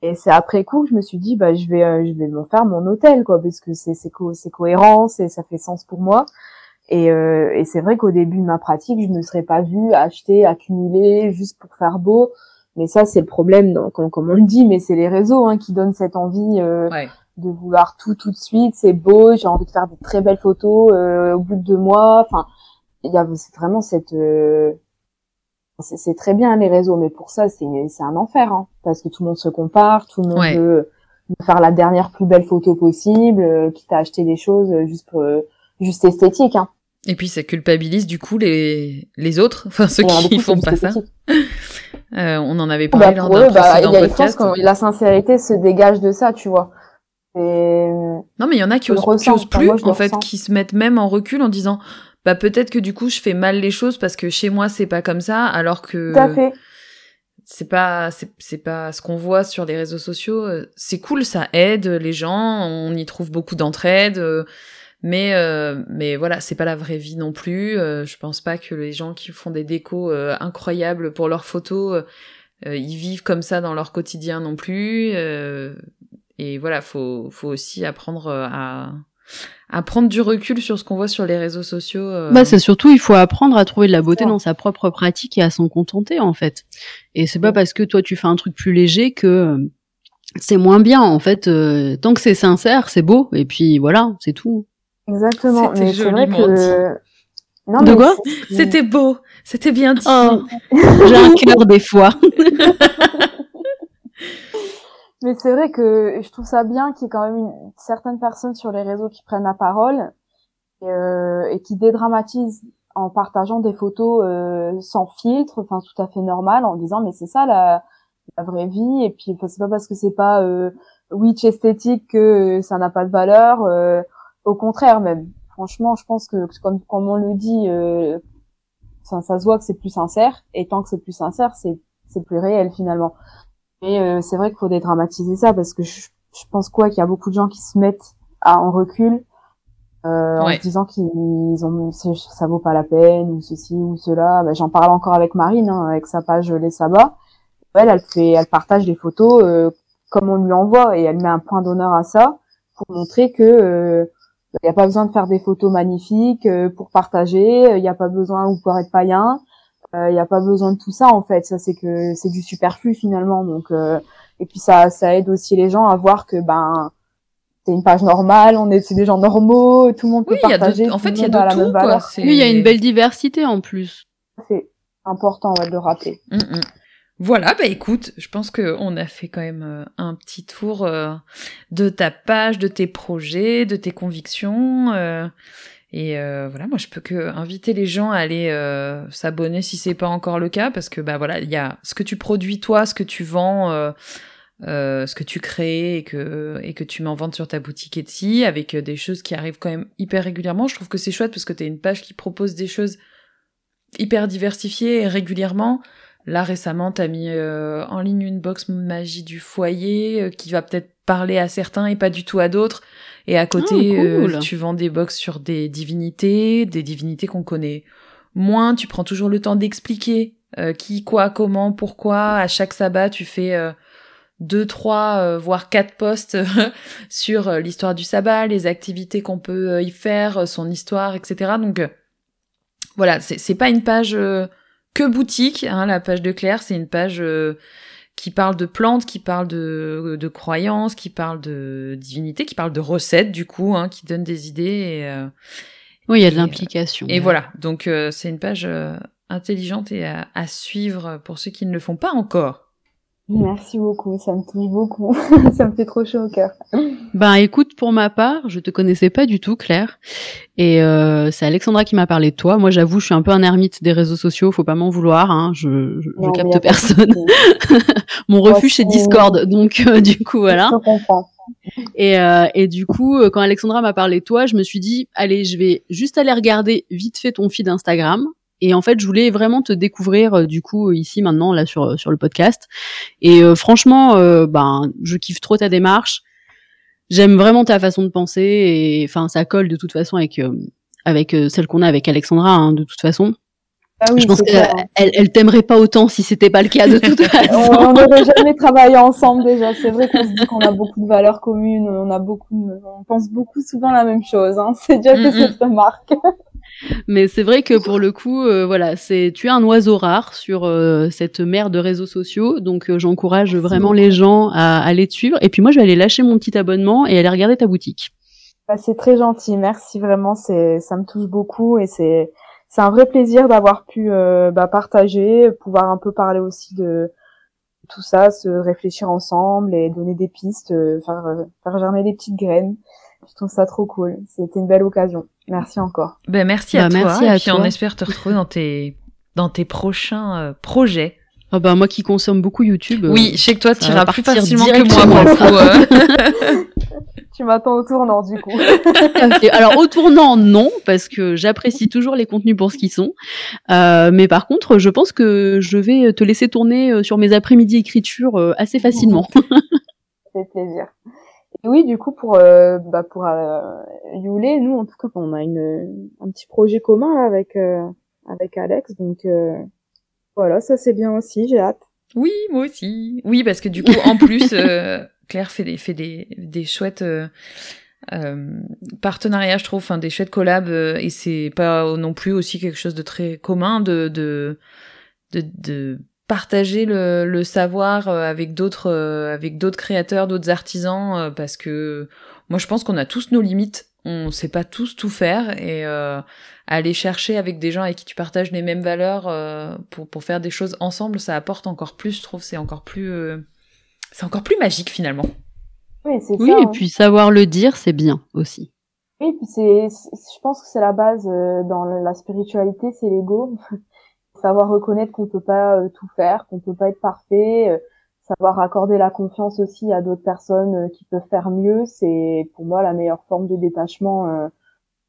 et c'est après coup que je me suis dit, bah je vais, euh, je vais m'en faire mon hôtel, quoi, parce que c'est c'est co c'est cohérent, c'est ça fait sens pour moi. Et, et c'est vrai qu'au début de ma pratique, je ne serais pas vue acheter, accumuler juste pour faire beau. Mais ça, c'est le problème, donc, comme, comme, on le dit, mais c'est les réseaux hein, qui donnent cette envie de vouloir tout tout de suite. C'est beau, j'ai envie de faire de très belles photos au bout de deux mois. Enfin, il y a vraiment cette euh, c'est très bien les réseaux mais pour ça c'est c'est un enfer hein, parce que tout le monde se compare tout le monde veut, faire la dernière plus belle photo possible euh, quitte à acheter des choses juste pour euh, juste esthétique hein. Et puis ça culpabilise du coup les, les autres, enfin ceux qui font pas ça. Euh, on en avait parlé bah, dans un bah, précédent podcast. la sincérité se dégage de ça, tu vois. Non mais il y en a qui osent, qui osent plus, en fait, qui se mettent même en recul en disant bah peut-être que du coup je fais mal les choses parce que chez moi c'est pas comme ça, alors que c'est pas c'est pas ce qu'on voit sur les réseaux sociaux. C'est cool, ça aide les gens, on y trouve beaucoup d'entraide. Euh, mais euh, mais voilà, c'est pas la vraie vie non plus. Euh, je pense pas que les gens qui font des décos euh, incroyables pour leurs photos, ils vivent comme ça dans leur quotidien non plus. et voilà, faut faut aussi apprendre à à prendre du recul sur ce qu'on voit sur les réseaux sociaux. Bah c'est surtout il faut apprendre à trouver de la beauté dans sa propre pratique et à s'en contenter en fait. Et c'est pas parce que toi tu fais un truc plus léger que c'est moins bien en fait. tant que c'est sincère, c'est beau et puis voilà, c'est tout. Exactement. Mais c'est vrai que. Non, de quoi C'était beau, c'était bien dit. Oh, J'ai un cœur des fois. mais c'est vrai que je trouve ça bien qu'il y ait quand même une, certaines personnes sur les réseaux qui prennent la parole et, euh, et qui dédramatisent en partageant des photos euh, sans filtre, enfin tout à fait normal, en disant mais c'est ça la, la vraie vie et puis c'est pas parce que c'est pas euh, witch esthétique que ça n'a pas de valeur. Euh, au contraire même. Franchement, je pense que comme, comme on le dit, euh, ça, ça, se voit que c'est plus sincère. Et tant que c'est plus sincère, c'est c'est plus réel finalement. Et euh, c'est vrai qu'il faut dédramatiser ça parce que je, je pense quoi qu'il y a beaucoup de gens qui se mettent à en recul euh, en se disant qu'ils ont ça vaut pas la peine ou ceci ou cela. Ben, J'en parle encore avec Marine hein, avec sa page Les Sabbats. Elle, elle fait, elle partage des photos euh, comme on lui envoie et elle met un point d'honneur à ça pour montrer que euh, il n'y a pas besoin de faire des photos magnifiques euh, pour partager. Il n'y a pas besoin ou pour être païen. Euh, il n'y a pas besoin de tout ça en fait. Ça c'est que c'est du superflu finalement. Donc euh, et puis ça ça aide aussi les gens à voir que ben c'est une page normale. On est c'est des gens normaux. Tout le monde peut partager. en fait il y a de tout quoi. Oui il y a une belle diversité en plus. C'est important de le rappeler. Mm, mm. Voilà, bah écoute, je pense qu'on a fait quand même euh, un petit tour euh, de ta page, de tes projets, de tes convictions. Euh, et voilà, moi je peux que inviter les gens à aller s'abonner si c'est pas encore le cas, parce que bah voilà, il y a ce que tu produis toi, ce que tu vends, ce que tu crées et que et que tu m'en vends sur ta boutique Etsy, avec des choses qui arrivent quand même hyper régulièrement. Je trouve que c'est chouette parce que t'es une page qui propose des choses hyper diversifiées et régulièrement. Là récemment, t'as mis euh, en ligne une box magie du foyer euh, qui va peut-être parler à certains et pas du tout à d'autres. Et à côté, ah, euh, tu vends des box sur des divinités, des divinités qu'on connaît moins. Tu prends toujours le temps d'expliquer qui, quoi, comment, pourquoi. À chaque sabbat, tu fais deux, trois, voire quatre posts sur l'histoire du sabbat, les activités qu'on peut y faire, son histoire, etc. Donc voilà, c'est pas une page que boutique. Hein, la page de Claire, c'est une page euh, qui parle de plantes, qui parle de, de croyances, qui parle de divinité, qui parle de recettes du coup, hein, qui donne des idées. Et, euh, oui, il y a de l'implication. Et, voilà, donc euh, c'est une page intelligente et à, à, suivre pour ceux qui ne le font pas encore. Merci beaucoup, ça me touche beaucoup, ça me fait trop chaud au cœur. Ben écoute, pour ma part, je te connaissais pas du tout, Claire, et euh, c'est Alexandra qui m'a parlé de toi. Moi, j'avoue, je suis un peu un ermite des réseaux sociaux, faut pas m'en vouloir, hein, je, je, je capte personne. Mon refuge c'est Discord, donc euh, du coup voilà. Et, euh, et du coup, euh, quand Alexandra m'a parlé de toi, je me suis dit, allez, je vais juste aller regarder vite fait ton feed Instagram et en fait, je voulais vraiment te découvrir euh, du coup ici maintenant là sur sur le podcast. Et euh, franchement, euh, ben je kiffe trop ta démarche. J'aime vraiment ta façon de penser et enfin ça colle de toute façon avec avec celle qu'on a avec Alexandra hein, de toute façon. Ah oui, je pense qu'elle elle, elle t'aimerait pas autant si c'était pas le cas de toute façon. on n'aurait jamais travaillé ensemble déjà. C'est vrai qu'on se dit qu'on a beaucoup de valeurs communes, on a beaucoup, on pense beaucoup souvent la même chose. Hein. C'est déjà fait cette remarque. Mais c'est vrai que pour le coup, euh, voilà, c'est tu es un oiseau rare sur euh, cette mer de réseaux sociaux, donc euh, j'encourage vraiment les gens à, aller te suivre. Et puis moi, je vais aller lâcher mon petit abonnement et aller regarder ta boutique. Bah, c'est très gentil, merci vraiment, c'est ça me touche beaucoup et c'est c'est un vrai plaisir d'avoir pu bah, partager, pouvoir un peu parler aussi de tout ça, se réfléchir ensemble et donner des pistes, faire faire germer des petites graines. Je trouve ça trop cool. C'était une belle occasion. Merci encore. Ben, merci à Bah, toi. merci et à puis toi. on espère te retrouver dans tes, dans tes prochains euh, projets. Ah bah, moi qui consomme beaucoup YouTube. euh, oui, je sais que toi, tu iras plus facilement que moi pour le coup. euh. Tu m'attends au tournant du coup. Et alors au tournant non parce que j'apprécie toujours les contenus pour ce qu'ils sont Euh, mais par contre je pense que je vais te laisser tourner euh, sur mes après-midi écriture euh, assez facilement fait plaisir. Oui, du coup, pour euh, bah, pour euh, Yulé, nous, en tout cas, on a une un petit projet commun là, avec euh, avec Alex, donc euh, voilà, ça c'est bien aussi. J'ai hâte. Oui, moi aussi. Oui, parce que du coup, en plus, euh, Claire fait des, fait des, des chouettes euh, euh, partenariats, je trouve, enfin des chouettes collabs, euh, et c'est pas non plus aussi quelque chose de très commun de de de, de partager le, le savoir euh, avec d'autres euh, avec d'autres créateurs, d'autres artisans, euh, parce que moi je pense qu'on a tous nos limites, on sait pas tous tout faire, et euh, aller chercher avec des gens avec qui tu partages les mêmes valeurs euh, pour, pour faire des choses ensemble, ça apporte encore plus, je trouve, c'est encore plus euh, c'est encore plus magique finalement. Oui, c'est oui ça. et hein. puis savoir le dire c'est bien aussi Oui, puis c'est, c'est- je pense que c'est la base euh, dans la spiritualité, c'est l'ego. savoir reconnaître qu'on peut pas euh, tout faire, qu'on peut pas être parfait, euh, savoir accorder la confiance aussi à d'autres personnes euh, qui peuvent faire mieux, c'est pour moi la meilleure forme de détachement euh,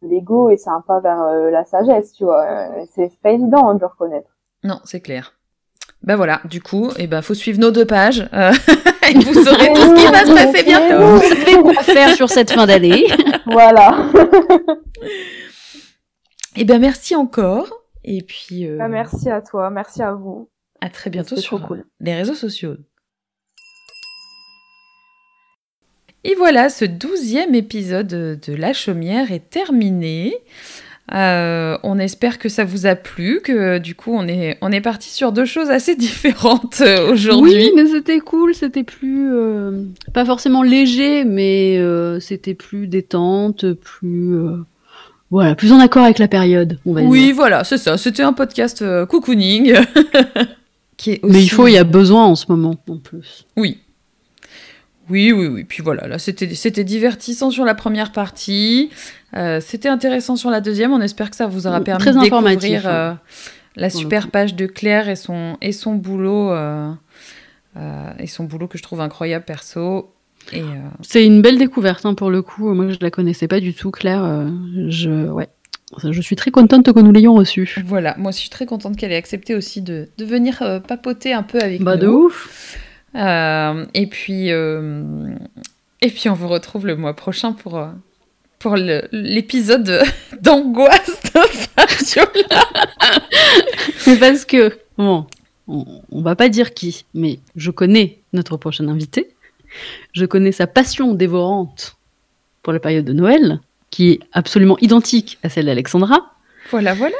de l'ego et c'est un pas vers euh, la sagesse, tu vois. C'est pas évident hein, de le reconnaître. Non, c'est clair. Ben voilà, du coup, eh ben faut suivre nos deux pages euh, et vous saurez tout ce qui va se passer bientôt. vous savez quoi faire sur cette fin d'année Voilà. Eh ben merci encore et puis euh, Bah, merci à toi, merci à vous. à très bientôt sur cool. les réseaux sociaux. Et voilà, ce douzième épisode de La Chaumière est terminé. Euh, on espère que ça vous a plu, que du coup on est, on est parti sur deux choses assez différentes euh, aujourd'hui. oui mais c'était cool c'était plus euh, pas forcément léger mais euh, c'était plus détente plus euh, voilà plus en accord avec la période on va Oui, dire voilà, c'est ça. C'était un podcast euh, cocooning. qui est mais il faut il y a besoin en ce moment en plus Oui. Oui, oui, oui. Puis voilà, là, c'était divertissant sur la première partie. Euh, c'était intéressant sur la deuxième. On espère que ça vous aura permis très de découvrir euh, hein, la pour le super page de Claire et son, et son boulot. euh, euh, et son boulot que je trouve incroyable perso. Euh, c'est une belle découverte hein, pour le coup moi je la connaissais pas du tout Claire euh, je ouais je suis très contente que nous l'ayons reçue voilà, moi aussi, je suis très contente qu'elle ait accepté aussi de, de venir euh, papoter un peu avec bah nous. de ouf Euh, et puis, et puis on vous retrouve le mois prochain pour pour l'épisode d'angoisse de Fabiola. Mais parce que, bon, on, on va pas dire qui, mais je connais notre prochain invité. Je connais sa passion dévorante pour la période de Noël, qui est absolument identique à celle d'Alexandra. Voilà, voilà.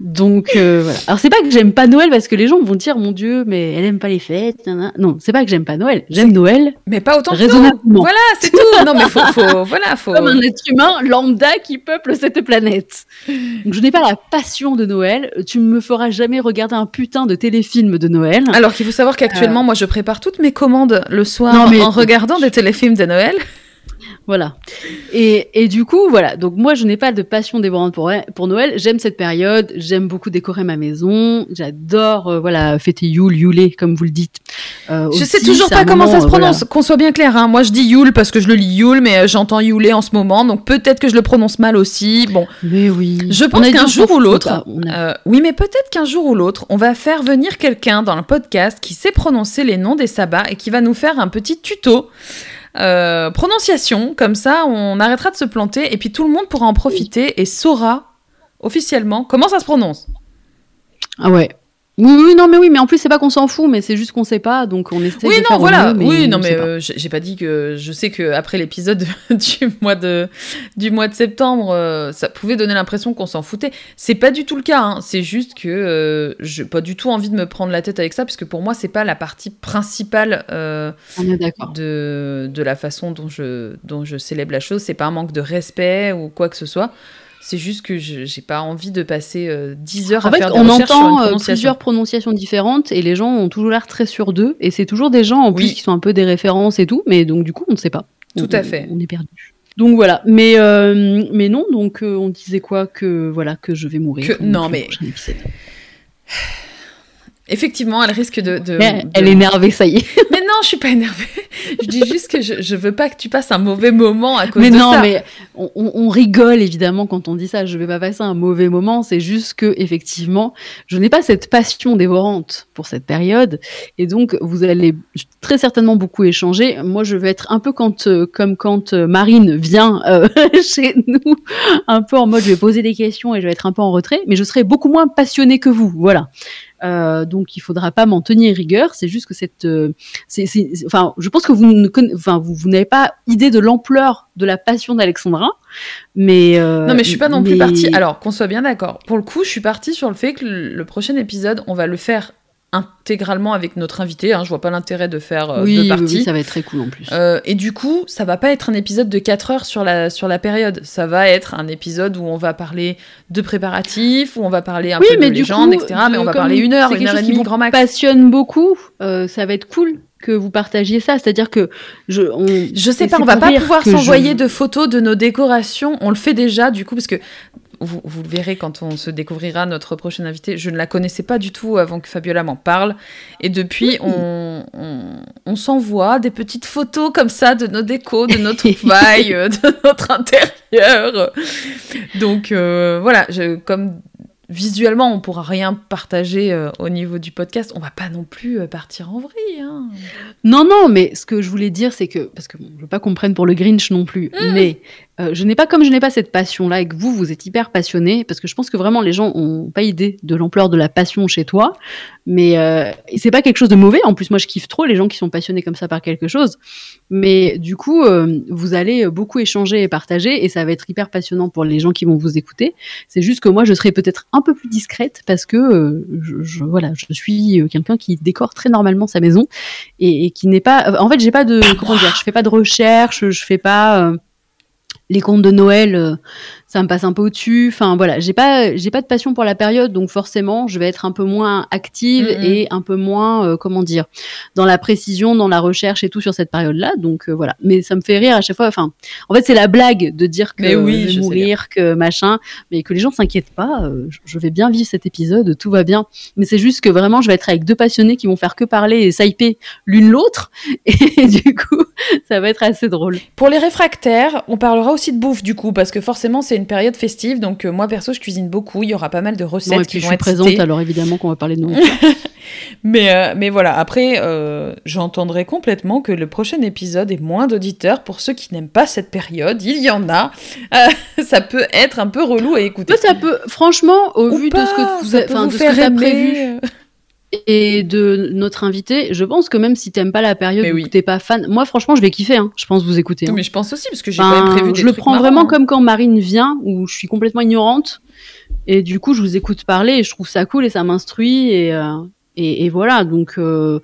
Donc, euh, voilà. Alors, c'est pas que j'aime pas Noël parce que les gens vont dire, mon Dieu, mais elle aime pas les fêtes. Non, c'est pas que j'aime pas Noël. J'aime Noël Mais pas autant que nous. raisonnablement. Voilà, c'est tout. Non, mais faut, faut voilà, faut. Comme un être humain lambda qui peuple cette planète. Donc, je n'ai pas la passion de Noël. Tu me feras jamais regarder un putain de téléfilm de Noël. Alors qu'il faut savoir qu'actuellement, moi, je prépare toutes mes commandes le soir Non, mais- en regardant des téléfilms de Noël. Voilà. Et, et du coup, voilà. Donc moi, je n'ai pas de passion dévorante pour, pour Noël. J'aime cette période. J'aime beaucoup décorer ma maison. J'adore, euh, voilà, fêter Yule, Yulé, comme vous le dites. Euh, Je aussi, sais toujours pas comment moment, ça se euh, voilà. prononce, qu'on soit bien clair. Hein. Moi, je dis Yule parce que je le lis Yule, mais j'entends Yulé en ce moment, donc peut-être que je le prononce mal aussi. Bon, Mais oui. Je pense qu'un jour ou l'autre, a- euh, oui, mais peut-être qu'un jour ou l'autre, on va faire venir quelqu'un dans le podcast qui sait prononcer les noms des sabbats et qui va nous faire un petit tuto. Euh, prononciation, comme ça on arrêtera de se planter et puis tout le monde pourra en profiter et saura officiellement comment ça se prononce. Ah ouais. Oui, oui, non, mais oui, mais en plus, c'est pas qu'on s'en fout, mais c'est juste qu'on sait pas, donc on essaie Oui, de non, faire au voilà. mieux, oui, non, on mais euh, j'ai pas dit que je sais que après l'épisode du mois de du mois de septembre, euh, ça pouvait donner l'impression qu'on s'en foutait. C'est pas du tout le cas. hein. C'est juste que euh, j'ai pas du tout envie de me prendre la tête avec ça, parce que pour moi, c'est pas la partie principale de la façon dont je dont je célèbre la chose. C'est pas un manque de respect ou quoi que ce soit. C'est juste que je- j'ai pas envie de passer euh, 10 heures En à fait, faire des on entend euh, prononciation. plusieurs prononciations différentes et les gens ont toujours l'air très sûrs d'eux. Et c'est toujours des gens en plus qui sont un peu des références et tout, mais donc du coup, on ne sait pas. Tout On- à fait. On est perdu. Donc voilà, mais euh, mais non, donc euh, on disait quoi que voilà que je vais mourir. Que- non, mais-. Effectivement, elle risque de. de- Elle, de- elle est énervée, ça y est. Mais non, je suis pas énervée. je dis juste que je, je veux pas que tu passes un mauvais moment à cause Mais de non, ça. mais on, on- on rigole évidemment quand on dit ça. Je vais pas passer un mauvais moment. C'est juste que effectivement, je n'ai pas cette passion dévorante pour cette période, et donc vous allez très certainement beaucoup échanger. Moi, je vais être un peu quand, euh, comme quand euh, Marine vient euh, chez nous, un peu en mode je vais poser des questions et je vais être un peu en retrait, mais je serai beaucoup moins passionnée que vous. Voilà. Euh, donc il faudra pas m'en tenir rigueur. C'est juste que cette, euh, c'est, c'est- c'est- enfin, je pense que vous ne conna- enfin, vous, vous n'avez pas idée de l'ampleur de la passion d'Alexandra, mais euh, Non, mais je suis pas non plus partie. Alors, qu'on soit bien d'accord. Pour le coup, je suis partie sur le fait que le prochain épisode, on va le faire intégralement avec notre invité. Hein. Je vois pas l'intérêt de faire euh, oui, deux parties. oui, ça va être très cool en plus. Euh, et du coup, ça va pas être un épisode de 4 heures sur la, sur la période. Ça va être un épisode où on va parler de préparatifs, où on va parler un oui, peu mais de du légende, coup, etc. Mais on va parler une heure, une heure et demie, grand max. passionne beaucoup. euh, ça va être cool que vous partagiez ça. C'est-à-dire que je, on, Je sais pas, on va pas pouvoir je- s'envoyer de photos de nos décorations. On le fait déjà, du coup, parce que vous, vous le verrez quand on se découvrira notre prochaine invitée. Je ne la connaissais pas du tout avant que Fabiola m'en parle. Et depuis, on, on, on s'envoie des petites photos comme ça de nos décos, de nos trouvailles, euh, de notre intérieur. Donc euh, voilà, je, comme visuellement on pourra rien partager euh, au niveau du podcast, on va pas non plus euh, partir en vrille. hein. Non, non, mais ce que je voulais dire, c'est que, parce que bon, je veux pas qu'on prenne pour le Grinch non plus, Mmh. mais euh, je n'ai pas, comme je n'ai pas cette passion-là, et que vous, vous êtes hyper passionné, parce que je pense que vraiment les gens ont pas idée de l'ampleur de la passion chez toi, mais euh, c'est pas quelque chose de mauvais. En plus, moi, je kiffe trop les gens qui sont passionnés comme ça par quelque chose, mais du coup, euh, vous allez beaucoup échanger et partager, et ça va être hyper passionnant pour les gens qui vont vous écouter. C'est juste que moi, je serai peut-être un peu plus discrète parce que euh, je, je- voilà, je suis euh, quelqu'un qui décore très normalement sa maison et, et qui n'est pas. En fait, j'ai pas de comment dire, je fais pas de recherche, je fais pas les contes de Noël. Ça me passe un peu au-dessus. Enfin voilà, j'ai pas j'ai pas de passion pour la période, donc forcément, je vais être un peu moins active et un peu moins euh, comment dire dans la précision, dans la recherche et tout sur cette période-là. Donc euh, voilà, mais ça me fait rire à chaque fois. Enfin, en fait, c'est la blague de dire que Mais oui, je vais mourir, que machin, mais que les gens s'inquiètent pas. euh, je- je vais bien vivre cet épisode, tout va bien. Mais c'est juste que vraiment, je vais être avec deux passionnés qui vont faire que parler et s'hyper l'une l'autre, et du coup, ça va être assez drôle. Pour les réfractaires, on parlera aussi de bouffe du coup, parce que forcément c'est une période festive, donc euh, moi perso je cuisine beaucoup, il y aura pas mal de recettes et qui je vont suis être présente, citées. alors évidemment qu'on va parler de nourriture. Mais, euh, mais voilà, après euh, j'entendrai complètement que le prochain épisode est moins d'auditeurs pour ceux qui n'aiment pas cette période, il y en a, ça peut être un peu relou à écouter. Ça peut, franchement, au Ou vu pas, de ce que vous, ce que aimer, prévu. Et de notre invité, je pense que même si t'aimes pas la période oui. t'es pas fan, moi franchement, je vais kiffer. Hein, je pense vous écouter. hein. Mais je pense aussi, parce que j'ai Enfin, quand même prévu des je le prends marrants, vraiment hein. comme quand Marine vient, où je suis complètement ignorante, et du coup, je vous écoute parler, et je trouve ça cool, et ça m'instruit, et, euh, et, et voilà. Donc, euh,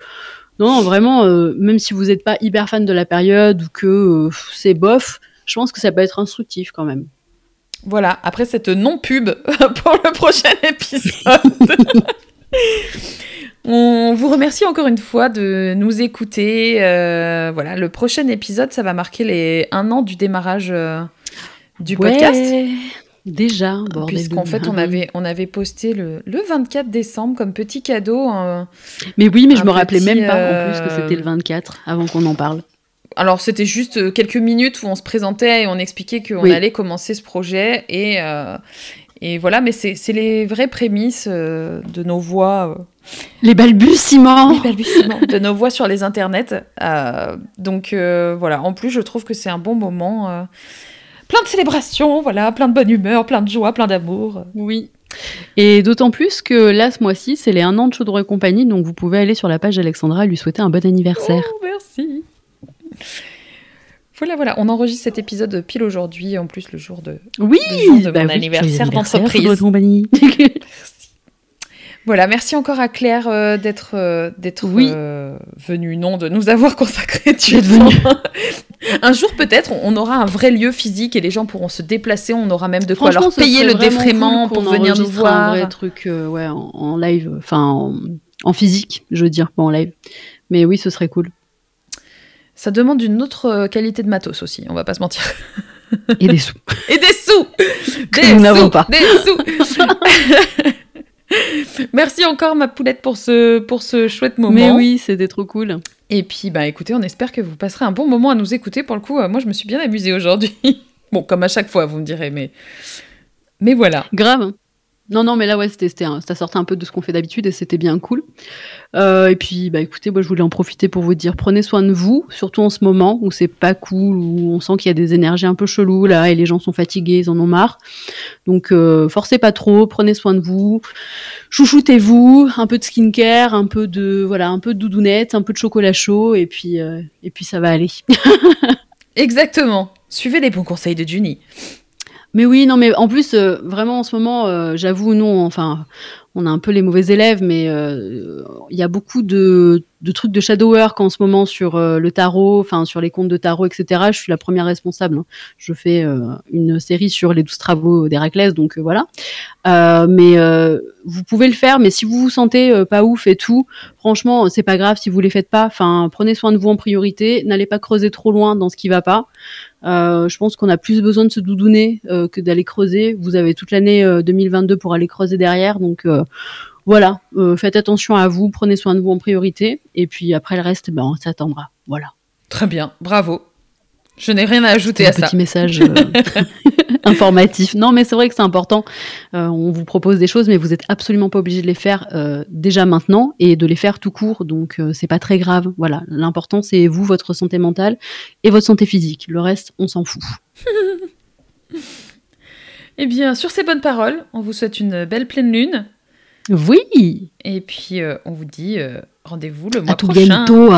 non, vraiment, euh, même si vous n'êtes pas hyper fan de la période, ou que c'est bof, je pense que ça peut être instructif quand même. Voilà, après cette non-pub pour le prochain épisode. On vous remercie encore une fois de nous écouter. Euh, voilà, le prochain épisode, ça va marquer les un an du démarrage euh, du podcast. Déjà, Puisqu'en fait, on avait, on avait posté le, le 24 décembre comme petit cadeau. un- Mais oui, mais je me rappelais même pas en euh, plus que c'était le 24 avant qu'on en parle. Alors, c'était juste quelques minutes où on se présentait et on expliquait qu'on Oui. allait commencer ce projet. Et, euh, et voilà, mais c'est les vraies prémices euh, de nos voix. euh, Les balbutiements. les balbutiements de nos voix sur les internets. Euh, donc euh, voilà, en plus, je trouve que c'est un bon moment. euh, plein de célébrations, voilà, plein de bonne humeur, plein de joie, plein d'amour. Oui. Et d'autant plus que là, ce mois-ci, c'est les 1 an de Chaudron et compagnie, donc vous pouvez aller sur la page d'Alexandra et lui souhaiter un bon anniversaire. Oh, merci. Voilà, voilà, on enregistre cet épisode pile aujourd'hui, en plus le jour de. oui, le jour de bah mon oui, anniversaire d'entreprise. Compagnie. Voilà, merci encore à Claire euh, d'être euh, d'être Oui. euh, venue, non, de nous avoir consacré du temps. un jour peut-être, on aura un vrai lieu physique et les gens pourront se déplacer. On aura même de quoi leur payer le défraiement cool pour venir nous enregistre un voir. vrai truc ouais, en, en live, enfin en, en physique, je veux dire, pas en live. Mais oui, ce serait cool. Ça demande une autre euh, qualité de matos aussi, on va pas se mentir. Et des sous. Et des sous Des nous n'avons sous pas. Des sous Merci encore ma poulette pour ce, pour ce chouette moment. Mais oui, c'était trop cool. Et puis, bah écoutez, on espère que vous passerez un bon moment à nous écouter. Pour le coup, euh, moi, je me suis bien amusée aujourd'hui. bon, comme à chaque fois, vous me direz, mais... Mais voilà. Grave. Non, non, mais là, ouais, c'était, ça sortait un peu de ce qu'on fait d'habitude et c'était bien cool. Euh, et puis, bah, écoutez, moi, je voulais en profiter pour vous dire, prenez soin de vous, surtout en ce moment où c'est pas cool, où on sent qu'il y a des énergies un peu cheloues, là, et les gens sont fatigués, ils en ont marre. Donc, euh, forcez pas trop, prenez soin de vous, chouchoutez-vous, un peu de skincare, un peu de, voilà, un peu de doudounette, un peu de chocolat chaud, et puis, euh, et puis ça va aller. Exactement. Suivez les bons conseils de Juni. Mais oui, non, mais en plus, euh, vraiment en ce moment, euh, j'avoue, non, enfin, on a un peu les mauvais élèves, mais euh, il y a beaucoup de, de trucs de shadow work en ce moment sur euh, le tarot, enfin, sur les comptes de tarot, etc. Je suis la première responsable. hein. Je fais euh, une série sur les douze travaux d'Héraclès, donc voilà. Mais vous pouvez le faire, mais si vous vous sentez pas ouf et tout, franchement, c'est pas grave si vous les faites pas. Enfin, prenez soin de vous en priorité. N'allez pas creuser trop loin dans ce qui va pas. Euh, je pense qu'on a plus besoin de se doudouner euh, que d'aller creuser. Vous avez toute l'année euh, 2022 pour aller creuser derrière, donc euh, voilà. Faites attention à vous, prenez soin de vous en priorité, et puis après le reste, ben, on s'attendra. Voilà. Très bien, bravo. Je n'ai rien à ajouter à un ça. petit message euh, informatif. Non, mais c'est vrai que c'est important. Euh, on vous propose des choses, mais vous êtes absolument pas obligé de les faire euh, déjà maintenant et de les faire tout court. Donc c'est pas très grave. Voilà. L'important c'est vous, votre santé mentale et votre santé physique. Le reste, on s'en fout. Eh bien, sur ces bonnes paroles, on vous souhaite une belle pleine lune. Oui. Et puis, on vous dit rendez-vous le mois À tout prochain. bientôt.